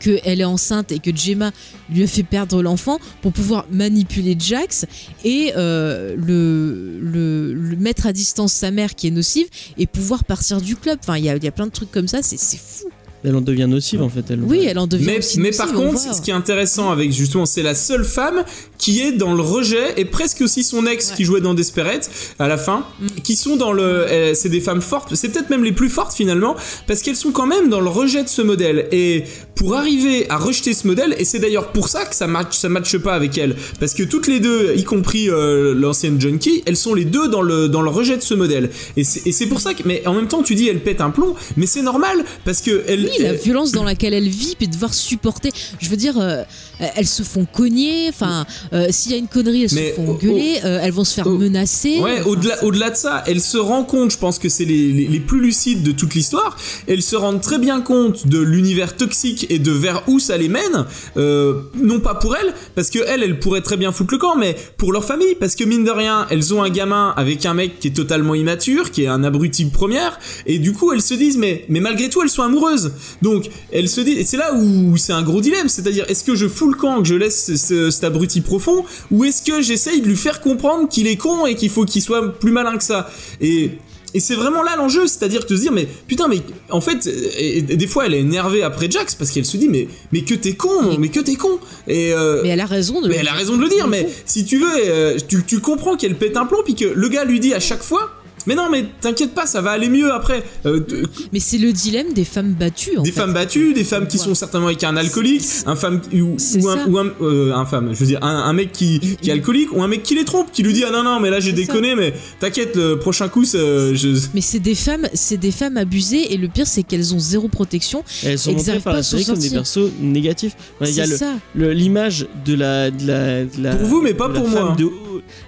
qu'elle est enceinte et que Gemma lui a fait perdre l'enfant pour pouvoir manipuler Jax et euh, le, le, le mettre à distance sa mère qui est nocive et pouvoir partir du club. Enfin, il y a, il y a plein de trucs comme ça, c'est c'est fou. Elle en devient nocive en fait. Elle. Oui, elle en devient Mais, aussi mais nocive, par on contre, ce qui est intéressant avec justement, c'est la seule femme qui est dans le rejet et presque aussi son ex Ouais. Mm. qui jouait dans Desperate à la fin, qui sont dans le, euh, c'est des femmes fortes. C'est peut-être même les plus fortes finalement parce qu'elles sont quand même dans le rejet de ce modèle. Et pour arriver à rejeter ce modèle, et c'est d'ailleurs pour ça que ça match, ça matche pas avec elle, parce que toutes les deux, y compris euh, l'ancienne junkie, elles sont les deux dans le dans le rejet de ce modèle. Et c'est pour ça que, mais en même temps, tu dis elle pète un plomb, mais c'est normal parce que elle. Oui, la elle- violence dans laquelle elle vit, puis devoir supporter. Je veux dire, euh, elles se font cogner. Enfin, euh, s'il y a une connerie, elles Mais se font euh, elles vont se faire menacer. Ouais, Enfin, au-delà, de ça, elle se rend compte, je pense que c'est les, les, les plus lucides de toute l'histoire, elles se rendent très bien compte de l'univers toxique et de vers où ça les mène, euh, non pas pour elles, parce que elles, elles pourraient très bien foutre le camp, mais pour leur famille, parce que mine de rien, elles ont un gamin avec un mec qui est totalement immature, qui est un abruti première, et du coup elles se disent, mais, mais malgré tout, elles sont amoureuses. Donc, elles se disent, et c'est là où c'est un gros dilemme, c'est-à-dire, est-ce que je fous le camp, que je laisse ce- cet abruti profond, ou est-ce que j'essaye de lui faire comprendre qu'il est con et qu'il faut qu'il soit plus malin que ça? Et et c'est vraiment là l'enjeu, c'est-à-dire te dire mais putain mais en fait et, et des fois elle est énervée après Jax parce qu'elle se dit mais mais que t'es con, mais que t'es con et euh, Mais elle a raison de. mais elle a raison de le dire, mais si tu veux, euh, tu, tu comprends qu'elle pète un plomb, puis que le gars lui dit à chaque fois, mais non, mais t'inquiète pas, ça va aller mieux après. Euh, t- Mais c'est le dilemme des femmes battues. En des fait. femmes battues, des femmes qui Ouais. sont certainement avec un alcoolique, un femme ou, C'est ou un, ça. ou un, euh, un femme, je veux dire un, un mec qui, qui est alcoolique ou un mec qui les trompe, qui lui dit ah non non mais là j'ai ça. déconné, mais t'inquiète le prochain coup ça, je Mais c'est des femmes, c'est des femmes abusées et le pire c'est qu'elles ont zéro protection. Elles sont montrées par la série comme des persos négatifs. Il y a l'image de la, de la, de la- Pour vous, mais pas pour moi. de-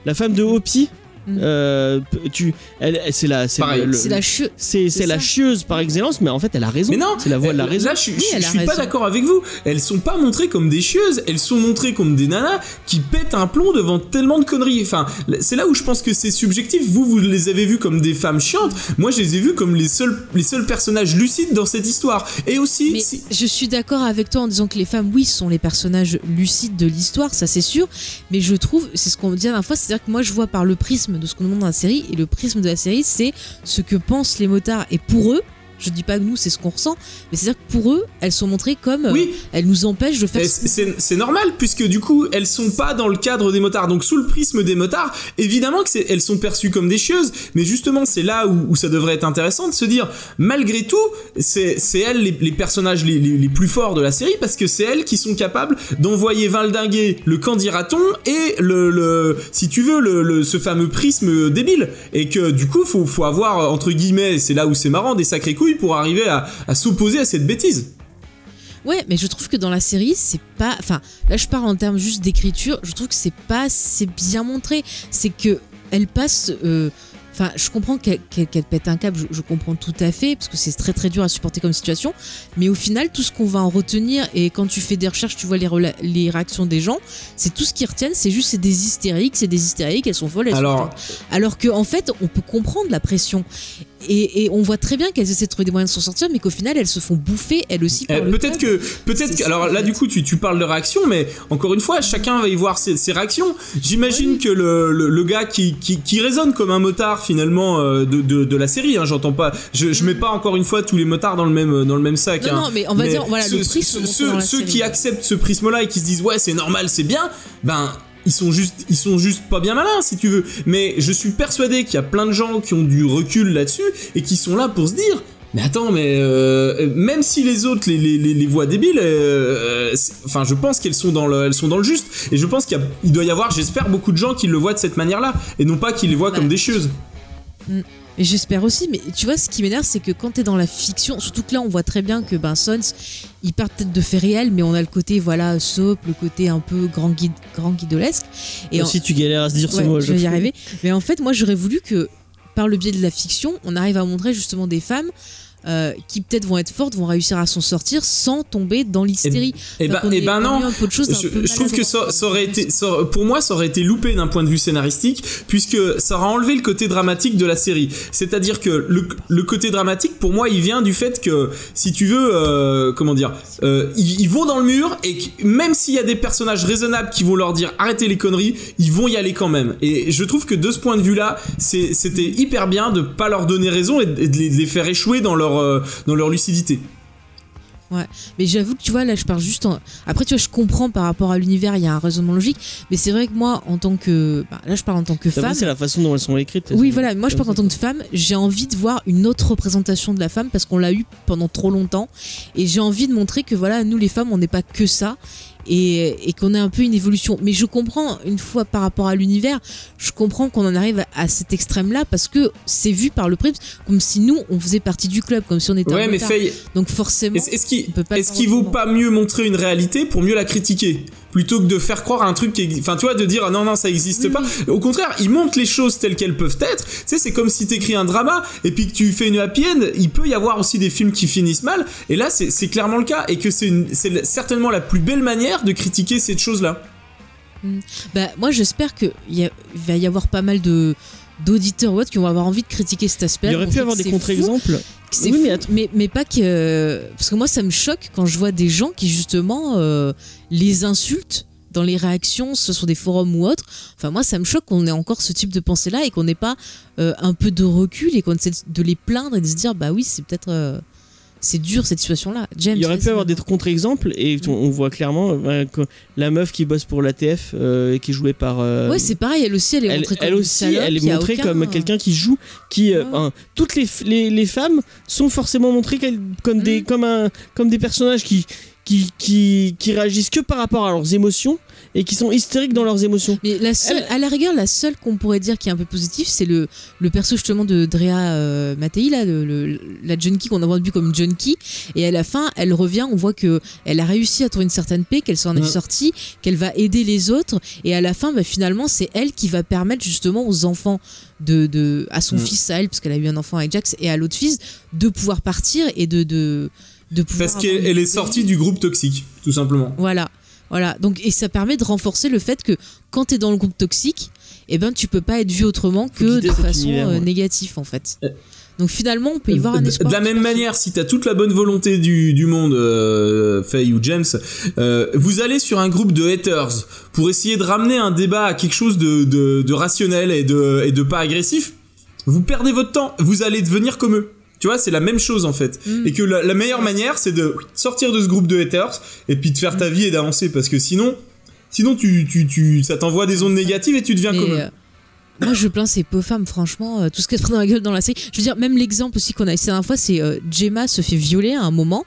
la femme de Hopi. Mm. euh, tu, elle, elle- c'est la, c'est Pareil. le- C'est la chie- c'est, c'est c'est la chieuse par excellence, mais en fait, elle a raison. Mais non, c'est la voix de la raison. Là, je, suis- Oui, je- je pas d'accord avec vous. Elles sont pas montrées comme des chieuses, elles sont montrées comme des nanas qui pètent un plomb devant tellement de conneries. Enfin, c'est là où je pense que c'est subjectif. Vous, vous les avez vues comme des femmes chiantes. Moi, je les ai vues comme les seuls, les seuls personnages lucides dans cette histoire. Et aussi, Mais si- je suis d'accord avec toi en disant que les femmes, oui, sont les personnages lucides de l'histoire, ça c'est sûr. Mais je trouve, c'est ce qu'on me dit la dernière fois, c'est-à-dire que moi je vois par le prisme de ce qu'on montre dans la série, et le prisme de la série, c'est ce que pensent les motards. Et pour eux, Je dis pas que nous, c'est ce qu'on ressent, mais c'est-à-dire que pour eux, elles sont montrées comme euh, Oui. elles nous empêchent de faire. C'est normal puisque du coup elles sont pas dans le cadre des motards donc sous le prisme des motards évidemment que elles sont perçues comme des chieuses mais justement c'est là où, où ça devrait être intéressant de se dire malgré tout c'est elles les, les personnages les, les, les plus forts de la série parce que c'est elles qui sont capables d'envoyer valdinguer le candidaton et le, le si tu veux le, le- ce fameux prisme débile et que du coup faut faut avoir entre guillemets c'est là où c'est marrant des sacrées couilles pour arriver à, à s'opposer à cette bêtise Ouais, mais je trouve que dans la série, c'est pas. Enfin, là, je parle en termes juste d'écriture. Je trouve que c'est pas assez bien montré. C'est que elle passe. euh, Enfin, je comprends qu'elle pète un câble, je, je comprends tout à fait, parce que c'est très très dur à supporter comme situation. Mais au final, tout ce qu'on va en retenir, et quand tu fais des recherches, tu vois les, réactions des gens, c'est tout ce qu'ils retiennent, c'est juste c'est des hystériques, c'est des hystériques, elles sont folles, elles sont alors alors qu'en en fait, on peut comprendre la pression. Et, et on voit très bien qu'elles essaient de trouver des moyens de s'en sortir, mais qu'au final, elles se font bouffer, elles aussi, le peut-être que peut-être que alors là fait. du coup tu, tu parles de réaction mais encore une fois chacun va y voir ses, ses réactions j'imagine Oui. que le, le, le gars qui, qui, qui résonne comme un motard finalement euh, de, de, de la série hein, j'entends pas je, je mets pas encore une fois tous les motards dans le même dans le même sac Non, hein. non, mais on va dire, voilà, le ceux, prisme ceux- qui acceptent ce prisme là et qui se disent ouais c'est normal c'est bien ben ils sont juste ils sont juste pas bien malins si tu veux. Mais je suis persuadé qu'il y a plein de gens qui ont du recul là-dessus et qui sont là pour se dire mais attends, mais euh, même si les autres les, les, les, les voient débiles, euh, c'est- enfin je pense qu'elles sont dans le elles sont dans le juste. Et je pense qu'il doit y avoir j'espère beaucoup de gens qui le voient de cette manière-là et non pas qui les voient Bah, comme des chieuses. Et j'espère aussi, mais tu vois, ce qui m'énerve, c'est que quand t'es dans la fiction, surtout que là, on voit très bien que ben, Sons, il part peut-être de faits réels, mais on a le côté, voilà, soap, le côté un peu grand, guide, grand guidolesque. Et en- si tu galères à se dire ce mot, je vais y arriver. [LAUGHS] Mais en fait, moi, j'aurais voulu que, par le biais de la fiction, on arrive à montrer justement des femmes euh, qui peut-être vont être fortes, vont réussir à s'en sortir sans tomber dans l'hystérie. Et Donc, ben, on et est- ben on non. Je, trouve que ça, aurait été, ça- pour moi, ça aurait été loupé d'un point de vue scénaristique, puisque ça aurait enlevé le côté dramatique de la série. C'est-à-dire que le, le côté dramatique, pour moi, il vient du fait que, si tu veux, euh, comment dire, euh, ils, ils vont dans le mur et que même s'il y a des personnages raisonnables qui vont leur dire arrêtez les conneries, ils vont y aller quand même. Et je trouve que de ce point de vue-là, c'était hyper bien de pas leur donner raison et de, et de les, de les faire échouer dans leur, euh, dans leur lucidité. Mais j'avoue que tu vois, là, je parle juste en. Après, tu vois, je comprends par rapport à l'univers, il y a un raisonnement logique. Mais c'est vrai que moi, en tant que. bah, là, je parle en tant que femme. c'est la façon dont elles sont écrites. Oui, voilà. Moi, je pense qu'en tant que femme, j'ai envie de voir une autre représentation de la femme parce qu'on l'a eu pendant trop longtemps. Et j'ai envie de montrer que, voilà, nous, les femmes, on n'est pas que ça. Et, et qu'on ait un peu une évolution. Mais je comprends, une fois par rapport à l'univers, je comprends qu'on en arrive à, à cet extrême-là parce que c'est vu par le prix comme si nous, on faisait partie du club, comme si on était un Ouais, mais motard. Faye, Donc forcément. Est-ce qu'il est-ce faire qu'il vaut pas mieux montrer une réalité pour mieux la critiquer? Plutôt que de faire croire à un truc qui enfin tu vois de dire ah non non ça existe Oui, pas. Au contraire ils montrent les choses telles qu'elles peuvent être. Tu sais c'est comme si t'écris un drama et puis que tu fais une happy end il peut y avoir aussi des films qui finissent mal. Et là c'est c'est clairement le cas. Et que c'est certainement la plus belle manière de critiquer cette chose là Bah, moi, j'espère qu'il y a- il va y avoir pas mal de d'auditeurs ou autres qui vont avoir envie de critiquer cet aspect. Il y aurait pu avoir des contre-exemples. C'est Oui, fou, mais mais, pas que. Parce que moi, ça me choque quand je vois des gens qui, justement, euh, les insultent dans les réactions, ce sur des forums ou autres. Enfin, moi, ça me choque qu'on ait encore ce type de pensée-là et qu'on n'ait pas euh, un peu de recul et qu'on essaie de les plaindre et de se dire, bah oui, c'est peut-être. euh, c'est dur cette situation-là. James. Il y aurait pu vas-y. avoir des contre-exemples et on, on voit clairement euh, la meuf qui bosse pour l'ATF euh, et qui est jouée par. euh, Ouais, c'est pareil, elle aussi, elle est elle, montrée comme elle une aussi, salope, elle est il y a montrée aucun- comme quelqu'un qui joue, qui euh, Ouais. hein, toutes les, les, les femmes sont forcément montrées comme des Mm. comme un comme des personnages qui qui, qui qui réagissent que par rapport à leurs émotions et qui sont hystériques dans leurs émotions. Mais la seule, à la rigueur, la seule qu'on pourrait dire qui est un peu positive, c'est le, le perso justement de Drea euh, Mattei, là, le- le- la junkie qu'on a vendu comme junkie. Et à la fin, elle revient, on voit que elle a réussi à trouver une certaine paix, qu'elle s'en est Ouais. sortie, qu'elle va aider les autres. Et à la fin, bah, finalement, c'est elle qui va permettre justement aux enfants de, de à son fils, à elle, parce qu'elle a eu un enfant avec Jax, et à l'autre fils, de pouvoir partir et de de, de pouvoir. parce qu'elle est sortie du groupe toxique tout simplement Voilà. Voilà. Donc, et ça permet de renforcer le fait que quand tu es dans le groupe toxique, eh ben, tu peux pas être vu autrement que de façon univers, euh, ouais. négative, en fait. Euh, Donc, finalement, on peut y voir un de, espoir. de la même manière, si t'as toute la bonne volonté du, du monde, euh, Faye ou James, euh, vous allez sur un groupe de haters pour essayer de ramener un débat à quelque chose de, de, de rationnel et de, et de pas agressif. Vous perdez votre temps. Vous allez devenir comme eux. Tu vois, c'est la même chose en fait. Mm. Et que la, la meilleure manière, c'est de sortir de ce groupe de haters et puis de faire ta vie et d'avancer parce que sinon, sinon tu, tu, tu, ça t'envoie des ondes négatives et tu deviens comme euh, moi, je plains ces pauvres femmes, franchement, euh, tout ce qu'elles prennent dans la gueule dans la série. Je veux dire, même l'exemple aussi qu'on a essayé la dernière fois, c'est euh, Gemma se fait violer à un moment.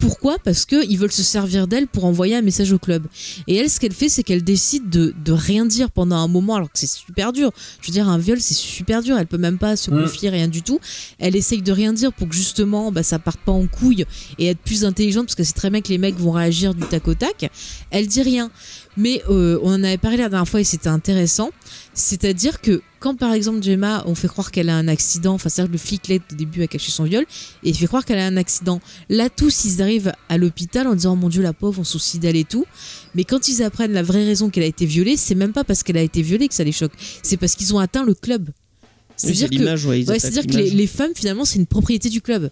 Pourquoi Parce qu'ils veulent se servir d'elle pour envoyer un message au club. Et elle, ce qu'elle fait, c'est qu'elle décide de, de rien dire pendant un moment, alors que c'est super dur. Je veux dire, un viol, c'est super dur. Elle peut même pas se Mm. confier, rien du tout. Elle essaye de rien dire pour que justement, bah, ça parte pas en couille et être plus intelligente, parce que c'est très bien que les mecs vont réagir du tac au tac. Elle dit rien. Mais euh, on en avait parlé la dernière fois et c'était intéressant. C'est-à-dire que quand par exemple Gemma, on fait croire qu'elle a un accident, enfin c'est-à-dire que le flic l'aide au début à cacher son viol, et il fait croire qu'elle a un accident. Là tous ils arrivent à l'hôpital en disant oh mon dieu la pauvre, on soucie d'elle et tout. Mais quand ils apprennent la vraie raison qu'elle a été violée, c'est même pas parce qu'elle a été violée que ça les choque, c'est parce qu'ils ont atteint le club. C'est-à-dire c'est que, ouais, ouais, les femmes finalement c'est une propriété du club.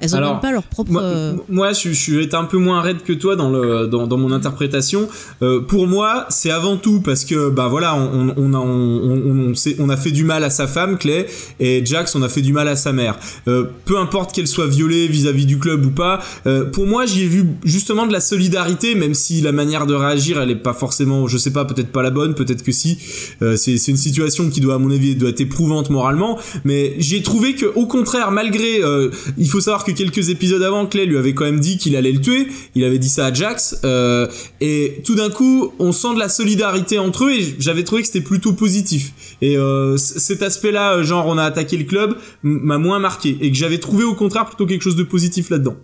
Elles Alors, même pas leur propre. Moi, euh, moi, je, je suis un peu moins raide que toi dans le dans, dans mon interprétation. Euh, pour moi, c'est avant tout parce que bah voilà, on on a on, on, on, s'est- on a fait du mal à sa femme Clay et Jax, on a fait du mal à sa mère. Euh, peu importe qu'elle soit violée vis-à-vis du club ou pas. euh, pour moi, j'y ai vu justement de la solidarité, même si la manière de réagir, elle est pas forcément, je sais pas, peut-être pas la bonne, peut-être que si. Euh, c'est c'est une situation qui doit à mon avis doit être éprouvante moralement, mais j'ai trouvé que au contraire, malgré, euh, il faut savoir que quelques épisodes avant, Clay lui avait quand même dit qu'il allait le tuer. Il avait dit ça à Jax, euh, et tout d'un coup, on sent de la solidarité entre eux, et j'avais trouvé que c'était plutôt positif. Et euh, cet aspect-là, euh, genre on a attaqué le club, m'a moins marqué, et que j'avais trouvé au contraire plutôt quelque chose de positif là-dedans.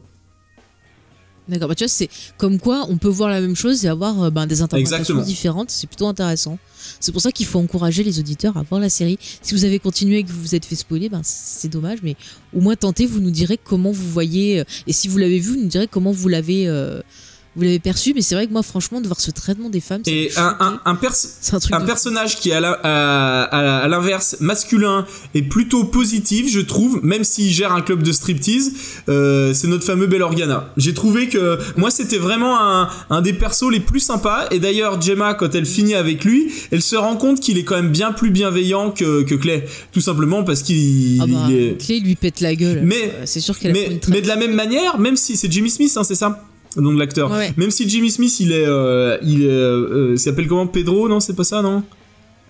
D'accord, bah tu vois, c'est comme quoi on peut voir la même chose et avoir euh, ben, des interprétations Exactement. différentes, c'est plutôt intéressant. C'est pour ça qu'il faut encourager les auditeurs à voir la série. Si vous avez continué et que vous vous êtes fait spoiler, ben c'est dommage, mais au moins tentez, vous nous direz comment vous voyez, euh, et si vous l'avez vu, vous nous direz comment vous l'avez euh, vous l'avez perçu, mais c'est vrai que moi franchement de voir ce traitement des femmes, Et un, un, un, pers- un truc personnage qui la- à, l'inverse masculin est plutôt positif je trouve même s'il gère un club de striptease euh, c'est notre fameux Bel Organa. J'ai trouvé que moi c'était vraiment un, des persos les plus sympas. Et d'ailleurs Gemma quand elle finit avec lui elle se rend compte qu'il est quand même bien plus bienveillant que, que Clay. Tout simplement parce qu'il Ah bah, est Clay lui pète la gueule. Mais- c'est sûr qu'elle mais de la même manière, même si c'est Jimmy Smith, hein, c'est ça? Le nom de l'acteur. Ouais. Même si Jimmy Smith, il est, euh, il est, euh, euh, il s'appelle comment? Pedro, non? C'est pas ça, non?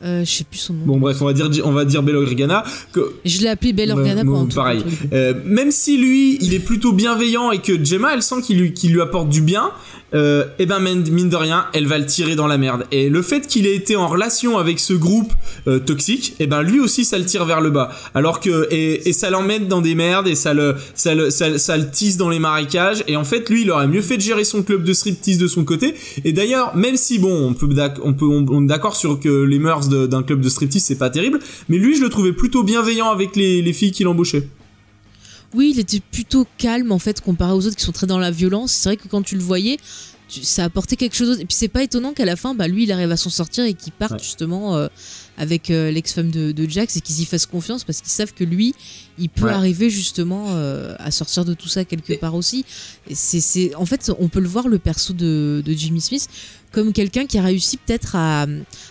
Euh, je sais plus son nom. Bon bref, on va dire, on va dire Bel Organa. Que, Je l'ai appelé Belle Organa Ouais, pendant tout pareil. euh, même si lui, il est plutôt bienveillant et que Gemma, elle sent qu'il lui, qu'il lui apporte du bien, euh, et ben mine de rien, elle va le tirer dans la merde. Et le fait qu'il ait été en relation avec ce groupe euh, toxique, et ben lui aussi, ça le tire vers le bas. Alors que et, et ça l'emmène dans des merdes et ça le ça le ça, le tisse dans les marécages. Et en fait, lui, il aurait mieux fait de gérer son club de striptease de son côté. Et d'ailleurs, même si bon, on peut on peut on, on est d'accord sur que les mœurs d'un club de striptease c'est pas terrible, mais lui, je le trouvais plutôt bienveillant avec les, les filles qu'il embauchait. Oui, il était plutôt calme en fait comparé aux autres qui sont très dans la violence. C'est vrai que quand tu le voyais, tu- ça apportait quelque chose. Et puis c'est pas étonnant qu'à la fin, bah, lui, il arrive à s'en sortir et qu'il parte Ouais. justement euh, avec euh, l'ex-femme de, de Jax et qu'ils y fassent confiance parce qu'ils savent que lui, il peut Ouais. arriver justement euh, à sortir de tout ça quelque part aussi. C'est, c'est, en fait, on peut le voir le perso de, de Jimmy Smith comme quelqu'un qui a réussi peut-être à,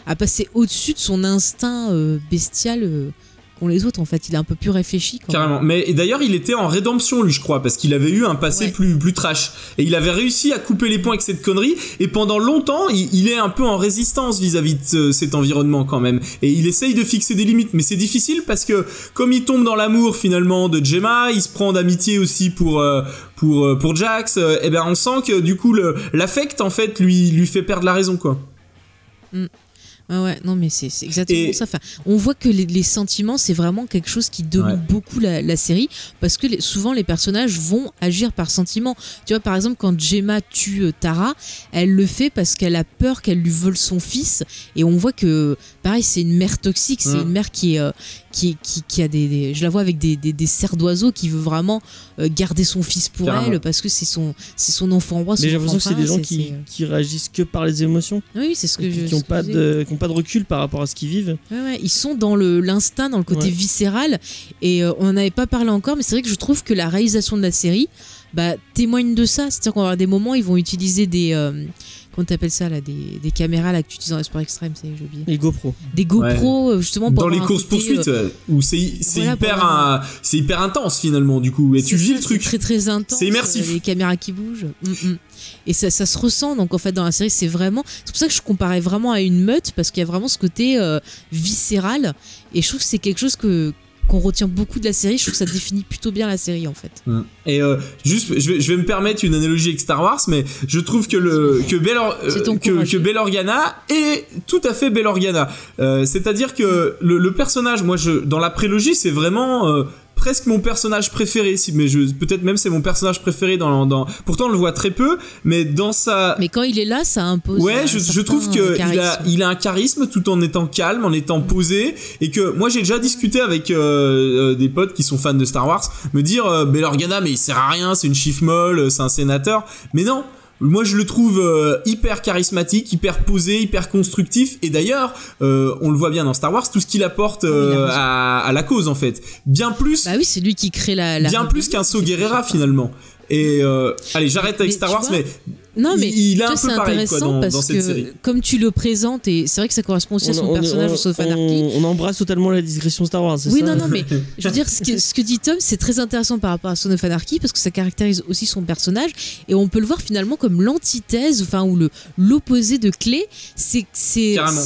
à passer au-dessus de son instinct bestial. Qu'ont les autres en fait, il est un peu plus réfléchi quand même. Carrément. Mais et d'ailleurs, il était en rédemption, lui, je crois, parce qu'il avait eu un passé Ouais. plus, plus trash. Et il avait réussi à couper les ponts avec cette connerie. Et pendant longtemps, il, il est un peu en résistance vis-à-vis de ce- cet environnement quand même. Et il essaye de fixer des limites. Mais c'est difficile parce que, comme il tombe dans l'amour finalement de Gemma, il se prend d'amitié aussi pour, euh, pour, euh, pour Jax. euh, et ben, on sent que du coup, l'affect, en fait, lui, lui fait perdre la raison, quoi. Ouais, ouais, non, mais c'est exactement Et- ça. Enfin, on voit que les, les sentiments, c'est vraiment quelque chose qui domine Ouais. beaucoup la, la série parce que les- souvent les personnages vont agir par sentiment. Tu vois, par exemple, quand Gemma tue euh, Tara, elle le fait parce qu'elle a peur qu'elle lui vole son fils et on voit que, pareil, c'est une mère toxique, c'est une mère qui est. euh, qui, qui, qui a des, des- je la vois avec des, des, des serres d'oiseaux qui veut vraiment euh, garder son fils pour Carrément. elle parce que c'est son c'est son enfant roi son Mais j'ai l'impression que c'est des gens qui, euh, qui réagissent que par les émotions, oui c'est ce que je qui n'ont pas de, qui ont pas de recul par rapport à ce qu'ils vivent. Ouais, ouais, ils sont dans le l'instinct, dans le côté Ouais. viscéral. Et euh, on n'en avait pas parlé encore, mais c'est vrai que je trouve que la réalisation de la série, bah, témoignent de ça. C'est-à-dire qu'on va avoir des moments, ils vont utiliser des. Euh, comment t'appelles ça là des, des caméras là que tu utilises dans les sports extrêmes, c'est j'ai oublié. Les GoPro. Des GoPro euh, justement pour Dans les courses poursuites, euh, où c'est c'est voilà, hyper, un- c'est hyper intense finalement du coup, et tu vis le truc. Très très intense. C'est immersif. euh, Les caméras qui bougent. Mm, mm. Et ça, ça se ressent. Donc en fait, dans la série, c'est vraiment. C'est pour ça que je comparais vraiment à une meute parce qu'il y a vraiment ce côté euh, viscéral. Et je trouve que c'est quelque chose que qu'on retient beaucoup de la série. Je trouve que ça définit plutôt bien la série en fait. Mm. Et euh, juste, je vais, je vais me permettre une analogie avec Star Wars, mais je trouve que le que euh, que, courage. que Bail Organa est tout à fait Bail Organa. Euh, C'est-à-dire que le, le personnage, moi, je dans la prélogie, c'est vraiment euh, presque mon personnage préféré. Si, mais je peut-être même c'est mon personnage préféré dans, dans. Pourtant, on le voit très peu, mais dans sa Mais quand il est là, ça impose. Ouais, je, je trouve que il a, il a un charisme tout en étant calme, en étant posé, et que moi j'ai déjà discuté avec euh, euh, des potes qui sont fans de Star Wars, me dire euh, Bail Organa mais il sert à rien, c'est une chiffre molle, c'est un sénateur, mais non. Moi, je le trouve euh, hyper charismatique, hyper posé, hyper constructif. Et d'ailleurs, euh, on le voit bien dans Star Wars, tout ce qu'il apporte euh, à, à la cause, en fait. Bien plus, Bah oui, c'est lui qui crée la. la bien plus qu'un saut Guerrera, finalement. Et euh, allez, j'arrête avec Mais Star Wars, vois, mais Non, mais il, il a tu un vois, peu c'est pareil quoi, intéressant dans, parce dans cette que série. comme tu le présentes, et c'est vrai que ça correspond aussi à son personnage au Sauf Anarchy. on- on embrasse totalement la digression Star Wars, c'est Oui, ça non, non, mais [LAUGHS] je veux dire, ce que, ce que dit Tom, c'est très intéressant par rapport à Son of Anarchy parce que ça caractérise aussi son personnage et on peut le voir finalement comme l'antithèse, enfin, ou le l'opposé de Clé. C'est,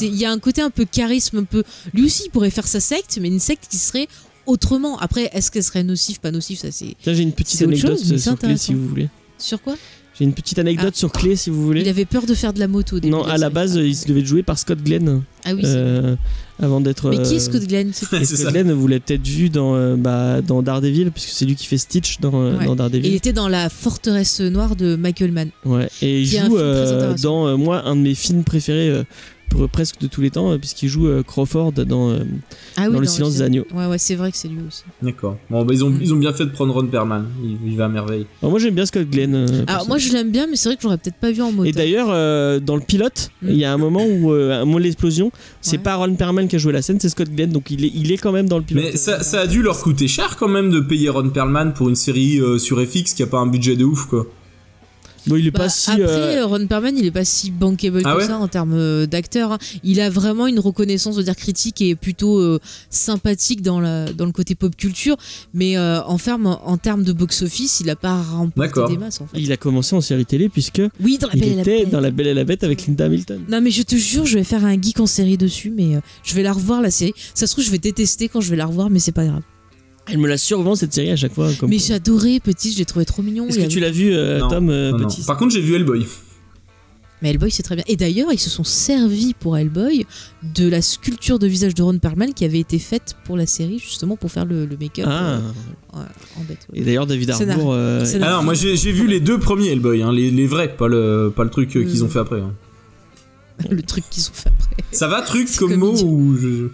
il y a un côté un peu charisme, un peu. Lui aussi, il pourrait faire sa secte, mais une secte qui serait autrement. Après, est-ce qu'elle serait nocive, pas nocive, ça c'est. Tiens, j'ai une petite anecdote chose, mais c'est sur Clé intéressant. si vous voulez. Sur quoi? J'ai une petite anecdote Ah. sur Clé si vous voulez. Il avait peur de faire de la moto. au début Non, à la base, il se devait jouer par Scott Glenn Ah oui, c'est- euh, avant d'être. Mais qui est euh, Scott Glenn [LAUGHS] Scott ça. Glenn, vous l'avez peut-être vu dans, euh, bah, dans Daredevil, puisque c'est lui qui fait Stitch dans, euh, Ouais. dans Et il Daredevil. était dans la forteresse noire de Michael Mann. Ouais. Et il joue euh, dans, euh, moi, un de mes films préférés euh, pour- presque de tous les temps, euh, puisqu'il joue euh, Crawford dans. euh, Ah oui, Dans Le Silence des Agneaux. Ouais, ouais, c'est vrai que c'est lui aussi. D'accord. Bon, bah, ils, ont, ils ont bien fait de prendre Ron Perlman. Il, il va à merveille. alors, moi, j'aime bien Scott Glenn. euh, Alors personnellement. moi je l'aime bien, mais c'est vrai que j'aurais peut-être pas vu en moto. Et d'ailleurs, euh, dans le pilote, Mm. il y a un moment où, euh, un moment de l'explosion, c'est Ouais. pas Ron Perlman qui a joué la scène, c'est Scott Glenn, donc il est, il est quand même dans le pilote. Mais ça, ça a dû leur coûter cher quand même de payer Ron Perlman pour une série euh, sur FX qui a pas un budget de ouf quoi. Bon, il est Bah, pas si. après, euh, Ron Perlman, il est pas si bankable Ah que ouais ça en termes euh, d'acteur. hein. Il a vraiment une reconnaissance, on va dire critique et plutôt euh, sympathique dans, la, dans le côté pop culture, mais euh, en, ferme, en termes de box-office, il a pas remporté des masses en fait. il a commencé en série télé puisque Oui, dans la il Belle et la était Bête. dans La Belle et la Bête avec Linda Hamilton. Non mais je te jure, je vais faire un geek en série dessus, mais euh, je vais la revoir la série. Ça se trouve, je vais détester quand je vais la revoir, mais c'est pas grave. Elle me la survend cette série à chaque fois. Comme Mais j'adorais Petit, je l'ai trouvé trop mignon. Est-ce que tu l'as vu, euh, Non, Tom euh, Non, non. Petit Par contre, j'ai vu Hellboy. Mais Hellboy, c'est très bien. Et d'ailleurs, ils se sont servis pour Hellboy de la sculpture de visage de Ron Perlman qui avait été faite pour la série, justement pour faire le, le make-up Ah. euh, ouais, en bête. ouais. Et d'ailleurs, David Harbour. euh, Ah non, moi j'ai j'ai vu les deux premiers Hellboy, hein, les, les vrais, pas le, pas le truc euh, qu'ils Mm. ont fait après. hein. [LAUGHS] le truc qu'ils ont fait après. Ça va, truc comme comme mot ou je...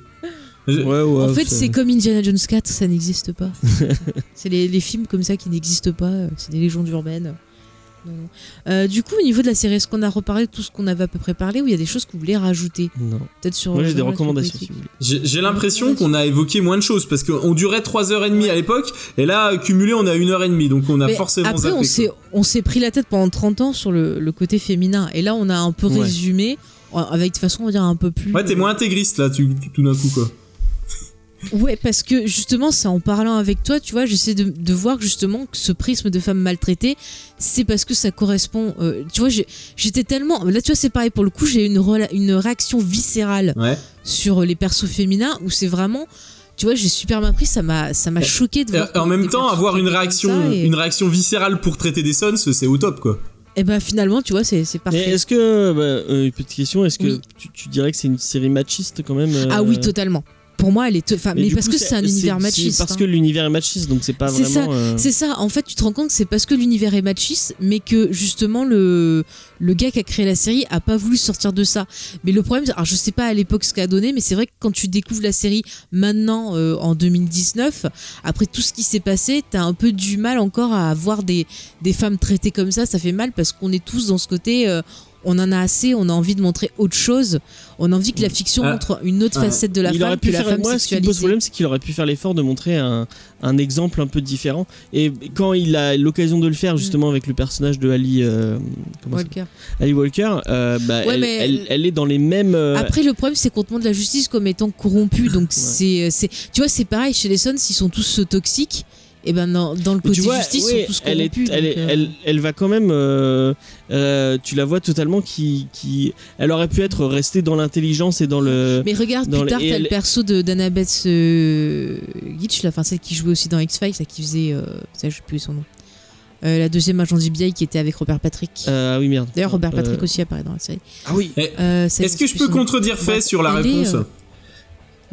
Ouais, ouais, en fait, c'est comme Indiana Jones 4, ça n'existe pas. [LAUGHS] c'est les, les films comme ça qui n'existent pas, euh, c'est des légendes urbaines. Non, non. Euh, du coup, au niveau de la série, est-ce qu'on a reparlé de tout ce qu'on avait à peu près parlé ou il y a des choses que vous voulez rajouter? Non. Peut-être sur. Moi, j'ai des sur la recommandations si vous voulez. J'ai l'impression qu'on a évoqué moins de choses parce qu'on durait 3h30 à l'époque et là, cumulé, on a 1h30 donc on a Mais forcément après, zappé, on s'est, pris la tête pendant 30 ans sur le, le côté féminin. Et là, on a un peu Ouais. résumé euh, avec de façon, on va dire, un peu plus. Ouais, t'es moins intégriste là, tu- tout d'un coup quoi. Ouais, parce que justement, c'est en parlant avec toi, tu vois, j'essaie de, de voir justement que ce prisme de femme maltraitée, c'est parce que ça correspond. euh, tu vois, j'étais tellement. Là, tu vois, c'est pareil. Pour le coup, j'ai eu une, une réaction viscérale Ouais. sur les persos féminins où c'est vraiment. Tu vois, j'ai super mal pris, ça m'a, ça m'a choqué de voir. en que même temps, avoir une réaction, et, une réaction viscérale pour traiter des sons, c'est au top quoi. et ben finalement, tu vois, c'est, parfait. est-ce que. bah, euh, une petite question, est-ce que Oui. tu, tu dirais que c'est une série machiste quand même euh, Ah oui, totalement. Pour moi, elle est. Enfin, mais, parce coup, que c'est un univers machiste. Parce hein. que l'univers est machiste, donc c'est pas vraiment. euh, C'est ça, en fait, tu te rends compte que c'est parce que l'univers est machiste, mais que justement le, le gars qui a créé la série a pas voulu sortir de ça. Mais le problème, alors je sais pas à l'époque ce qu'a donné, mais c'est vrai que quand tu découvres la série maintenant, euh, en 2019, après tout ce qui s'est passé, t'as un peu du mal encore à avoir des, des femmes traitées comme ça, ça fait mal parce qu'on est tous dans ce côté. euh, on en a assez, on a envie de montrer autre chose, on a envie que la fiction Ah. montre une autre Ah. facette de la il femme aurait que pu la faire, femme moi, ce qui me pose problème, c'est qu'il aurait pu faire l'effort de montrer un, un exemple un peu différent. Et quand il a l'occasion de le Mm. faire, justement, avec le personnage de Ali, euh, Walker. Ali Walker, euh, bah, Ouais, elle, mais- elle- elle est dans les mêmes. euh, Après, le problème, c'est qu'on te montre la justice comme étant corrompue. Donc, [LAUGHS] c'est, c'est, tu vois, c'est pareil chez les Sons, ils sont tous toxiques. Et ben, dans, dans le côté vois, justice, ils sont tous elle, est, corrompus. elle, est- donc, euh, elle, elle va quand même. euh, euh, tu la vois totalement qui, qui. Elle aurait pu être restée dans l'intelligence et dans le. Mais regarde, dans plus tard, t'as elle- le perso de d'Annabeth euh, Gitch, là, enfin celle qui jouait aussi dans X-Files, ça qui faisait. Euh, ça, je sais plus son nom. Euh, la deuxième agent FBI qui était avec Robert Patrick. Euh, ah oui, merde. D'ailleurs, Robert Patrick Euh, aussi apparaît dans la série. Ah oui. Euh, Est-ce que je peux contredire fait Bah, sur la réponse euh,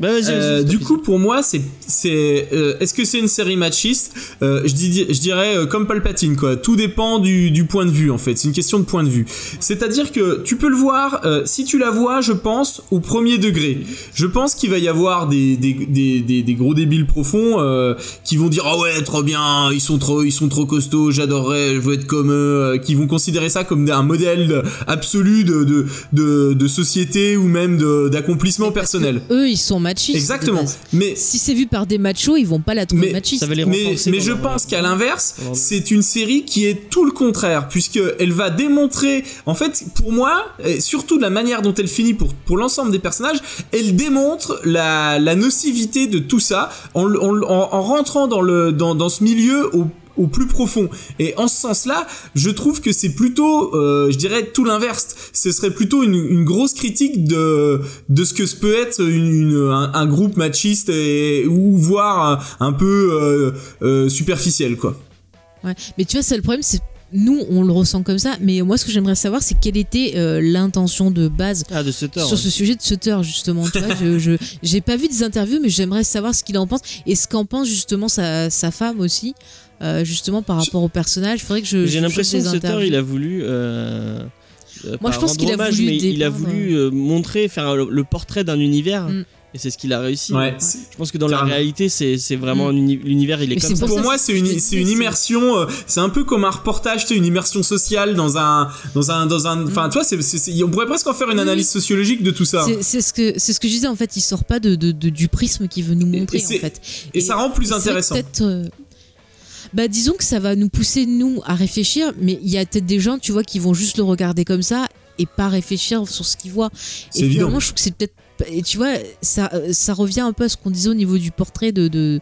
Bah, vas-y, vas-y, Euh, du coup, pour moi, c'est c'est euh, est-ce que c'est une série machiste Euh, Je dis je dirais euh, comme Palpatine quoi. Tout dépend du, du point de vue en fait. C'est une question de point de vue. C'est-à-dire que tu peux le voir euh, si tu la vois, je pense au premier degré. Je pense qu'il va y avoir des des, des, des, des gros débiles profonds euh, qui vont dire ah ouais trop bien, ils sont trop ils sont trop costauds, j'adorerais, je veux être comme eux, qui vont considérer ça comme un modèle absolu de de de, de société ou même de- d'accomplissement personnel. Eux, ils sont Exactement. Mais Si c'est vu par des machos, ils vont pas la trouver Mais machiste. Ça va les mais, mais je pense qu'à l'inverse, c'est une série qui est tout le contraire, puisque elle va démontrer, en fait, pour moi, et surtout de la manière dont elle finit pour, pour l'ensemble des personnages, elle démontre la, la nocivité de tout ça en- en rentrant dans, le, dans, dans ce milieu au au plus profond et en ce sens-là je trouve que c'est plutôt euh, je dirais tout l'inverse ce serait plutôt une, une grosse critique de de ce que ce peut être une, une- un, un groupe machiste et ou voire un, un peu euh, euh, superficiel quoi Ouais. Mais tu vois, c'est le problème, c'est nous, on le ressent comme ça. Mais moi, ce que j'aimerais savoir, c'est quelle était euh, l'intention de base Ah, de Sutter. sur ce sujet de Sutter, justement. Tu vois, je, je- j'ai pas vu des interviews, mais j'aimerais savoir ce qu'il en pense et ce qu'en pense justement sa, sa femme aussi, euh, justement par rapport au personnage. Il faudrait que je. J'ai l'impression que interviews. il a voulu. euh, euh, Moi, je pense qu'il a voulu mais il a voulu euh, montrer, faire le, le portrait d'un univers. Mm. Et c'est ce qu'il a réussi. ouais, Je pense que dans la réalité, c'est c'est vraiment Mm. un uni- l'univers, il est Mais comme ça. pour moi, c'est une, une immersion. euh, C'est un peu comme un reportage, tu sais, une immersion sociale dans un, dans un, dans un. Enfin, tu vois, on pourrait presque en faire une analyse sociologique de tout ça. C'est, ce que c'est ce que je disais en fait. Il sort pas de, de- de- du prisme qu'il veut nous montrer et en fait. Et ça rend plus intéressant. peut-être, euh, Bah disons que ça va nous pousser nous à réfléchir, mais il y a peut-être des gens, tu vois, qui vont juste le regarder comme ça et pas réfléchir sur ce qu'ils voient. Et évident. finalement, je trouve que c'est peut-être. Et tu vois, ça, euh, ça revient un peu à ce qu'on disait au niveau du portrait de, de,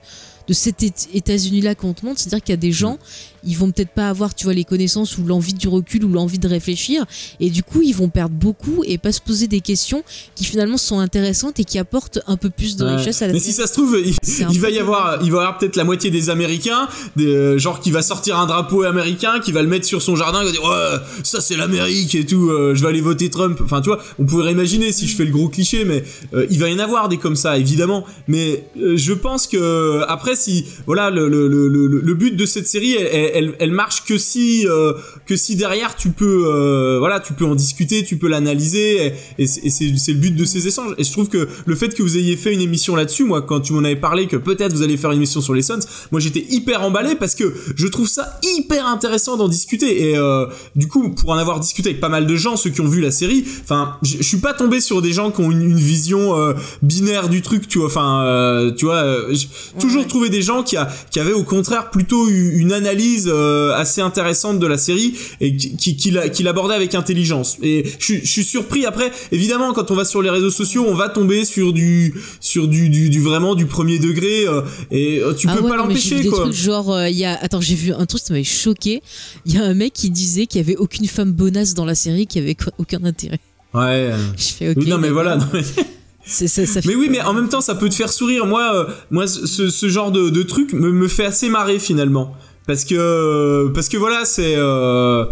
de cet Ét- États-Unis-là qu'on te montre. C'est-à-dire qu'il y a des gens, ils vont peut-être pas avoir, tu vois, les connaissances ou l'envie du recul ou l'envie de réfléchir. Et du coup, ils vont perdre beaucoup et pas se poser des questions qui finalement sont intéressantes et qui apportent un peu plus de richesse à la Mais si ça se trouve, il, va y avoir, il va y avoir peut-être la moitié des Américains, des, euh, genre qui va sortir un drapeau américain, qui va le mettre sur son jardin, qui va dire ouais, ça c'est l'Amérique et tout, euh, je vais aller voter Trump. Enfin, tu vois, on pourrait imaginer si je fais le gros cliché, mais euh, il va y en avoir des comme ça, évidemment. Mais je pense que après, si voilà, le, le, le, le, le but de cette série, elle, elle, elle marche que si euh, que si derrière tu peux, euh, voilà, tu peux en discuter, tu peux l'analyser, et, et c'est le but de ces échanges. Et je trouve que le fait que vous ayez fait une émission là-dessus, moi, quand tu m'en avais parlé que peut-être vous allez faire une émission sur les Suns, moi j'étais hyper emballé parce que je trouve ça hyper intéressant d'en discuter. Et euh, du coup, pour en avoir discuté avec pas mal de gens, ceux qui ont vu la série, enfin, je suis pas tombé sur des gens qui ont une, une vision euh, binaire du truc, tu vois. Enfin, euh, tu vois, euh, toujours ouais. trouvé des gens qui, a, qui avaient au contraire plutôt une analyse euh, assez intéressante de la série et qui, qui, qui l'a- qui l'abordait avec intelligence. Et je, suis- je suis surpris. Après, évidemment, quand on va sur les réseaux sociaux, on va tomber sur du, sur du, du, du vraiment du premier degré euh, et euh, tu Ah peux ouais, pas l'empêcher, des quoi. trucs genre euh, il y a attends j'ai vu un truc ça m'avait choqué il y a un mec qui disait qu'il y avait aucune femme bonasse dans la série qui avait aucun intérêt Ouais. [LAUGHS] je fais ok Oui, non mais voilà. non, mais- [LAUGHS] C'est- ça, ça fait Mais oui, mais en même temps, ça peut te faire sourire. Moi, euh, moi, ce, ce genre de, de truc me, me fait assez marrer finalement, parce que parce que voilà, c'est. euh,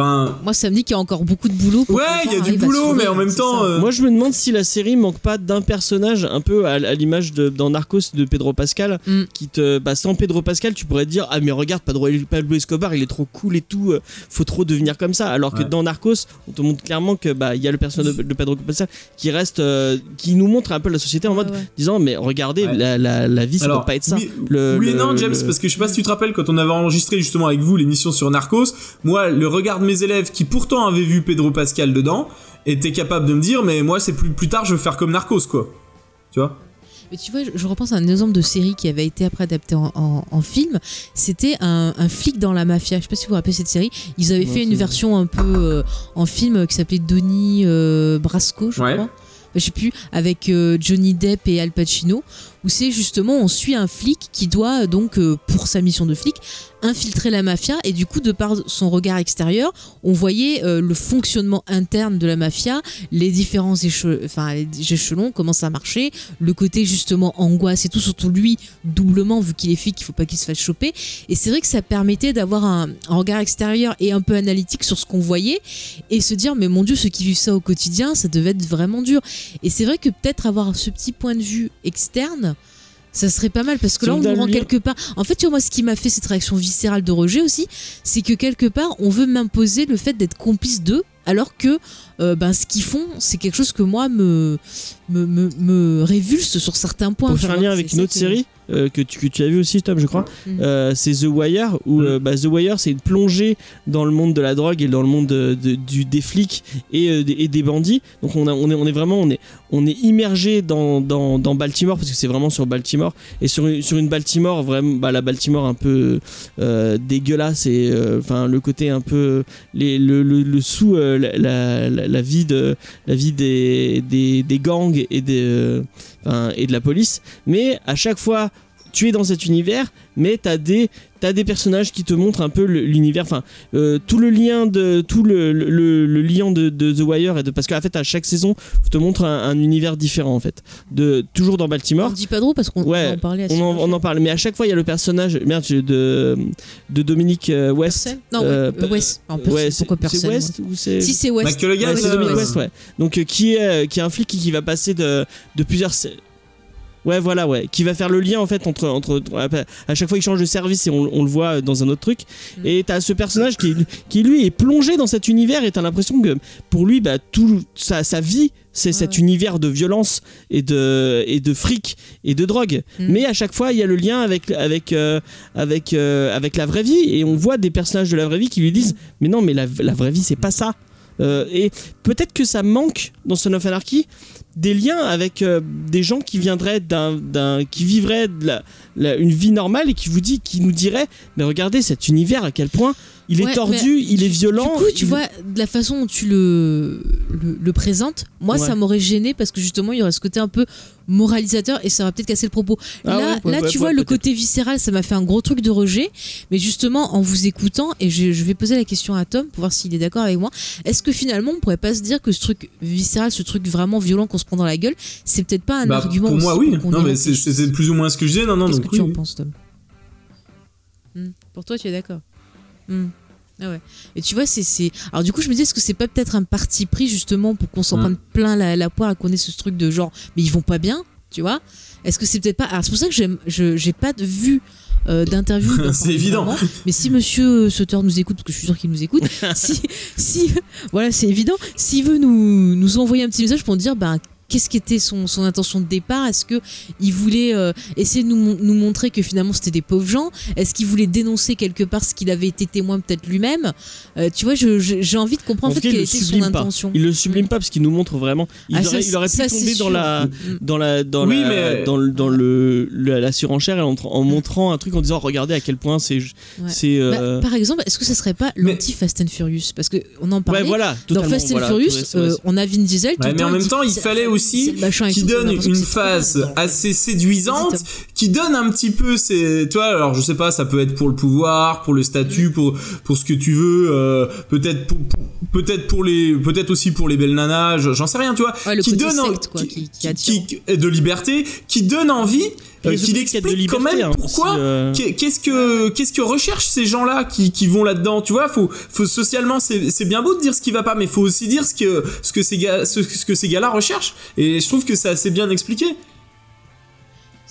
Enfin, moi ça me dit qu'il y a encore beaucoup de boulot pour ouais, il y a du boulot, mais en même temps, euh, Moi, je me demande si la série manque pas d'un personnage un peu à, à l'image de dans Narcos de Pedro Pascal, Mm. qui te, bah, sans Pedro Pascal, tu pourrais te dire ah mais regarde Pablo, Pablo Escobar, il est trop cool et tout, euh, faut trop devenir comme ça. Alors que dans Narcos, on te montre clairement que bah il y a le personnage de, de Pedro Pascal qui reste, euh, qui nous montre un peu la société en mode ouais. disant mais regardez Ouais. la, la, la vie ça Alors, peut pas être ça. Oui, Le- oui et le- non, James, le- parce que je sais pas si tu te rappelles quand on avait enregistré justement avec vous l'émission sur Narcos, moi, le regard de mes élèves qui pourtant avait vu Pedro Pascal dedans était capable de me dire mais moi c'est plus plus tard je veux faire comme Narcos quoi. Tu vois? Mais tu vois, je, je repense à un exemple de série qui avait été après adapté en, en- en film. C'était un, un flic dans la mafia. Je sais pas si vous vous rappelez cette série. Ils avaient fait une version un peu euh, en film qui s'appelait Donnie euh, Brasco, je Ouais. crois. Je sais plus, avec euh, Johnny Depp et Al Pacino, où c'est justement on suit un flic qui doit donc euh, pour sa mission de flic infiltrer la mafia et du coup de par son regard extérieur on voyait euh, le fonctionnement interne de la mafia les différents échelons comment ça marchait le côté justement angoisse et tout surtout lui doublement vu qu'il est flic il faut pas qu'il se fasse choper. Et c'est vrai que ça permettait d'avoir un, un regard extérieur et un peu analytique sur ce qu'on voyait et se dire mais mon dieu ceux qui vivent ça au quotidien ça devait être vraiment dur. Et c'est vrai que peut-être avoir ce petit point de vue externe ça serait pas mal parce que là on nous rend quelque part. En fait tu vois moi ce qui m'a fait cette réaction viscérale de rejet aussi c'est que quelque part on veut m'imposer le fait d'être complice d'eux alors que euh, ben, ce qu'ils font c'est quelque chose que moi me me, me, me révulse sur certains points Pour faire un lien avec une autre que- série euh, que, tu, que tu as vu aussi, Tom, je crois, Mm. euh, c'est The Wire, où Mm. euh, bah, The Wire, c'est une plongée dans le monde de la drogue et dans le monde de- de- du, des flics et, euh, des, et des bandits. Donc on, a, on, est, on est vraiment on est, on est immergé dans, dans, dans Baltimore, parce que c'est vraiment sur Baltimore, et sur une, sur une Baltimore, vraiment, bah, la Baltimore un peu euh, dégueulasse, et euh, enfin le côté un peu. Les, le, le, le sous euh, la, vie, de, la vie des, des, gangs et euh, et de la police, mais à chaque fois tu es dans cet univers, mais t'as des t'as des personnages qui te montrent un peu le- l'univers, enfin euh, tout le lien de tout le, le, le- le lien de, de The Wire et de parce qu'en fait à chaque saison on te montre un, un univers différent en fait, de toujours dans on Baltimore. dit pas trop parce qu'on Ouais, en parlait On en, on en parle, mais à chaque fois il y a le personnage merde de de Dominique euh, West. non Euh, euh, West Ouais, pourquoi c'est personne West ou c'est si c'est West c'est euh, Dominic West, ouais. Donc euh, qui est qui est un flic qui, qui va passer de, de plusieurs Ouais, voilà, ouais, qui va faire le lien en fait entre entre à chaque fois il change de service et on, on le voit dans un autre truc. Mm. Et t'as ce personnage qui qui lui est plongé dans cet univers et t'as l'impression que pour lui bah tout sa, sa vie c'est Ouais, cet univers de violence et de et de fric et de drogue. Mm. Mais à chaque fois il y a le lien avec avec euh, avec euh, avec la vraie vie et on voit des personnages de la vraie vie qui lui disent mais non mais la, la vraie vie c'est pas ça. Euh, et peut-être que ça manque dans Son of Anarchy des liens avec euh, des gens qui viendraient d'un, qui vivraient une vie normale et qui vous dit qui nous diraient mais regardez cet univers à quel point il est tordu, il est violent. Du coup, tu il- vois, de la façon dont tu le, le, le présentes, moi, Ouais. ça m'aurait gêné parce que justement, il y aurait ce côté un peu moralisateur et ça va peut-être casser le propos. Ah là, ouais, là ouais, tu ouais, vois, le côté viscéral, ça m'a fait un gros truc de rejet. Mais justement, en vous écoutant, et je, je vais poser la question à Tom pour voir s'il est d'accord avec moi, est-ce que finalement, on pourrait pas se dire que ce truc viscéral, ce truc vraiment violent qu'on se prend dans la gueule, c'est peut-être pas un Bah, argument pour moi, aussi oui. Non, mais c'est plus ou moins ce que je disais. Non, non, Qu'est-ce que tu oui. en penses, Tom? Hmm. Pour toi, tu es d'accord? Hmm. Ah ouais. Et tu vois, c'est. Alors, du coup, je me dis, est-ce que c'est pas peut-être un parti pris justement pour qu'on s'en Hmm. prenne plein la, la poire et qu'on ait ce truc de genre, mais ils vont pas bien, tu vois? Est-ce que c'est peut-être pas. Alors, c'est pour ça que j'ai pas de vue euh, d'interview. [LAUGHS] C'est évident. Mais si monsieur Sutter nous écoute, parce que je suis sûr qu'il nous écoute, [LAUGHS] si, si. Voilà, c'est évident. S'il veut nous, nous envoyer un petit message pour nous dire, ben. Qu'est-ce qui était son, son intention de départ? Est-ce que il voulait euh, essayer de nous, mon- nous montrer que finalement c'était des pauvres gens? Est-ce qu'il voulait dénoncer quelque part ce qu'il avait été témoin peut-être lui-même? Euh, Tu vois, j'ai envie de comprendre en fait quelle il le était son sublime pas. intention. Il le sublime pas parce qu'il nous montre vraiment. Il, Ah, ça, aurait, il aurait pu ça, tomber dans la, dans la, dans Oui, la, mais- dans, le- dans le, le- la surenchère en, en montrant un truc en disant regardez à quel point c'est, Ouais. c'est. Bah, euh, par exemple, est-ce que ça serait pas Mais- l'anti-Fast and Furious? Parce qu'on en parlait. ouais, voilà. Dans Fast and voilà, Furious, on a Vin Diesel. Ouais, mais en même temps, il fallait aussi qui donne une phase assez séduisante, qui donne un petit peu, c'est, toi, alors je sais pas, ça peut être pour le pouvoir, pour le statut, pour pour ce que tu veux, euh, peut-être pour, pour- peut-être pour les, peut-être aussi pour les belles nanas, je- j'en sais rien, tu vois, Ouais, qui donne secte, quoi, qui- qui- de liberté, qui donne envie, euh, Les qui autres quêtes de explique quand liberté, même hein, pourquoi. euh, Qu'est- Qu'est-ce que qu'est-ce que recherchent ces gens-là qui, qui vont là-dedans Tu vois, faut faut socialement c'est c'est bien beau de dire ce qui va pas, mais faut aussi dire ce que ce que ces gars ce, ce que ces gars-là recherchent. Et je trouve que c'est assez bien expliqué.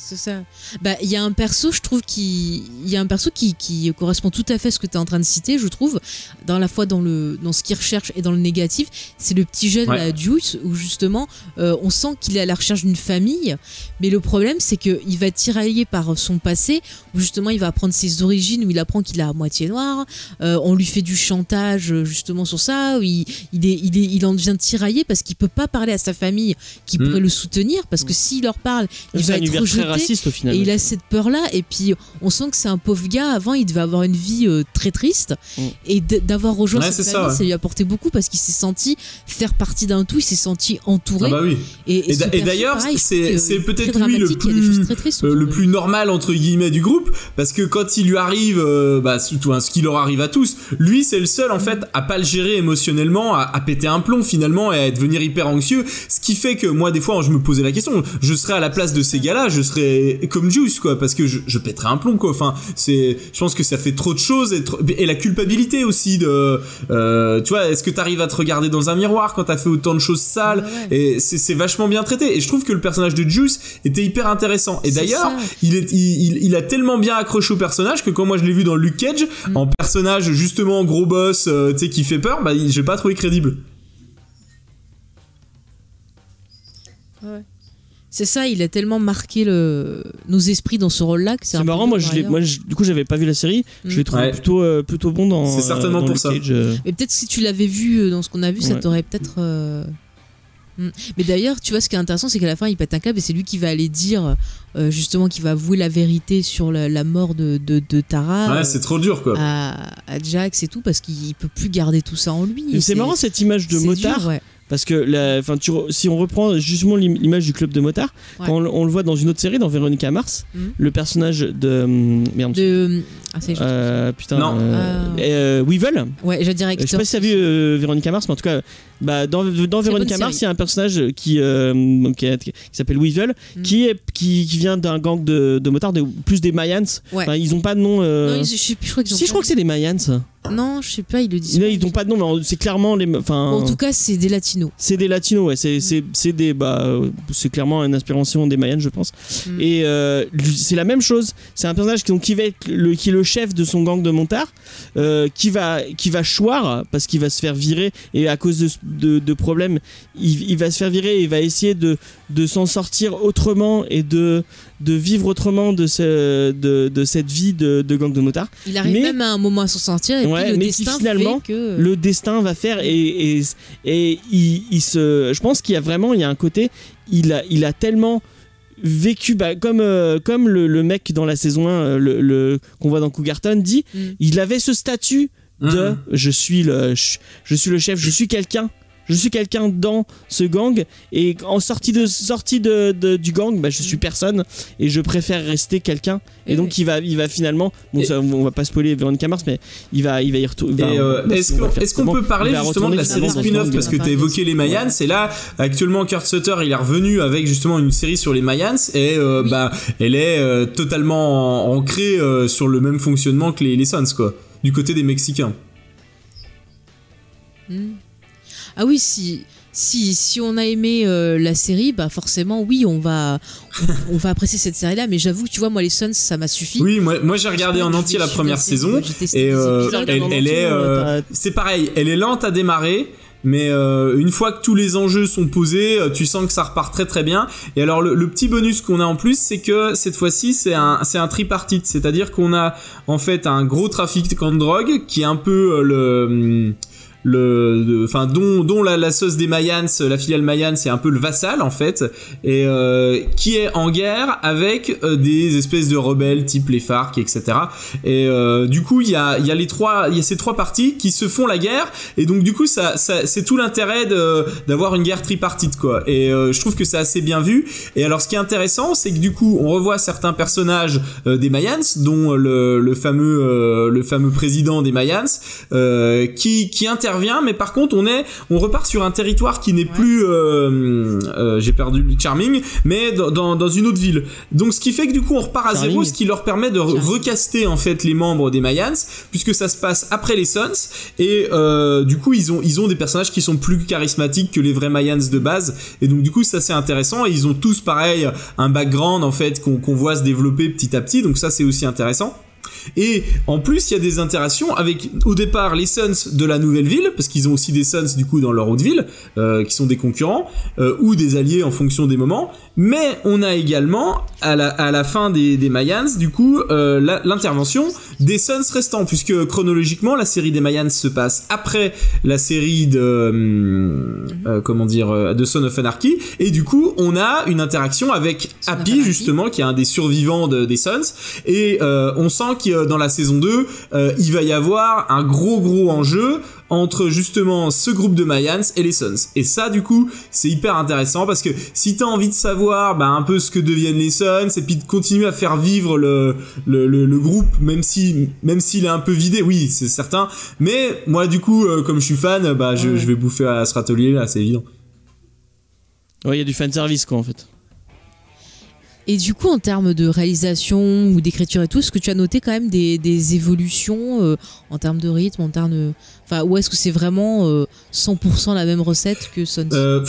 C'est ça. Bah, il y a un perso, je trouve, qui, il y a un perso qui, qui correspond tout à fait à ce que tu es en train de citer, je trouve, dans la fois dans le, dans ce qu'il recherche et dans le négatif. C'est le petit jeune, Ouais. la Juice, où justement, euh, on sent qu'il est à la recherche d'une famille, mais le problème, c'est que il va être tiraillé par son passé, où justement, il va apprendre ses origines, où il apprend qu'il est à moitié noir. Euh, on lui fait du chantage, justement, sur ça. Où il, il est, il est, il en devient tiraillé parce qu'il peut pas parler à sa famille, qui Mm. pourrait le soutenir, parce que s'il leur parle, il va être rejeté. Raciste au final. Et il a cette peur-là, et puis on sent que c'est un pauvre gars. Avant, il devait avoir une vie euh, très triste, Mm. et d'avoir rejoint Ouais, cette famille, ça, ça, lui a apporté beaucoup parce qu'il s'est senti faire partie d'un tout, il s'est senti entouré. Ah bah oui. Et, d'ailleurs, c'est- c'est peut-être lui le plus- très tristes Euh, le plus normal entre guillemets du groupe parce que quand il lui arrive euh, bah, surtout, hein, ce qui leur arrive à tous lui c'est le seul en fait à pas le gérer émotionnellement à, à péter un plomb finalement et à devenir hyper anxieux ce qui fait que moi des fois je me posais la question je serais à la place de ces gars là je serais comme Juice quoi parce que je, je pèterais un plomb quoi. Enfin c'est je pense que ça fait trop de choses et, trop- et la culpabilité aussi de euh, tu vois est-ce que t'arrives à te regarder dans un miroir quand t'as fait autant de choses sales? Ouais, ouais. et c'est vachement bien traité. Et je trouve que le personnage de Juice était hyper intéressant. Et d'ailleurs il, est, il, il- il a tellement bien accroché au personnage que quand moi je l'ai vu dans Luke Cage Mm. en personnage justement gros boss euh, tu sais qui fait peur bah j'ai pas trouvé crédible C'est ça, il a tellement marqué le... nos esprits dans ce rôle-là que c'est C'est peu marrant, moi, je l'ai- moi je- du coup, j'avais pas vu la série. Je l'ai Mm. trouvé Ouais. plutôt, euh, plutôt bon dans. C'est certainement euh, dans pour Luke ça. Cage, euh. Mais peut-être si tu l'avais vu euh, dans ce qu'on a vu, ça t'aurait peut-être. euh, hmm. Mais d'ailleurs, tu vois, ce qui est intéressant, c'est qu'à la fin, il pète un câble et c'est lui qui va aller dire, euh, justement, qui va avouer la vérité sur la, la mort de, de, de Tara ouais euh, c'est trop dur quoi à, à Jax et tout, parce qu'il peut plus garder tout ça en lui. C'est marrant cette image de c'est motard. dur, ouais. Parce que la, tu si on reprend justement l'im- l'image du club de motards, Ouais. quand on, le- on le voit dans une autre série, dans Véronica Mars, Mhm. le personnage de hum, merde, De. Ah, euh, putain, Non. euh, euh, Weevil. Ouais, je dirais Je sais pas si t'as vu euh, Véronica Mars, mais en tout cas, bah, dans, dans Véronica Mars, il y a un personnage qui, euh, qui, est- qui s'appelle Weevil, Mm. qui, est, qui, qui vient d'un gang de, de motards, de- plus des Mayans. Ouais. Enfin, ils ont pas de nom. euh, Non, ils- je sais plus, je crois qu'ils ont Si, je crois que c'est des Mayans. Non, je sais pas, ils le disent. Là, ils n'ont pas de nom, mais c'est clairement les. Enfin, en tout cas, c'est des latinos. c'est des latinos, ouais. C'est, c'est, c'est des. Bah, euh, c'est clairement une inspiration des Mayans, je pense. Mm. Et euh, c'est la même chose. C'est un personnage qui, donc, qui, va être le, qui est le chef de son gang de montards, euh, qui, va, qui va choir parce qu'il va se faire virer et à cause de, de, de problèmes, il, il va se faire virer et il va essayer de, de s'en sortir autrement et de, de vivre autrement de, ce, de, de cette vie de, de gang de motards. Il arrive Mais- même à un moment à s'en sortir et Ouais, puis le mais qui finalement, fait que. le destin va faire et, et, et il, il se je pense qu'il y a vraiment il y a un côté il a, il a tellement vécu bah, comme, euh, comme le, le mec dans la saison 1 euh, le, le- qu'on voit dans Cougarton dit Mm. il avait ce statut de Mhm. je suis le je, je suis le chef je suis quelqu'un je suis quelqu'un dans ce gang et en sortie de sortie de, de- du gang bah, je suis personne et je préfère rester quelqu'un et donc il va il va finalement bon ça, on va pas spoiler Veronica Mars mais il va il va y retourner euh, est-ce qu'on est-ce qu'on peut parler justement de la série spin-off? parce que tu as parler évoqué les Mayans et là actuellement Kurt Sutter il est revenu avec justement une série sur les Mayans et euh, Oui. bah elle est euh, totalement en- ancrée euh, sur le même fonctionnement que les, les Suns quoi du côté des Mexicains. Hmm. Ah oui, si, si, si on a aimé euh, la série, bah forcément, oui, on va, on, on va apprécier cette série-là. Mais j'avoue que tu vois, moi, les Suns, ça m'a suffi. Oui, moi, moi j'ai regardé en entier la première saison et euh, elle, en elle entier, est euh, c'est pareil, elle est lente à démarrer. Mais euh, une fois que tous les enjeux sont posés, tu sens que ça repart très très bien. Et alors le, le petit bonus qu'on a en plus, c'est que cette fois-ci c'est un c'est un tripartite, c'est-à-dire qu'on a en fait un gros trafic de drogue qui est un peu euh, le hum, enfin dont la, la sauce des Mayans la filiale Mayan c'est un peu le vassal en fait. Et euh, qui est en guerre avec euh, des espèces de rebelles type les FARC etc et euh, du coup il y a les trois il y a ces trois parties qui se font la guerre. Et donc du coup c'est tout l'intérêt d'avoir une guerre tripartite quoi. Et je trouve que c'est assez bien vu. Et alors ce qui est intéressant c'est que du coup on revoit certains personnages des Mayans dont le, fameux le fameux président des Mayans qui qui intervient mais par contre on est, on repart sur un territoire qui n'est plus, euh, euh, j'ai perdu le Charming, mais dans, dans, dans une autre ville. Donc ce qui fait que du coup on repart à Charming. zéro, ce qui leur permet de Charming. recaster en fait les membres des Mayans, puisque ça se passe après les Suns, et euh, du coup ils ont ils ont des personnages qui sont plus charismatiques que les vrais Mayans de base, et donc du coup ça c'est intéressant, et ils ont tous pareil un background en fait qu'on qu'on voit se développer petit à petit, donc ça c'est aussi intéressant. Et en plus, il y a des interactions avec, au départ, les Suns de la nouvelle ville, parce qu'ils ont aussi des Suns du coup dans leur autre ville, euh, qui sont des concurrents, euh, ou des alliés en fonction des moments. Mais on a également, à la, à la fin des, des Mayans, du coup, euh, l'intervention des Suns restants, puisque chronologiquement, la série des Mayans se passe après la série de, comment dire, de Son of Anarchy, et du coup, on a une interaction avec Happy, justement, qui est un des survivants de- des Suns, et on sent que dans la saison 2, euh, il va y avoir un gros gros enjeu entre justement ce groupe de Mayans et les Suns. Et ça, du coup, c'est hyper intéressant parce que si t'as envie de savoir bah, un peu ce que deviennent les Suns et puis de continuer à faire vivre le, le, le, le groupe, même si même s'il est un peu vidé, oui, c'est certain. Mais moi, du coup, euh, comme je suis fan, bah, je vais bouffer à ce râtelier là, c'est évident. Ouais, il y a du fan service quoi en fait. Et du coup, en termes de réalisation ou d'écriture et tout, est-ce que tu as noté quand même des, évolutions euh, en termes de rythme, en termes de... Enfin, ou est-ce que c'est vraiment euh, 100% la même recette que Sons? Euh,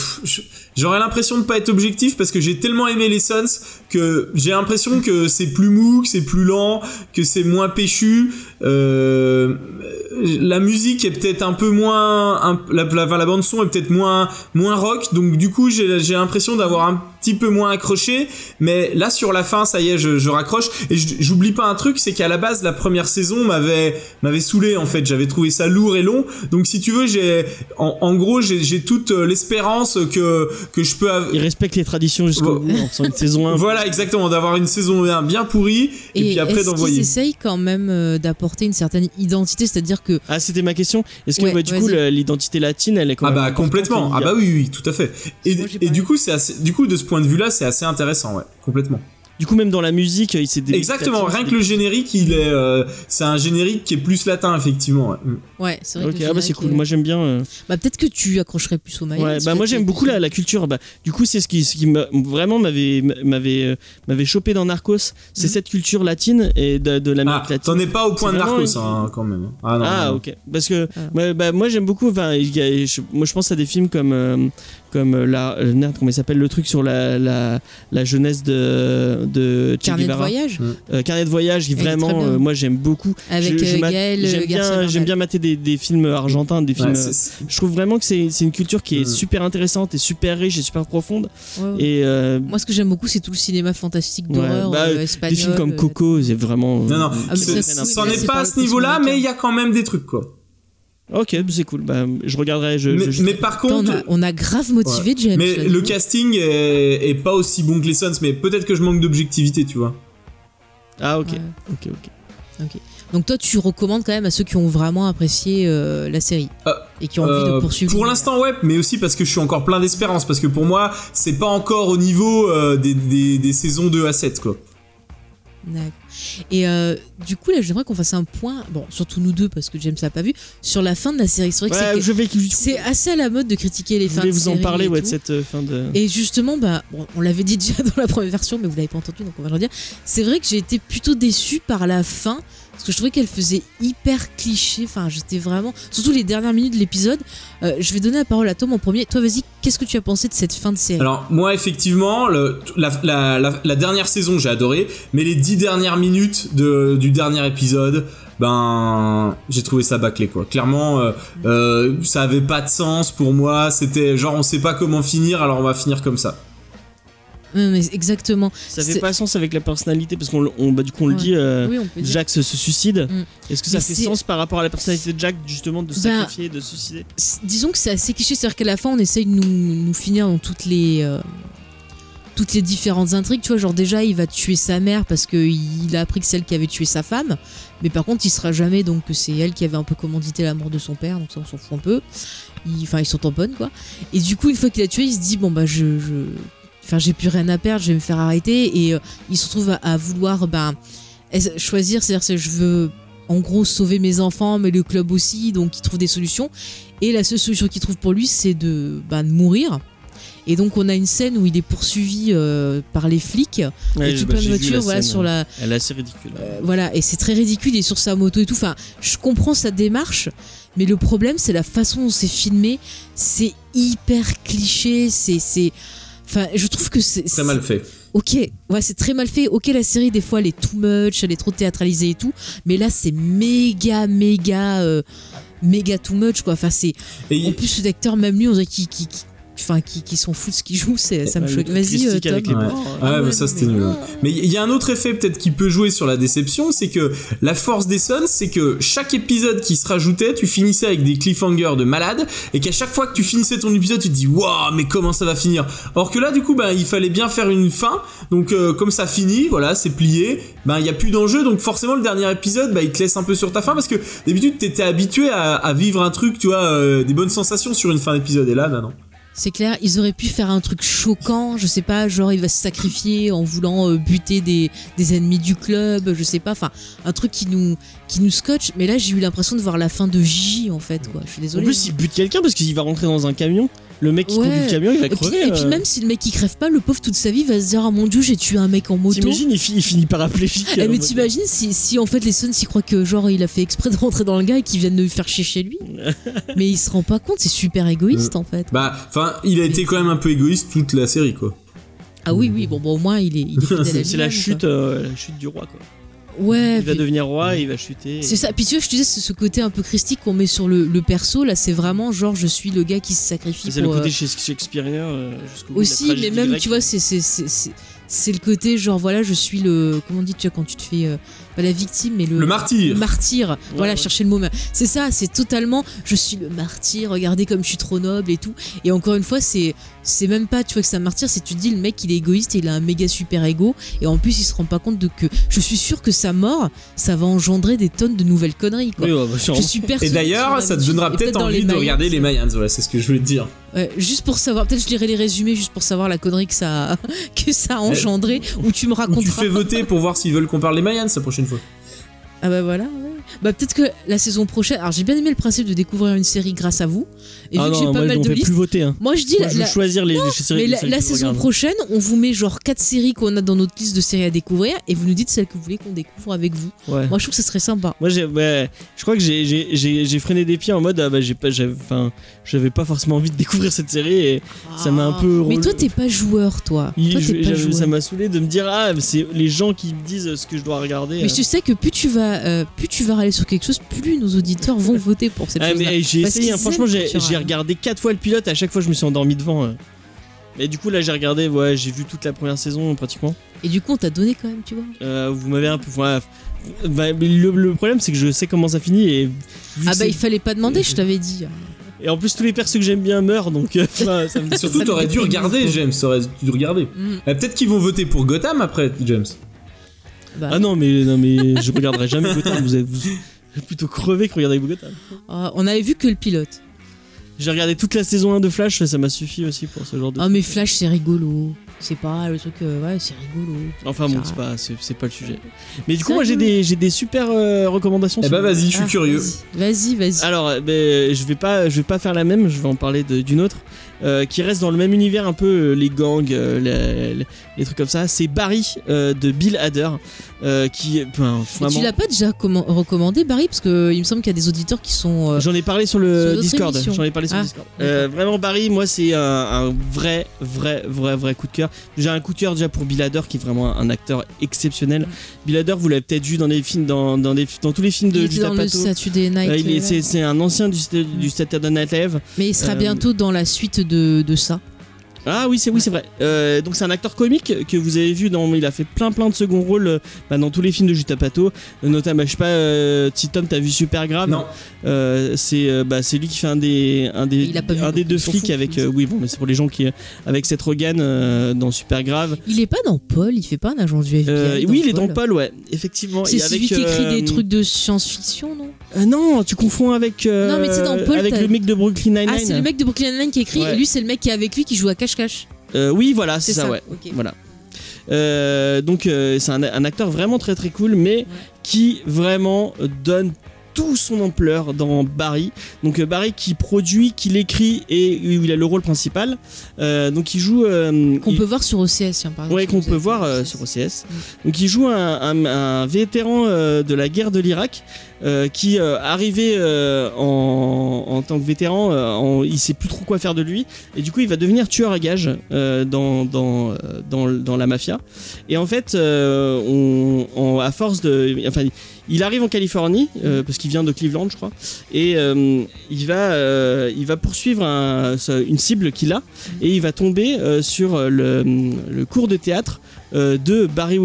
J'aurais l'impression de pas être objectif parce que j'ai tellement aimé les Suns que j'ai l'impression que c'est plus mou, que c'est plus lent, que c'est moins péchu. Euh, la musique est peut-être un peu moins, la, la, bande son est peut-être moins moins rock, donc du coup j'ai l'impression d'avoir un petit peu moins accroché. Mais là sur la fin, ça y est, je, je raccroche et j'oublie pas un truc, c'est qu'à la base la première saison m'avait m'avait saoulé en fait. J'avais trouvé ça lourd et long. Donc si tu veux, j'ai en, en gros j'ai toute euh, l'espérance que que je peux avoir. Il respecte les traditions jusqu'au bout en faisant une saison 1. [LAUGHS] Voilà, exactement, d'avoir une saison 1 bien pourrie et, puis après est-ce d'envoyer. qu'ils essayent quand même euh, d'apporter une certaine identité, c'est-à-dire que Ah, c'était ma question. Est-ce que Ouais, bah, du coup l'identité latine elle est quand Ah même bah complètement. y Ah a- bah oui, oui, tout à fait. Et, Moi, et du coup, c'est assez, du coup de ce point de vue-là, c'est assez intéressant, ouais, complètement. Du coup même dans la musique, il s'est Exactement. Rien que le générique, il est, euh, c'est un générique qui est plus latin, effectivement. ouais. Mm. ouais, c'est vrai. Ok, que le ah bah c'est générique cool. est- Moi j'aime bien. euh, Bah, peut-être que tu accrocherais plus au Mayans. Ouais, bah moi j'aime beaucoup la, la culture. Bah, du coup, c'est ce qui, ce qui m'a- vraiment m'avait m'avait euh, m'avait chopé dans Narcos, c'est Mhm. cette culture latine et de, de Ah, l'Amérique latine. t'en es pas au point de Narcos, une- hein, quand même. Ah non. Ah non. ok parce que Ah. bah, moi j'aime beaucoup enfin il y a- je- moi je pense à des films comme euh, comme euh, la euh, merde, comment il s'appelle le truc sur la, la, la jeunesse de de Che Carnet de voyage Euh, Carnet de voyage qui est vraiment euh, moi j'aime beaucoup avec Je- je euh, Gaël j'aime bien j'aime bien mater des, des films argentins des films Ouais, je trouve vraiment que c'est c'est une culture qui est super intéressante et super riche et super profonde Ouais, ouais. et euh, Moi, ce que j'aime beaucoup, c'est tout le cinéma fantastique Ouais, d'horreur bah, euh, espagnol. des films comme Coco c'est vraiment Non, non, Ah, c'en mais est c'est pas à ce niveau-là, mais il y a quand même des trucs, quoi. Ok c'est cool bah, je regarderai je, mais, je- mais par Attends, on, contre, a, on a grave motivé James. mais là, le casting est, est pas aussi bon que les Suns, mais peut-être que je manque d'objectivité, tu vois. ah ok Ouais. ok ok Donc toi, tu recommandes quand même à ceux qui ont vraiment apprécié euh, la série Euh, et qui ont envie Euh, de poursuivre. Pour l'instant, ouais, mais aussi parce que je suis encore plein d'espérance, parce que pour moi, c'est pas encore au niveau euh, des, des, des saisons 2 à 7, quoi. D'accord. Et euh, du coup, là, j'aimerais qu'on fasse un point, bon, surtout nous deux, parce que James l'a pas vu, sur la fin de la série. C'est que c'est- assez à la mode de critiquer les je fins de vous en parler ouais, de cette euh, fin de Et justement, bah, bon, on l'avait dit déjà [LAUGHS] dans la première version, mais vous l'avez pas entendu, donc on va le redire. C'est vrai que j'ai été plutôt déçue par la fin, parce que je trouvais qu'elle faisait hyper cliché. Enfin, j'étais vraiment. Surtout les dernières minutes de l'épisode. Euh, je vais donner la parole à Tom en premier. Toi, vas-y, qu'est-ce que tu as pensé de cette fin de série? Alors, moi, effectivement, la, dernière saison, j'ai adoré, mais les dix dernières minutes du dernier épisode, ben, j'ai trouvé ça bâclé, quoi. Clairement, euh, euh, ça avait pas de sens pour moi. C'était genre, on sait pas comment finir, alors on va finir comme ça. Mais Exactement. ça fait pas sens avec la personnalité parce qu'on on, bah, du coup on le dit euh, oui, on peut dire. Jack se, suicide Mm. est-ce que ça fait sens par rapport à la personnalité de Jack justement de Bah, sacrifier de suicider? disons que c'est assez cliché, c'est-à-dire qu'à la fin on essaye de nous, nous finir dans toutes les euh, toutes les différentes intrigues, tu vois, genre déjà il va tuer sa mère parce qu'il a appris que c'est elle qui avait tué sa femme, mais par contre il sera jamais donc que c'est elle qui avait un peu commandité la mort de son père, donc ça on s'en fout un peu. Enfin ils sont tamponnes quoi. Et du coup une fois qu'il a tué, il se dit bon bah je, je... enfin j'ai plus rien à perdre, je vais me faire arrêter et euh, il se retrouve à, à vouloir ben choisir, c'est-à-dire c'est je veux en gros sauver mes enfants, mais le club aussi, donc il trouve des solutions. Et la seule solution qu'il trouve pour lui, c'est de, bah, de mourir. Et donc on a une scène où il est poursuivi euh, par les flics, Ouais, et tout bah, plein de la voitures, voilà, scène, sur la, Elle est assez ridicule. euh, voilà, et c'est très ridicule, il est sur sa moto et tout. Enfin, je comprends sa démarche, mais le problème, c'est la façon dont c'est filmé. C'est hyper cliché, c'est. c'est- Enfin, je trouve que c'est. Très mal fait. Ok, ouais, c'est très mal fait. Ok, la série, des fois, elle est too much, elle est trop théâtralisée et tout. Mais là, c'est méga, méga, euh, méga too much, quoi. Enfin, c'est. En plus, cet acteur, même lui, on dirait qu'il- Enfin, qui, qui s'en fout de ce qu'il joue, c'est, ça me choque. Vas-y, euh, Tom. avec les Ouais. bords, Ah ouais, ouais, mais ça c'était mais- nul. Mais il y a un autre effet peut-être qui peut jouer sur la déception, c'est que la force des Suns, c'est que chaque épisode qui se rajoutait, tu finissais avec des cliffhangers de malade, et qu'à chaque fois que tu finissais ton épisode, tu te dis waouh, mais comment ça va finir? Or que là, du coup, ben il fallait bien faire une fin, donc euh, comme ça finit, voilà, c'est plié, ben il y a plus d'enjeu, donc forcément le dernier épisode, ben il te laisse un peu sur ta fin parce que d'habitude t'étais habitué à, à vivre un truc, tu vois, euh, des bonnes sensations sur une fin d'épisode, et là, ben non. C'est clair, ils auraient pu faire un truc choquant, je sais pas, genre il va se sacrifier en voulant euh, buter des, des ennemis du club, je sais pas, enfin un truc qui nous qui nous scotche. Mais là j'ai eu l'impression de voir la fin de Gigi en fait, quoi. Je suis En désolée. plus, hein. il bute quelqu'un parce qu'il va rentrer dans un camion. Le mec qui Ouais. conduit le camion, il va et, puis, et puis euh. même si le mec il crève pas, le pauvre toute sa vie va se dire ah mon dieu j'ai tué un mec en moto. T'imagines, il, il finit paraplégique. Eh, euh, mais t'imagines si, si en fait les Suns ils croient que genre il a fait exprès de rentrer dans le gars et qu'ils viennent de le faire chier chez lui [LAUGHS] Mais il se rend pas compte, c'est super égoïste en fait. Bah, enfin, il a été quand même un peu égoïste toute la série, quoi. Ah oui oui bon, bon au moins il est, il [LAUGHS] C'est la chute, euh, la chute du roi, quoi. Ouais. Il va devenir roi, il va chuter. C'est ça. Puis tu vois, je te disais, c'est ce côté un peu christique qu'on met sur le, le perso. Là, c'est vraiment genre, je suis le gars qui se sacrifie C'est le côté euh, shakespearien euh, jusqu'au bout de la aussi, mais même, grecque. tu vois, c'est c'est- c'est- c'est- c'est le côté genre, voilà, je suis le. Comment on dit, tu vois, quand tu te fais. euh, pas la victime, mais le. Le martyr. le martyr. voilà, ouais. chercher le mot. C'est ça, c'est totalement. Je suis le martyr, regardez comme je suis trop noble et tout. Et encore une fois, c'est c'est même pas, tu vois, que c'est un martyr, c'est tu te dis, le mec, il est égoïste et il a un méga super ego. Et en plus, il se rend pas compte de que. Je suis sûr que sa mort, ça va engendrer des tonnes de nouvelles conneries, quoi. Oui, ouais, bah, Je suis Et d'ailleurs, ça te donnera peut-être dans envie les de regarder Mayans. les Mayans, voilà, c'est ce que je voulais te dire. Ouais, juste pour savoir, peut-être je lirai les résumés juste pour savoir la connerie que ça a, [LAUGHS] que ça a engendré, ou tu me Ou tu raconteras. fais voter pour voir s'ils veulent qu'on parle des Mayans la prochaine Ah bah voilà. Bah peut-être que la saison prochaine. Alors j'ai bien aimé le principe de découvrir une série grâce à vous. Et Ah vu que j'ai non, pas mal de listes. plus voter. Hein. Moi je dis Moi, je veux la- choisir les, les séries mais la, saison regarde. prochaine, on vous met genre quatre séries qu'on a dans notre liste de séries à découvrir et vous nous dites celles que vous voulez qu'on découvre avec vous. Ouais. Moi je trouve que ça serait sympa. Moi, j'ai, je crois que j'ai, freiné des pieds en mode, ah bah, j'ai pas, j'avais, enfin, j'avais pas forcément envie de découvrir cette série et ça m'a un peu. Ah. Mais rel- toi t'es pas joueur toi. Il- toi je- t'es pas j'avais- ça m'a saoulé de me dire, ah, mais c'est les gens qui me disent ce que je dois regarder. Mais euh. tu sais que plus tu vas, euh, plus tu vas râler sur quelque chose, plus nos auditeurs vont voter pour cette Ah, chose. mais j'ai essayé, hein, franchement, j'ai, regardé quatre fois le pilote, à chaque fois je me suis endormi devant. euh. Mais du coup, là, j'ai regardé, ouais, j'ai vu toute la première saison pratiquement. Et du coup on t'a donné quand même, tu vois. Euh, vous m'avez un peu. ouais, bah, le, le problème, c'est que je sais comment ça finit et. Ah bah il fallait pas demander, je t'avais dit. Et en plus, tous les persos que j'aime bien meurent, donc. euh, ça me- [LAUGHS] Surtout, t'aurais dû regarder. James, t'aurais dû regarder. Mm. Euh, Peut-être qu'ils vont voter pour Gotham après, James. Bah, Ah non, mais, non, mais je regarderai jamais Gotham. Vous êtes, vous êtes plutôt crevé que regarder Gotham. ah, on avait vu que le pilote. J'ai regardé toute la saison 1 de Flash, ça m'a suffi aussi pour ce genre de. Ah mais Flash c'est rigolo. C'est pas le truc, euh, ouais c'est rigolo. Enfin bon, c'est pas, c'est, c'est pas le sujet. Mais du coup, moi j'ai des, j'ai des super euh, recommandations. Eh sur- bah vas-y, je suis Ah, curieux. Vas-y, vas-y. Alors, euh, ben, je vais pas, je vais pas faire la même. Je vais en parler de- d'une autre euh, qui reste dans le même univers, un peu euh, les gangs, euh, les, les- trucs comme ça. C'est Barry de Bill Hader, euh, qui, vraiment. tu l'as pas déjà recommandé Barry? Parce que il me semble qu'il y a des auditeurs qui sont. euh, J'en ai parlé sur le Discord. émission. J'en ai parlé sur Ah, le Discord. Euh, vraiment, Barry, moi, c'est un, un vrai, vrai, vrai, vrai coup de cœur. J'ai un coup de cœur déjà pour Bill Hader, qui est vraiment un acteur exceptionnel. Bill Hader, vous l'avez peut-être vu dans les films, dans, dans, des- dans tous les films de il était dans le Apatow. statut des Night. C'est, un ancien du, du Saturday Night Live. Mais il sera bientôt dans la suite de, de ça. Ah oui, c'est oui, c'est vrai. Euh, donc c'est un acteur comique que vous avez vu dans. Il a fait plein plein de second rôles euh, bah, dans tous les films de Jutta Pato. Euh, notamment, je sais pas, euh, si Tom, t'as vu Super Grave. Non. Euh, c'est euh, bah, c'est lui qui fait un des un des Il a pas vu, un des deux flics avec euh, oui bon mais c'est pour les gens qui avec Rogen euh, dans Super Grave. Il est pas dans Paul, il fait pas un agent du FBI. Euh, oui, il est dans Paul. Ouais, effectivement. C'est celui avec, qui écrit euh, des trucs de science-fiction, non? Euh, non, tu confonds avec. euh, Non, mais tu sais, dans Paul, avec le mec de Brooklyn Nine-Nine. Ah, c'est le mec de Brooklyn Nine-Nine qui écrit, Ouais. et lui, c'est le mec qui est avec lui qui joue à cache-cache. Euh, oui, voilà, c'est ça, ça, ouais. Voilà. Euh, donc euh, c'est un, un acteur vraiment très très cool, mais qui vraiment donne tout son ampleur dans Barry. Donc euh, Barry qui produit, qui l'écrit et où il a le rôle principal. Euh, donc il joue. euh, Qu'on il- peut voir sur OCS, tiens, par exemple. Ouais, qu'on peut voir euh, sur OCS. Donc il joue un, un- un vétéran de la guerre de l'Irak qui arrivé en, en tant que vétéran, en- il sait plus trop quoi faire de lui et du coup il va devenir tueur à gages dans, dans, dans, dans la mafia. Et en fait, on, on- à force de, enfin, il arrive en Californie euh, parce qu'il vient de Cleveland, je crois, et euh, il va, euh, il va poursuivre un- une cible qu'il a et il va tomber sur le, le cours de théâtre de Barry,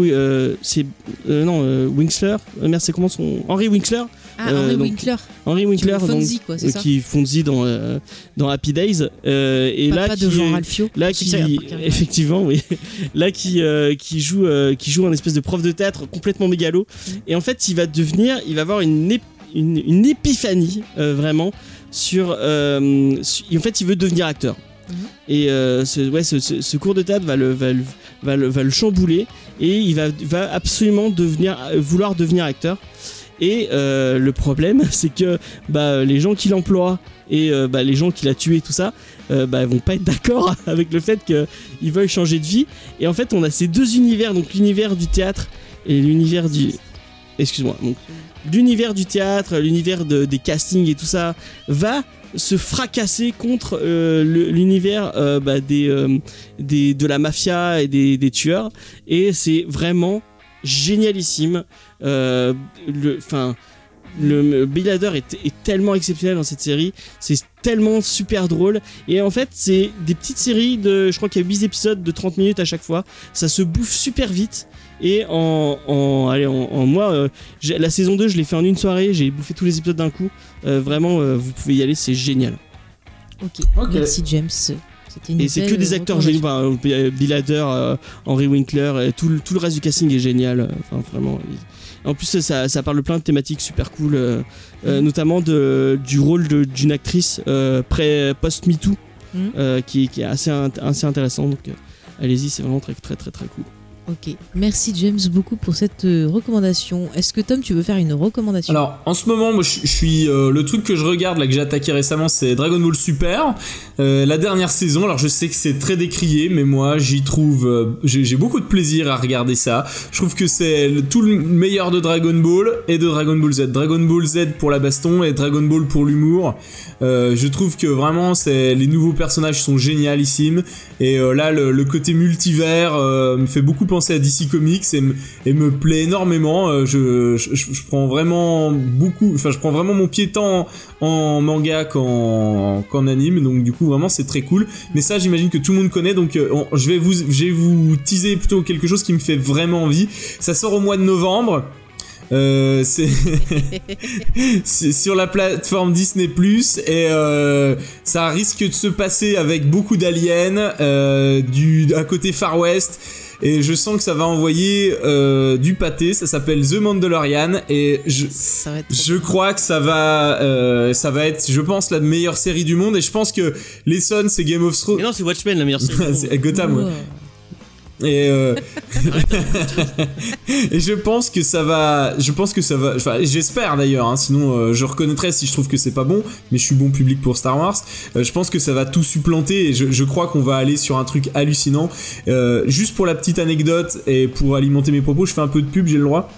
c'est non Winkler, merde c'est comment son Henry Winkler, Ah, Euh, Henry donc, Winkler. Henry Winkler Qui donc, Fonzie, quoi, c'est euh, ça qui Fonzie dans euh, dans Happy Days euh, et Papa là de qui Jean Ralphio. Là Qui qui, effectivement, oui. [LAUGHS] Là qui euh, qui joue euh, qui joue un espèce de prof de théâtre complètement mégalo. Mm. Et en fait, il va devenir, il va avoir une ép- une, une épiphanie euh, vraiment sur. euh, su- en fait, il veut devenir acteur. Mhm. Et euh, ce, ouais, ce, ce- ce cours de théâtre va le, va le, va le, va le chambouler et il va, va absolument devenir, vouloir devenir acteur. Et euh, le problème, [LAUGHS] c'est que bah, les gens qui l'emploient et euh, bah, les gens qui l'a tué, tout ça, euh, bah, vont pas être d'accord [LAUGHS] avec le fait qu'ils veulent changer de vie. Et en fait, on a ces deux univers, donc l'univers du théâtre et l'univers du. Excuse-moi. Donc, l'univers du théâtre, l'univers de- des castings et tout ça va se fracasser contre euh, le- l'univers euh, bah, des, euh, des, de la mafia et des, des tueurs. Et c'est vraiment génialissime. Euh, le, enfin, le Bill Hader est, est tellement exceptionnel dans cette série, c'est tellement super drôle. Et en fait, c'est des petites séries de, je crois qu'il y a 8 épisodes de 30 minutes à chaque fois. Ça se bouffe super vite. Et en, en, allez, en, en moi, euh, la saison 2, je l'ai fait en une soirée, j'ai bouffé tous les épisodes d'un coup. Euh, vraiment, euh, vous pouvez y aller, c'est génial. Ok, Ok. merci James. Et c'est que des acteurs géniaux. Bill Hader, euh, Henry Winkler, tout, le- tout le reste du casting est génial. euh, Enfin, vraiment. En plus, ça, ça parle plein de thématiques super cool, euh, euh, notamment de, du rôle d'une actrice post-MeToo, euh, qui, qui est assez, assez intéressant. Donc, allez-y, c'est vraiment très, très, très, très cool. Ok, merci James beaucoup pour cette euh, recommandation. Est-ce que Tom, tu veux faire une recommandation? Alors, en ce moment, moi, je suis euh, le truc que je regarde là que j'ai attaqué récemment, c'est Dragon Ball Super, Euh, la dernière saison. Alors, je sais que c'est très décrié, mais moi, j'y trouve, j'ai beaucoup de plaisir à regarder ça. Je trouve que c'est tout le meilleur de Dragon Ball et de Dragon Ball Z. Dragon Ball Z pour la baston et Dragon Ball pour l'humour. Je trouve que vraiment, c'est les nouveaux personnages sont génialissimes. Et là, le, le côté multivers me fait beaucoup penser à DC Comics et, me- plaît énormément. Euh, je, je, prends vraiment beaucoup, enfin, je prends vraiment mon pied tant en manga qu'en qu'en anime. Donc, du coup, vraiment, c'est très cool. Mais ça, j'imagine que tout le monde connaît. Donc, euh, je vais vous, je vais vous teaser plutôt quelque chose qui me fait vraiment envie. Ça sort au mois de novembre. Euh, c'est [LAUGHS] sur la plateforme Disney Plus et ça risque de se passer avec beaucoup d'aliens euh, du à côté Far West et je sens que ça va envoyer euh, du pâté. Ça s'appelle The Mandalorian. Et je Ça va être trop je crois que ça va euh, ça va être je pense la meilleure série du monde. Et je pense que les Sons c'est Game of Thrones. Mais non, c'est Watchmen la meilleure série. [LAUGHS] c'est Gotham ouais. Euh, [LAUGHS] et je pense que ça va, je pense que ça va, j'espère d'ailleurs, hein, sinon euh, je reconnaîtrais si je trouve que c'est pas bon, mais je suis bon public pour Star Wars. Euh, je pense que ça va tout supplanter et je, crois qu'on va aller sur un truc hallucinant. Juste pour la petite anecdote et pour alimenter mes propos, je fais un peu de pub, j'ai le droit?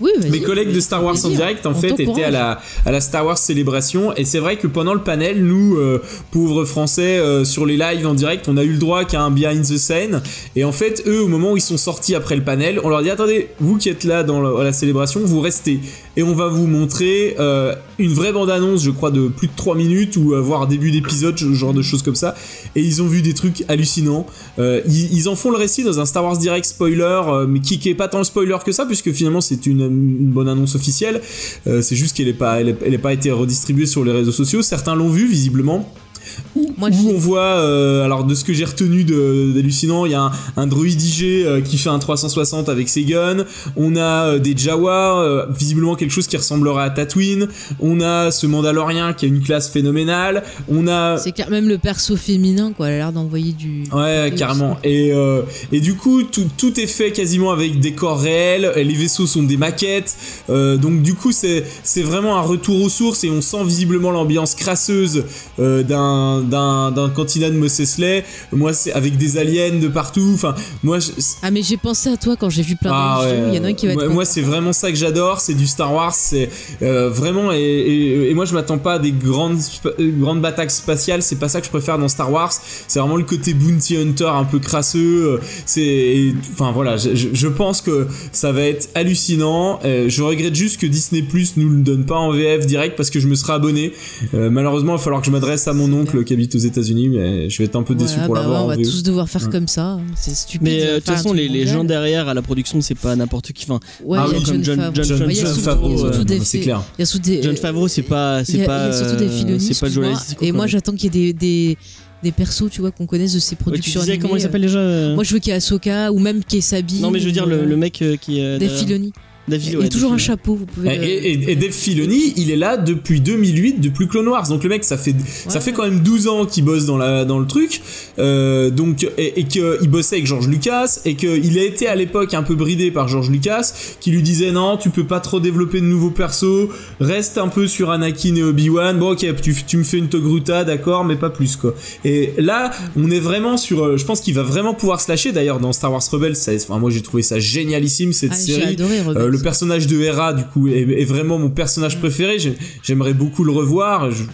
Oui. Mes collègues de Star Wars en direct en fait étaient à la à la Star Wars célébration. Et c'est vrai que pendant le panel nous euh, pauvres français euh, sur les lives en direct on a eu le droit qu'à un behind the scene. Et en fait eux au moment où ils sont sortis après le panel on leur dit attendez vous qui êtes là dans la, la célébration vous restez. Et on va vous montrer euh, une vraie bande annonce je crois de plus de 3 minutes ou voire début d'épisode genre de choses comme ça. Et ils ont vu des trucs hallucinants. Ils, ils en font le récit dans un Star Wars Direct spoiler, mais qui, qui est pas tant le spoiler que ça, puisque finalement c'est une, une bonne annonce officielle. Euh, c'est juste qu'elle est pas, elle pas été redistribuée sur les réseaux sociaux. Certains l'ont vu visiblement. Où, Moi, où on voit, euh, alors de ce que j'ai retenu d'hallucinant, il y a un, un droïde IG euh, qui fait un 360 avec ses guns, on a euh, des Jawa, visiblement quelque chose qui ressemblerait à Tatooine, on a ce Mandalorien qui a une classe phénoménale, on a... C'est clair, même le perso féminin, quoi, elle a l'air d'envoyer du. Ouais, carrément. Et, et du coup, tout, tout est fait quasiment avec des corps réels. et Les vaisseaux sont des maquettes. Donc du coup, c'est vraiment un retour aux sources et on sent visiblement l'ambiance crasseuse euh, d'un d'un d'un cantina de Mos Eisley. Moi, c'est avec des aliens de partout. Enfin, moi, je- Ah, mais j'ai pensé à toi quand j'ai vu plein ah de ouais, Il y en a un qui va moi, être. moi, c'est vraiment ça que j'adore, c'est du Star Wars, c'est euh, vraiment et, et- et moi je m'attends pas à des grandes euh, grandes batailles spatiales, c'est pas ça que je préfère dans Star Wars, c'est vraiment le côté bounty hunter un peu crasseux, euh, c'est enfin voilà, je, pense que ça va être hallucinant. Je regrette juste que Disney Plus nous le donne pas en VF direct parce que je me serais abonné. Euh, malheureusement, il va falloir que je m'adresse à mon oncle qui habite aux États-Unis, mais je vais être un peu déçu Voilà, pour bah l'avoir ouais, on va VO. tous devoir faire Ouais. comme ça. hein. C'est stupide. Mais euh, de toute façon, les, gens derrière à la production, c'est pas n'importe qui. Enfin, Ouais, Ah il y a oui, John comme John- Favreau. John- John, Ouais, il y a John Favreau, c'est clair. Il y a surtout des. John Favreau, c'est pas, c'est pas, il y a surtout des euh, Filoni, c'est pas Et moi, j'attends qu'il y ait des, des, persos, tu vois, qu'on connaisse de ces Ouais, tu productions disais animées. comment il s'appelle déjà euh Moi, je veux qu'il y ait Ahsoka ou même qu'il y ait Sabine. Non, mais je veux dire le, le mec euh, qui est. Des derrière- Filoni. David, Il y ouais, a toujours un Filoni. chapeau, vous pouvez. Et, le- et, et Dave Filoni, il est là depuis 2008, depuis Clone Wars. Donc le mec, ça fait ça fait quand même 12 ans qu'il bosse dans la dans le truc. Euh, donc et, et qu'il bossait avec George Lucas et qu'il a été à l'époque un peu bridé par George Lucas, qui lui disait non, tu peux pas trop développer de nouveaux persos, reste un peu sur Anakin et Obi Wan. Bon ok, tu, tu me fais une Togruta, d'accord, mais pas plus quoi. Et là, on est vraiment sur. euh, Je pense qu'il va vraiment pouvoir se lâcher. D'ailleurs, dans Star Wars Rebels, ça, enfin, moi j'ai trouvé ça génialissime cette Ah, j'ai série. adoré Rebels. Euh, le personnage de Hera, du coup, est, est vraiment mon personnage préféré. J'ai- J'aimerais beaucoup le revoir. Je-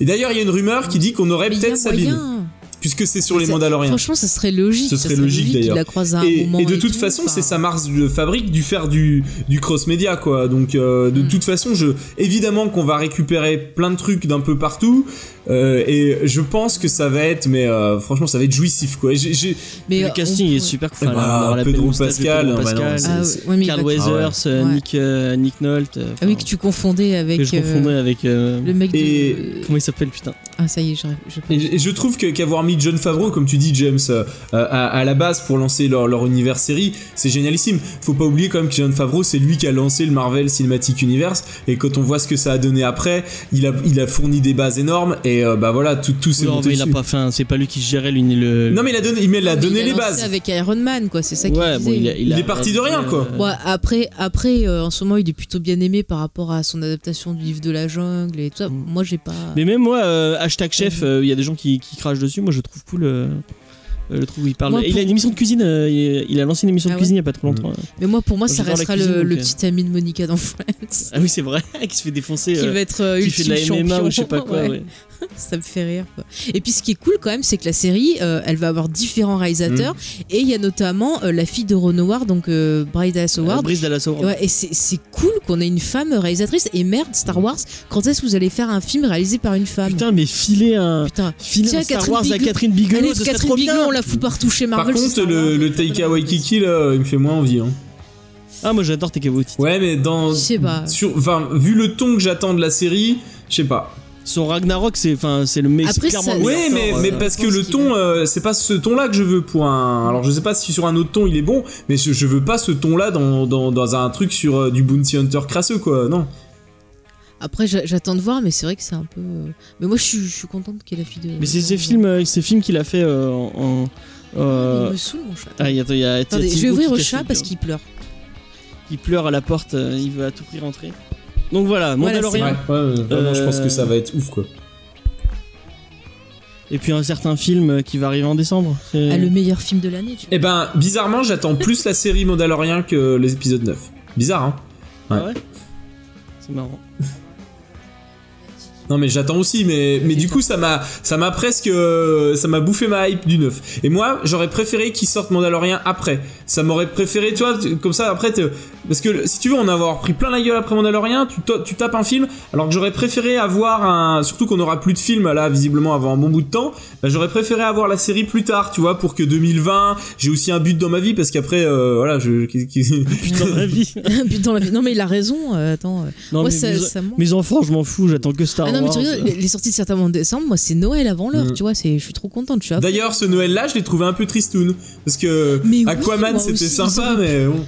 Et d'ailleurs, il y a une rumeur qui dit qu'on aurait peut-être Sabine, moyen. Puisque c'est sur les Mandaloriens. Franchement, ça serait logique. Ce ça serait logique, d'ailleurs. la croise à un Et, moment. et de toute tout, façon, c'est sa marque de fabrique du faire du, du cross média, quoi. Donc, euh, de Mm. toute façon, je, évidemment qu'on va récupérer plein de trucs d'un peu partout. euh, et je pense que ça va être, mais euh, franchement, ça va être jouissif, quoi. Mais Le casting on- est super cool. Eh Enfin, bah, la Pedro Pascal, bah non, Pascal, c'est- Ah, ouais, Carl Weathers, Ouais. Nick, Nick Nolte. euh, Ah oui, que tu confondais avec. que je confondais avec. Le mec Et- de. Comment il s'appelle, putain? Ah, ça y est, j'arrive. je- Et, je trouve que qu'avoir mis John Favreau, comme tu dis, James, euh, à, à la base pour lancer leur, leur univers série, c'est génialissime. Faut pas oublier quand même que John Favreau, c'est lui qui a lancé le Marvel Cinematic Universe. Et quand on voit ce que ça a donné après, il a, il a fourni des bases énormes. Et euh, bah voilà, tout, tout s'est Non, mais il a pas fait. C'est pas lui qui gérait lui, ni le. Non mais il a donné, il a donné il a les lancé bases. Avec Iron Man, quoi, c'est ça qu'il Ouais, bon, disait. il, a- Il a est parti de rien, quoi. euh, Ouais, après, après euh, en ce moment, il est plutôt bien aimé par rapport à son adaptation du livre de la jungle et tout ça. Mm. Moi, j'ai pas. Mais même moi, euh, hashtag chef, euh, il y a des gens qui, qui crachent dessus. Moi, je trouve cool. euh, le trouve où il parle. Moi, il a une émission de cuisine. euh, il, a lancé une émission Ah de cuisine il y a pas trop longtemps. Mais moi, pour moi, ça restera cuisine, le, donc, euh. petit ami de Monica dans [LAUGHS] Friends. Ah oui, c'est vrai. [LAUGHS] qui se fait défoncer. qui va être qui fait de la MMA champion. ou je sais pas quoi. [LAUGHS] Ouais. ouais. [LAUGHS] Ça me fait rire. Quoi. Et puis, ce qui est cool quand même, c'est que la série, euh, elle va avoir différents réalisateurs. Et il y a notamment euh, la fille de Ron Howard, donc euh, Bride Dallas Euh, Howard. Brice Dallas Howard. Ouais, et c'est cool qu'on ait une femme réalisatrice. Et merde, Star Wars, quand est-ce que vous allez faire un film réalisé par une femme? Putain, mais filer un. Putain. Filer Tiens, un Star Wars à. Catherine Bigelow, Allez, ce Catherine trop Bigelow, bien. on la fout partout chez Par Marvel. c'est contre, le, Wars. le Taika Waititi là, il me fait moins envie. Hein. Ah, moi j'adore Taika Waititi. Ouais, mais dans, Je sais pas. sur, enfin, vu le ton que j'attends de la série, je sais pas. Son Ragnarok, c'est enfin c'est le mec. Après, c'est clairement ça- le Ouais, meilleur mais, mais euh, parce que le ton, euh, c'est pas ce ton-là que je veux pour un. Alors je sais pas si sur un autre ton il est bon, mais je, je veux pas ce ton-là dans, dans, dans un truc sur euh, du Bounty Hunter crasseux quoi, non. Après, j'a- j'attends de voir, mais c'est vrai que c'est un peu. Mais moi, je suis, je suis contente qu'il ait la fille de. Mais c'est ces films, euh, ces films qu'il a fait euh, en. en- euh, Il me saoule, mon chat. Ah, il y a, il y a- Attendez, je vais ouvrir au chat parce qu'il pleure. Il pleure à la porte, il veut à tout prix rentrer. Donc voilà, Voilà, Mandalorian. c'est Ouais, ouais, vraiment, je pense que ça va être ouf quoi. Et puis un certain film euh, qui va arriver en décembre. Ah, le meilleur film de l'année, tu Eh ben, bizarrement, j'attends plus la série Mandalorian que les épisodes 9. Bizarre, hein Ah ouais? C'est marrant. Non mais j'attends aussi mais mais du coup ça m'a ça m'a presque euh, ça m'a bouffé ma hype du 9. Et moi, j'aurais préféré qu'ils sortent Mandalorian après. Ça m'aurait préféré, tu vois, comme ça après parce que si tu veux on a avoir pris plein la gueule après Mandalorian, tu to- tu tapes un film alors que j'aurais préféré avoir un surtout qu'on aura plus de films là visiblement avant un bon bout de temps, bah, j'aurais préféré avoir la série plus tard, tu vois, pour que 2020, j'ai aussi un but dans ma vie parce qu'après euh, voilà, je qui- Putain, ma vie. [LAUGHS] Putain, la vie. Non, mais il a raison. euh, attends. Non, Moi, mais ça- mes, ça mes enfants, je m'en fous, j'attends que Star non, mais tu rigoles, les, les sorties de certains mois de décembre, moi c'est Noël avant l'heure, Mm. tu vois, c'est, je suis trop contente, à fond. D'ailleurs, ce Noël-là, je l'ai trouvé un peu tristoun. Parce que Mais oui, Aquaman, moi c'était aussi, sympa, ils mais bon.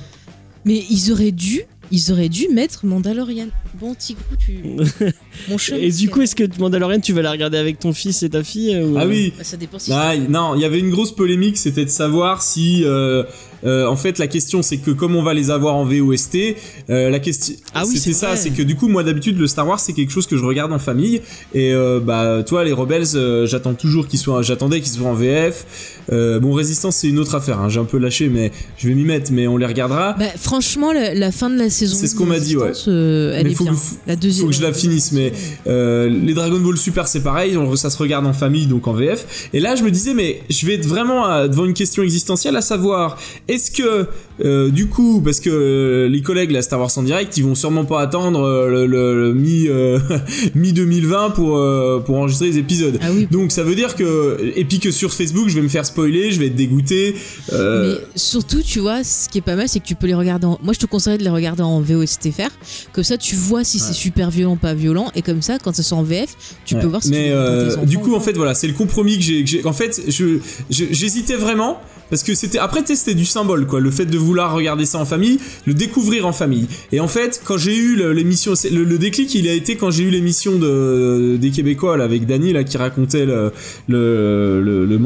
Mais ils auraient dû, ils auraient dû mettre Mandalorian. Bon, Tigrou, tu. [LAUGHS] Mon chat. Et du coup, est-ce que Mandalorian, tu vas la regarder avec ton fils et ta fille euh, ou- Ah oui. Bah, ça dépend si. Ah, y- non, il y avait une grosse polémique, c'était de savoir si, euh, euh, en fait, la question c'est que comme on va les avoir en VOST, euh, la question, Ah oui, c'était ça, c'est que du coup, moi d'habitude, le Star Wars c'est quelque chose que je regarde en famille, et euh, bah, toi, les Rebels, j'attends toujours qu'ils soient, j'attendais qu'ils soient en VF. Bon, Résistance c'est une autre affaire, hein, j'ai un peu lâché, mais je vais m'y mettre, mais on les regardera. Bah, franchement, la, la fin de la saison. C'est ce qu'on m'a dit, ouais. Elle Mais est faut bien. que- la deuxième. faut que je la finisse, mais les Dragon Ball Super c'est pareil, on- ça se regarde en famille donc en VF. Et là je me disais mais je vais être vraiment devant une question existentielle à savoir est-ce que euh, du coup parce que euh, les collègues la Star Wars en direct ils vont sûrement pas attendre euh, le, le- le mi [LAUGHS] mi 2020 pour pour enregistrer les épisodes. Ah oui. Donc ça veut dire que et puis que sur Facebook je vais me faire spoiler, je vais être dégoûté. Mais surtout, tu vois, ce qui est pas mal, c'est que tu peux les regarder en. Moi, je te conseillerais de les regarder en VOSTFR. Comme ça, tu vois si c'est super violent, pas violent. Et comme ça, quand ça sort en VF, tu Ouais. peux voir si mais tu du ou coup en fait voilà c'est le compromis que j'ai en fait je j'hésitais vraiment parce que c'était après c'était du symbole quoi. Le fait de vouloir regarder ça en famille le découvrir en famille. Et en fait quand j'ai eu l'émission le, déclic il a été quand j'ai eu l'émission de des québécois avec Dany là qui racontait le le, le, le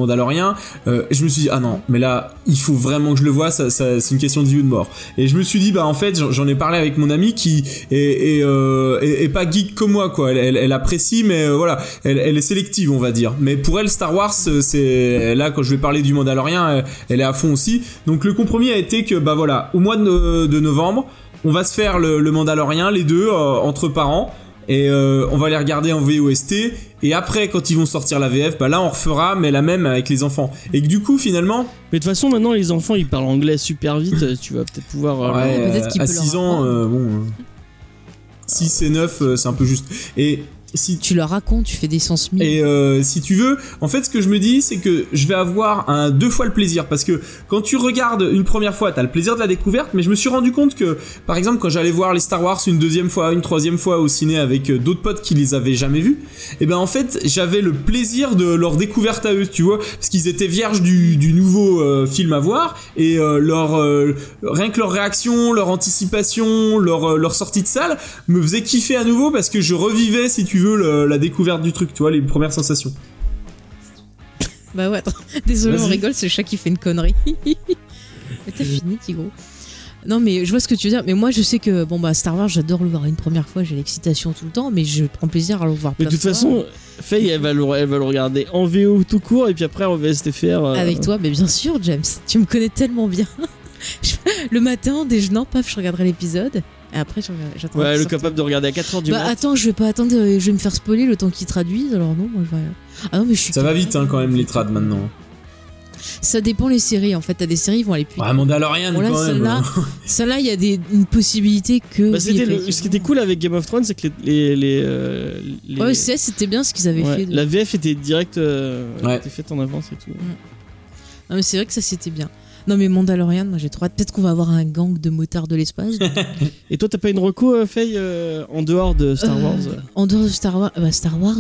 euh, je me suis dit ah non mais là il faut vraiment que je le vois ça, c'est une question de vie ou de mort. Et je me suis dit bah en fait j'en- ai parlé avec mon ami qui est, euh, pas geek comme moi quoi. Elle, elle, apprécie mais euh, voilà. Elle, est sélective on va dire. Mais pour elle Star Wars c'est là quand je vais parler du Mandalorien elle, elle est à fond aussi. Donc le compromis a été que bah voilà au mois de, no- de novembre on va se faire le, le Mandalorien les deux euh, entre parents et euh, on va les regarder en VOST et après quand ils vont sortir la VF bah là on refera mais la même avec les enfants et que du coup finalement Mais de toute façon, maintenant, les enfants, ils parlent anglais super vite. euh, tu vas peut-être pouvoir. euh, Ouais, euh, à peut leur 6 ans, euh, bon. 6 et 9, c'est un peu juste. Et si Tu leur racontes, tu fais des sens et euh, si tu veux, en fait, ce que je me dis, c'est que je vais avoir un deux fois le plaisir. Parce que quand tu regardes une première fois, t'as le plaisir de la découverte, mais je me suis rendu compte que, par exemple, quand j'allais voir les Star Wars une deuxième fois, une troisième fois au ciné avec euh, d'autres potes qui les avaient jamais vus, et ben en fait, j'avais le plaisir de leur découverte à eux, tu vois, parce qu'ils étaient vierges du, du nouveau euh, film à voir et leur rien que leur réaction, leur anticipation, leur leur sortie de salle me faisait kiffer à nouveau parce que je revivais, si tu veux, le- la découverte du truc, tu vois, les premières sensations. Bah ouais, attends. [LAUGHS] Désolé, on rigole, c'est le chat qui fait une connerie. [LAUGHS] mais t'as fini, Tigrou. Non, mais je vois ce que tu veux dire. Mais moi, je sais que bon bah Star Wars, j'adore le voir une première fois. J'ai l'excitation tout le temps, mais je prends plaisir à le voir. Mais de toute fois. façon, Faye, elle va, le, elle va le regarder en VO tout court et puis après en VSTFR. euh, Avec toi, mais bien sûr, James. Tu me connais tellement bien. [LAUGHS] Le matin, en déjeunant, paf, je regarderai l'épisode. Et après, j'attends. Ouais, le capable de regarder à 4h du Bah mat. attends, je vais pas attendre, euh, je vais me faire spoiler le temps qu'ils traduisent. Alors non, moi je vais. Ah non, mais je suis. Ça va vite hein, quand même les trades maintenant. Ça dépend les séries. En fait, t'as des séries, ils vont aller plus. Ouais, Mandalorian Bon, là, quand même. celle-là, [LAUGHS] celle-là, il y a des, une possibilité que. Bah, oui, le- ce qui était cool avec Game of Thrones, c'est que les. les, les, euh, les- Ouais, c'est- c'était bien ce qu'ils avaient ouais, fait. de- la VF était direct. euh, Ouais. était faite en avance et tout. Non, mais c'est vrai que ça c'était bien. Non, mais Mandalorian, moi j'ai trop hâte. Peut-être qu'on va avoir un gang de motards de l'espace. [LAUGHS] Et toi, t'as pas une reco, euh, Faye, euh, en dehors de Star Euh, Wars? En dehors de Star Wars. Bah, Star Wars?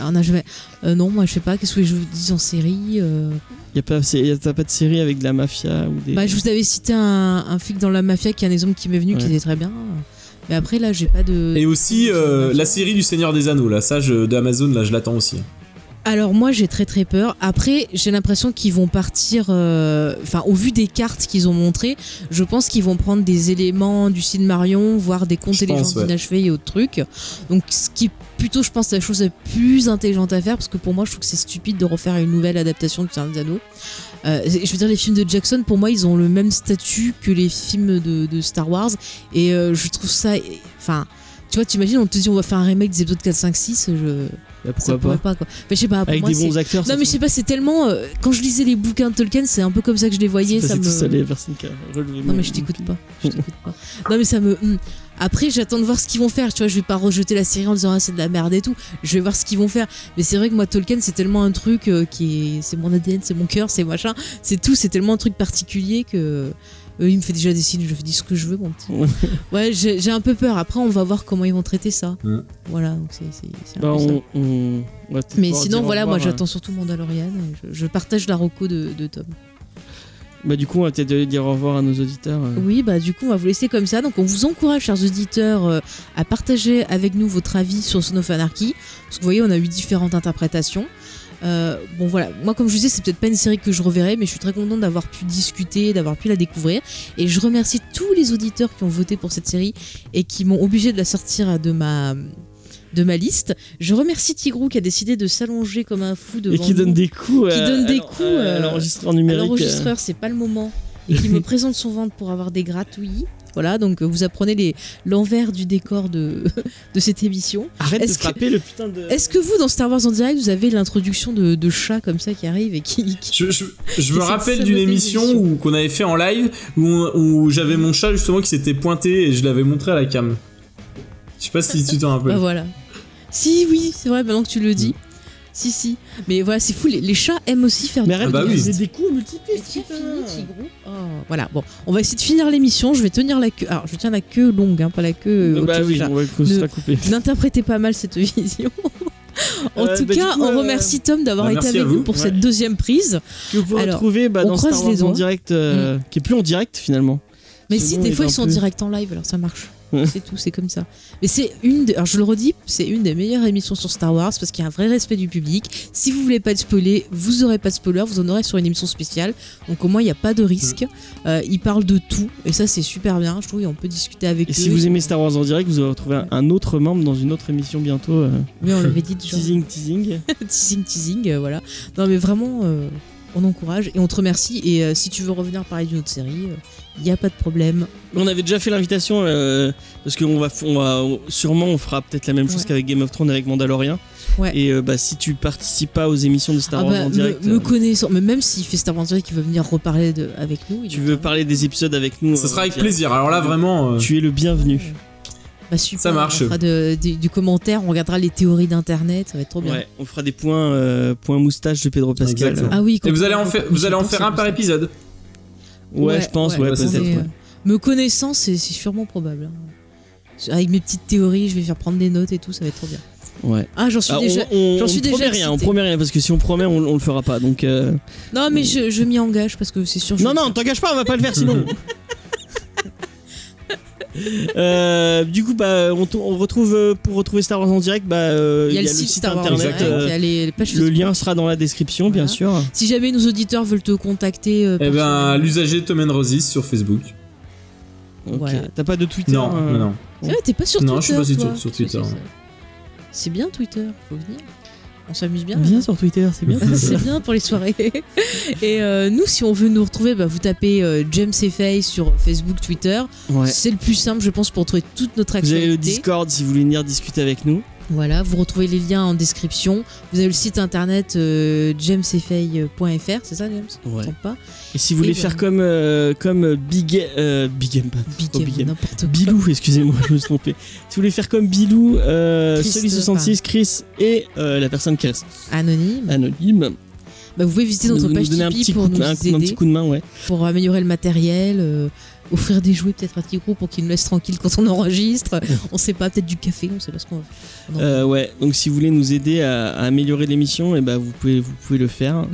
On a jamais. Euh, non, moi je sais pas. Qu'est-ce que je vous dis en série euh, y a pas, c'est- y a- T'as pas de série avec de la mafia ou des. Bah, je vous avais cité un, un flic dans la mafia qui est un exemple qui m'est venu, qui était très bien. Mais après, là, j'ai pas de. Et aussi euh, la série du Seigneur des Anneaux, là, ça je, de Amazon, là je l'attends aussi. Alors moi j'ai très très peur. Après j'ai l'impression qu'ils vont partir, euh, enfin au vu des cartes qu'ils ont montrées, je pense qu'ils vont prendre des éléments du Marion, voire des contes légendes ouais. inachevés et autres trucs. Donc ce qui est plutôt je pense la chose la plus intelligente à faire parce que pour moi je trouve que c'est stupide de refaire une nouvelle adaptation du Seigneur des Anneaux. Euh, je veux dire les films de Jackson pour moi ils ont le même statut que les films de, de Star Wars et euh, je trouve ça, enfin tu vois t'imagines on te dit on va faire un remake des épisodes 4, 5, 6, je Bah, ça pourquoi pas pas quoi. Mais je sais pas pour Avec moi, des bons acteurs. non mais je sais pas, c'est tellement euh, quand je lisais les bouquins de Tolkien, c'est un peu comme ça que je les voyais, ça me ça, les personnes qui Non mais je t'écoute pas, je t'écoute pas. Non mais ça me hum. Après, j'attends de voir ce qu'ils vont faire, tu vois, je vais pas rejeter la série en disant ah, c'est de la merde et tout. Je vais voir ce qu'ils vont faire. Mais c'est vrai que moi Tolkien, c'est tellement un truc euh, qui est c'est mon ADN, c'est mon cœur, c'est machin, c'est tout, c'est tellement un truc particulier que Euh, il me fait déjà des signes, je dis ce que je veux, mon petit. [LAUGHS] ouais, j'ai un peu peur. Après, on va voir comment ils vont traiter ça. Voilà, donc c'est Bah, on, Mais sinon, voilà, moi j'attends surtout Mandalorian. Je, je partage la roco de, de Tom. euh. Bah, du coup, on va peut-être dire au revoir à nos auditeurs. euh. Oui, bah du coup, on va vous laisser comme ça. Donc, on vous encourage, chers auditeurs, euh, à partager avec nous votre avis sur Son of Anarchy. Parce que vous voyez, on a eu différentes interprétations. Euh, bon voilà, moi comme je vous disais, c'est peut-être pas une série que je reverrai, mais je suis très contente d'avoir pu discuter, d'avoir pu la découvrir. Et je remercie tous les auditeurs qui ont voté pour cette série et qui m'ont obligé de la sortir de ma de ma liste. Je remercie Tigrou qui a décidé de s'allonger comme un fou devant Et qui donne des coups. Qui euh, donne des à l'en- coups, à euh, l'enregistreur numérique. euh. l'enregistreur, c'est pas le moment. Et qui [LAUGHS] me présente son ventre pour avoir des gratouilles. Voilà, donc euh, vous apprenez l'envers du décor de, [LAUGHS] de cette émission. Arrête de que- frapper le putain de. Est-ce que vous, dans Star Wars en direct, vous avez l'introduction de, de chats comme ça qui arrive et qui. qui- Je, je- je [LAUGHS] me rappelle d'une émission où qu'on avait fait en live où, où j'avais mon chat justement qui s'était pointé et je l'avais montré à la cam. Je sais pas si tu t'en Bah rappelles. voilà. Si, oui, c'est vrai, maintenant que tu le dis. Si, si. Mais voilà, c'est fou, les, les chats aiment aussi faire Mais du arrête Ah bah de oui. des coups fini, Tigrou Oh, Voilà, bon, on va essayer de finir l'émission. Je vais tenir la queue. Alors, je tiens la queue longue, hein, pas la queue. euh, bah autour du oui, chat. on va se Ne- la couper. N'interprétez pas mal cette [LAUGHS] vision. en Euh, tout bah, du cas, coup, on euh, remercie Tom d'avoir bah, été merci avec à vous. nous pour Ouais. cette deuxième prise. Que vous Alors, retrouvez bah, on dans croise Star les Wars en doigts. direct, euh, qui est plus en direct finalement. Mais Ce si, nom des est fois, un ils sont en peu- direct en live, alors ça marche. Ouais. C'est tout, c'est comme ça. Mais c'est une, de- alors je le redis, c'est une des meilleures émissions sur Star Wars parce qu'il y a un vrai respect du public. Si vous voulez pas être spoilé, vous aurez pas de spoiler, vous en aurez sur une émission spéciale. Donc au moins, il n'y a pas de risque. Euh, ils parlent de tout et ça, c'est super bien. Je trouve et on peut discuter avec Et eux. si vous aimez Star Wars en direct, vous allez retrouver un, un autre membre dans une autre émission bientôt. euh, Oui, on l'avait dit déjà. teasing, teasing. [LAUGHS] teasing, teasing, euh, voilà. Non, mais vraiment, euh, on encourage et on te remercie. Et euh, si tu veux revenir parler d'une autre série, il n'y a pas de problème. On avait déjà fait l'invitation euh, parce qu'on va, on va sûrement on fera peut-être la même chose Ouais. qu'avec Game of Thrones avec Mandalorian. Ouais. Et euh, bah, si tu participes pas aux émissions de Star Ah Wars bah, en me- direct, me, euh, connaissant, mais même s'il fait Star Wars en direct, il veut venir reparler de, avec nous. il tu veux parler des épisodes avec nous, Ça euh, sera avec plaisir. Alors là vraiment. euh, Tu es le bienvenu. Bah super, Ça marche. On fera de- de- du commentaire, on regardera les théories d'internet, ça va être trop bien. Ouais, on fera des points, euh, points moustache de Pedro Pascal. Exactement. Ah oui, Et quand vous allez en faire, vous allez en faire un par épisode. Ouais, je pense, ouais, ouais, peut-être. euh, me connaissant, c'est sûrement probable. hein. Avec mes petites théories, je vais faire prendre des notes et tout, ça va être trop bien. Ouais. Ah, j'en suis Ah, déjà. on, on, suis promet rien, on promet rien parce que si on promet, on, on le fera pas. Donc euh, Non, mais je, je m'y engage parce que c'est sûr. je non, non, t'engages pas, on va pas le faire sinon. [LAUGHS] Euh, du coup, bah, on, retrouve euh, pour retrouver Star Wars en direct, bah, euh, Il y a le site Star Wars, internet. ouais, euh, il y a les, les pages le lien sera dans la description, bien sûr. Si jamais nos auditeurs veulent te contacter, euh, Eh ben l'usager Tom Rosis sur Facebook. Ok. Voilà. T'as pas de Twitter Non, euh, non, non. T'es pas sur Non, Twitter. je suis pas sur- toi. sur Twitter. C'est bien Twitter, faut venir. On s'amuse bien. Viens là. sur Twitter, c'est bien. [LAUGHS] c'est bien pour les soirées. [LAUGHS] Et euh, nous, si on veut nous retrouver, bah, vous tapez euh, James et Faye sur Facebook, Twitter. Ouais. C'est le plus simple, je pense, pour trouver toute notre Vous actualité. avez le Discord si vous voulez venir discuter avec nous. Voilà, vous retrouvez les liens en description. Vous avez le site internet euh, jamesefay.fr, c'est ça, James? Ouais. pas. Et si vous voulez Et faire comme, euh, comme Big, euh, Big M, pas- Big Game, Big M. n'importe quoi. Bilou, excusez-moi, je me suis trompé. [LAUGHS] Si vous voulez faire comme Bilou, euh, Chris, Sully66, Chris et euh, la personne qui reste Anonyme. anonyme, Bah, vous pouvez visiter nous, notre nous page un Tipeee pour de, nous un, un aider, petit coup de main, ouais. pour améliorer le matériel, euh, offrir des jouets peut-être à Tigrou pour qu'il nous laisse tranquille quand on enregistre. [LAUGHS] on sait pas, peut-être du café, on sait pas ce qu'on va. Euh, ouais, donc si vous voulez nous aider à, à améliorer l'émission, et ben vous pouvez, vous pouvez le faire.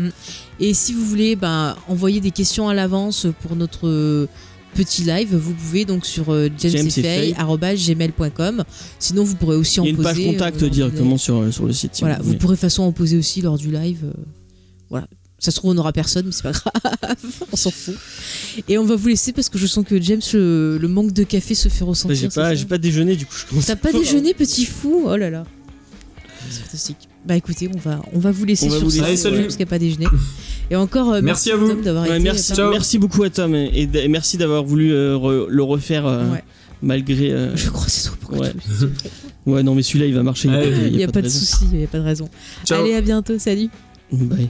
Et si vous voulez bah, envoyer des questions à l'avance pour notre euh, petit live, vous pouvez donc sur euh, jamesfay.gmail.com. Sinon, vous pourrez aussi Il en y a une poser. page contact euh, directement sur, sur le site. si Voilà, vous pourrez de toute façon en poser aussi lors du live. euh, voilà. Ça se trouve, on n'aura personne, mais c'est pas grave. [LAUGHS] on s'en fout. Et on va vous laisser parce que je sens que James, le, le manque de café se fait Bah, ressentir. J'ai c'est pas, ça j'ai pas déjeuné, du coup je commence T'as pas déjeuné, petit fou? Oh là là. C'est fantastique. Bah écoutez, on va, on va vous laisser On va sur vous ce laisser. Allez, salut. parce qu'il n'y a pas déjeuné. Et encore, euh, Merci à vous. Tom, d'avoir Ouais, été. merci, euh, Ciao. merci beaucoup à Tom et, et- et merci d'avoir voulu euh, re- le refaire euh, Ouais. malgré. euh, [LAUGHS] Je crois que c'est toi pourquoi Ouais. non, mais celui-là il va marcher. Allez. Il Il n'y a, pas de raison. souci, il n'y a pas de raison. Ciao. Allez, à bientôt, salut. Bye.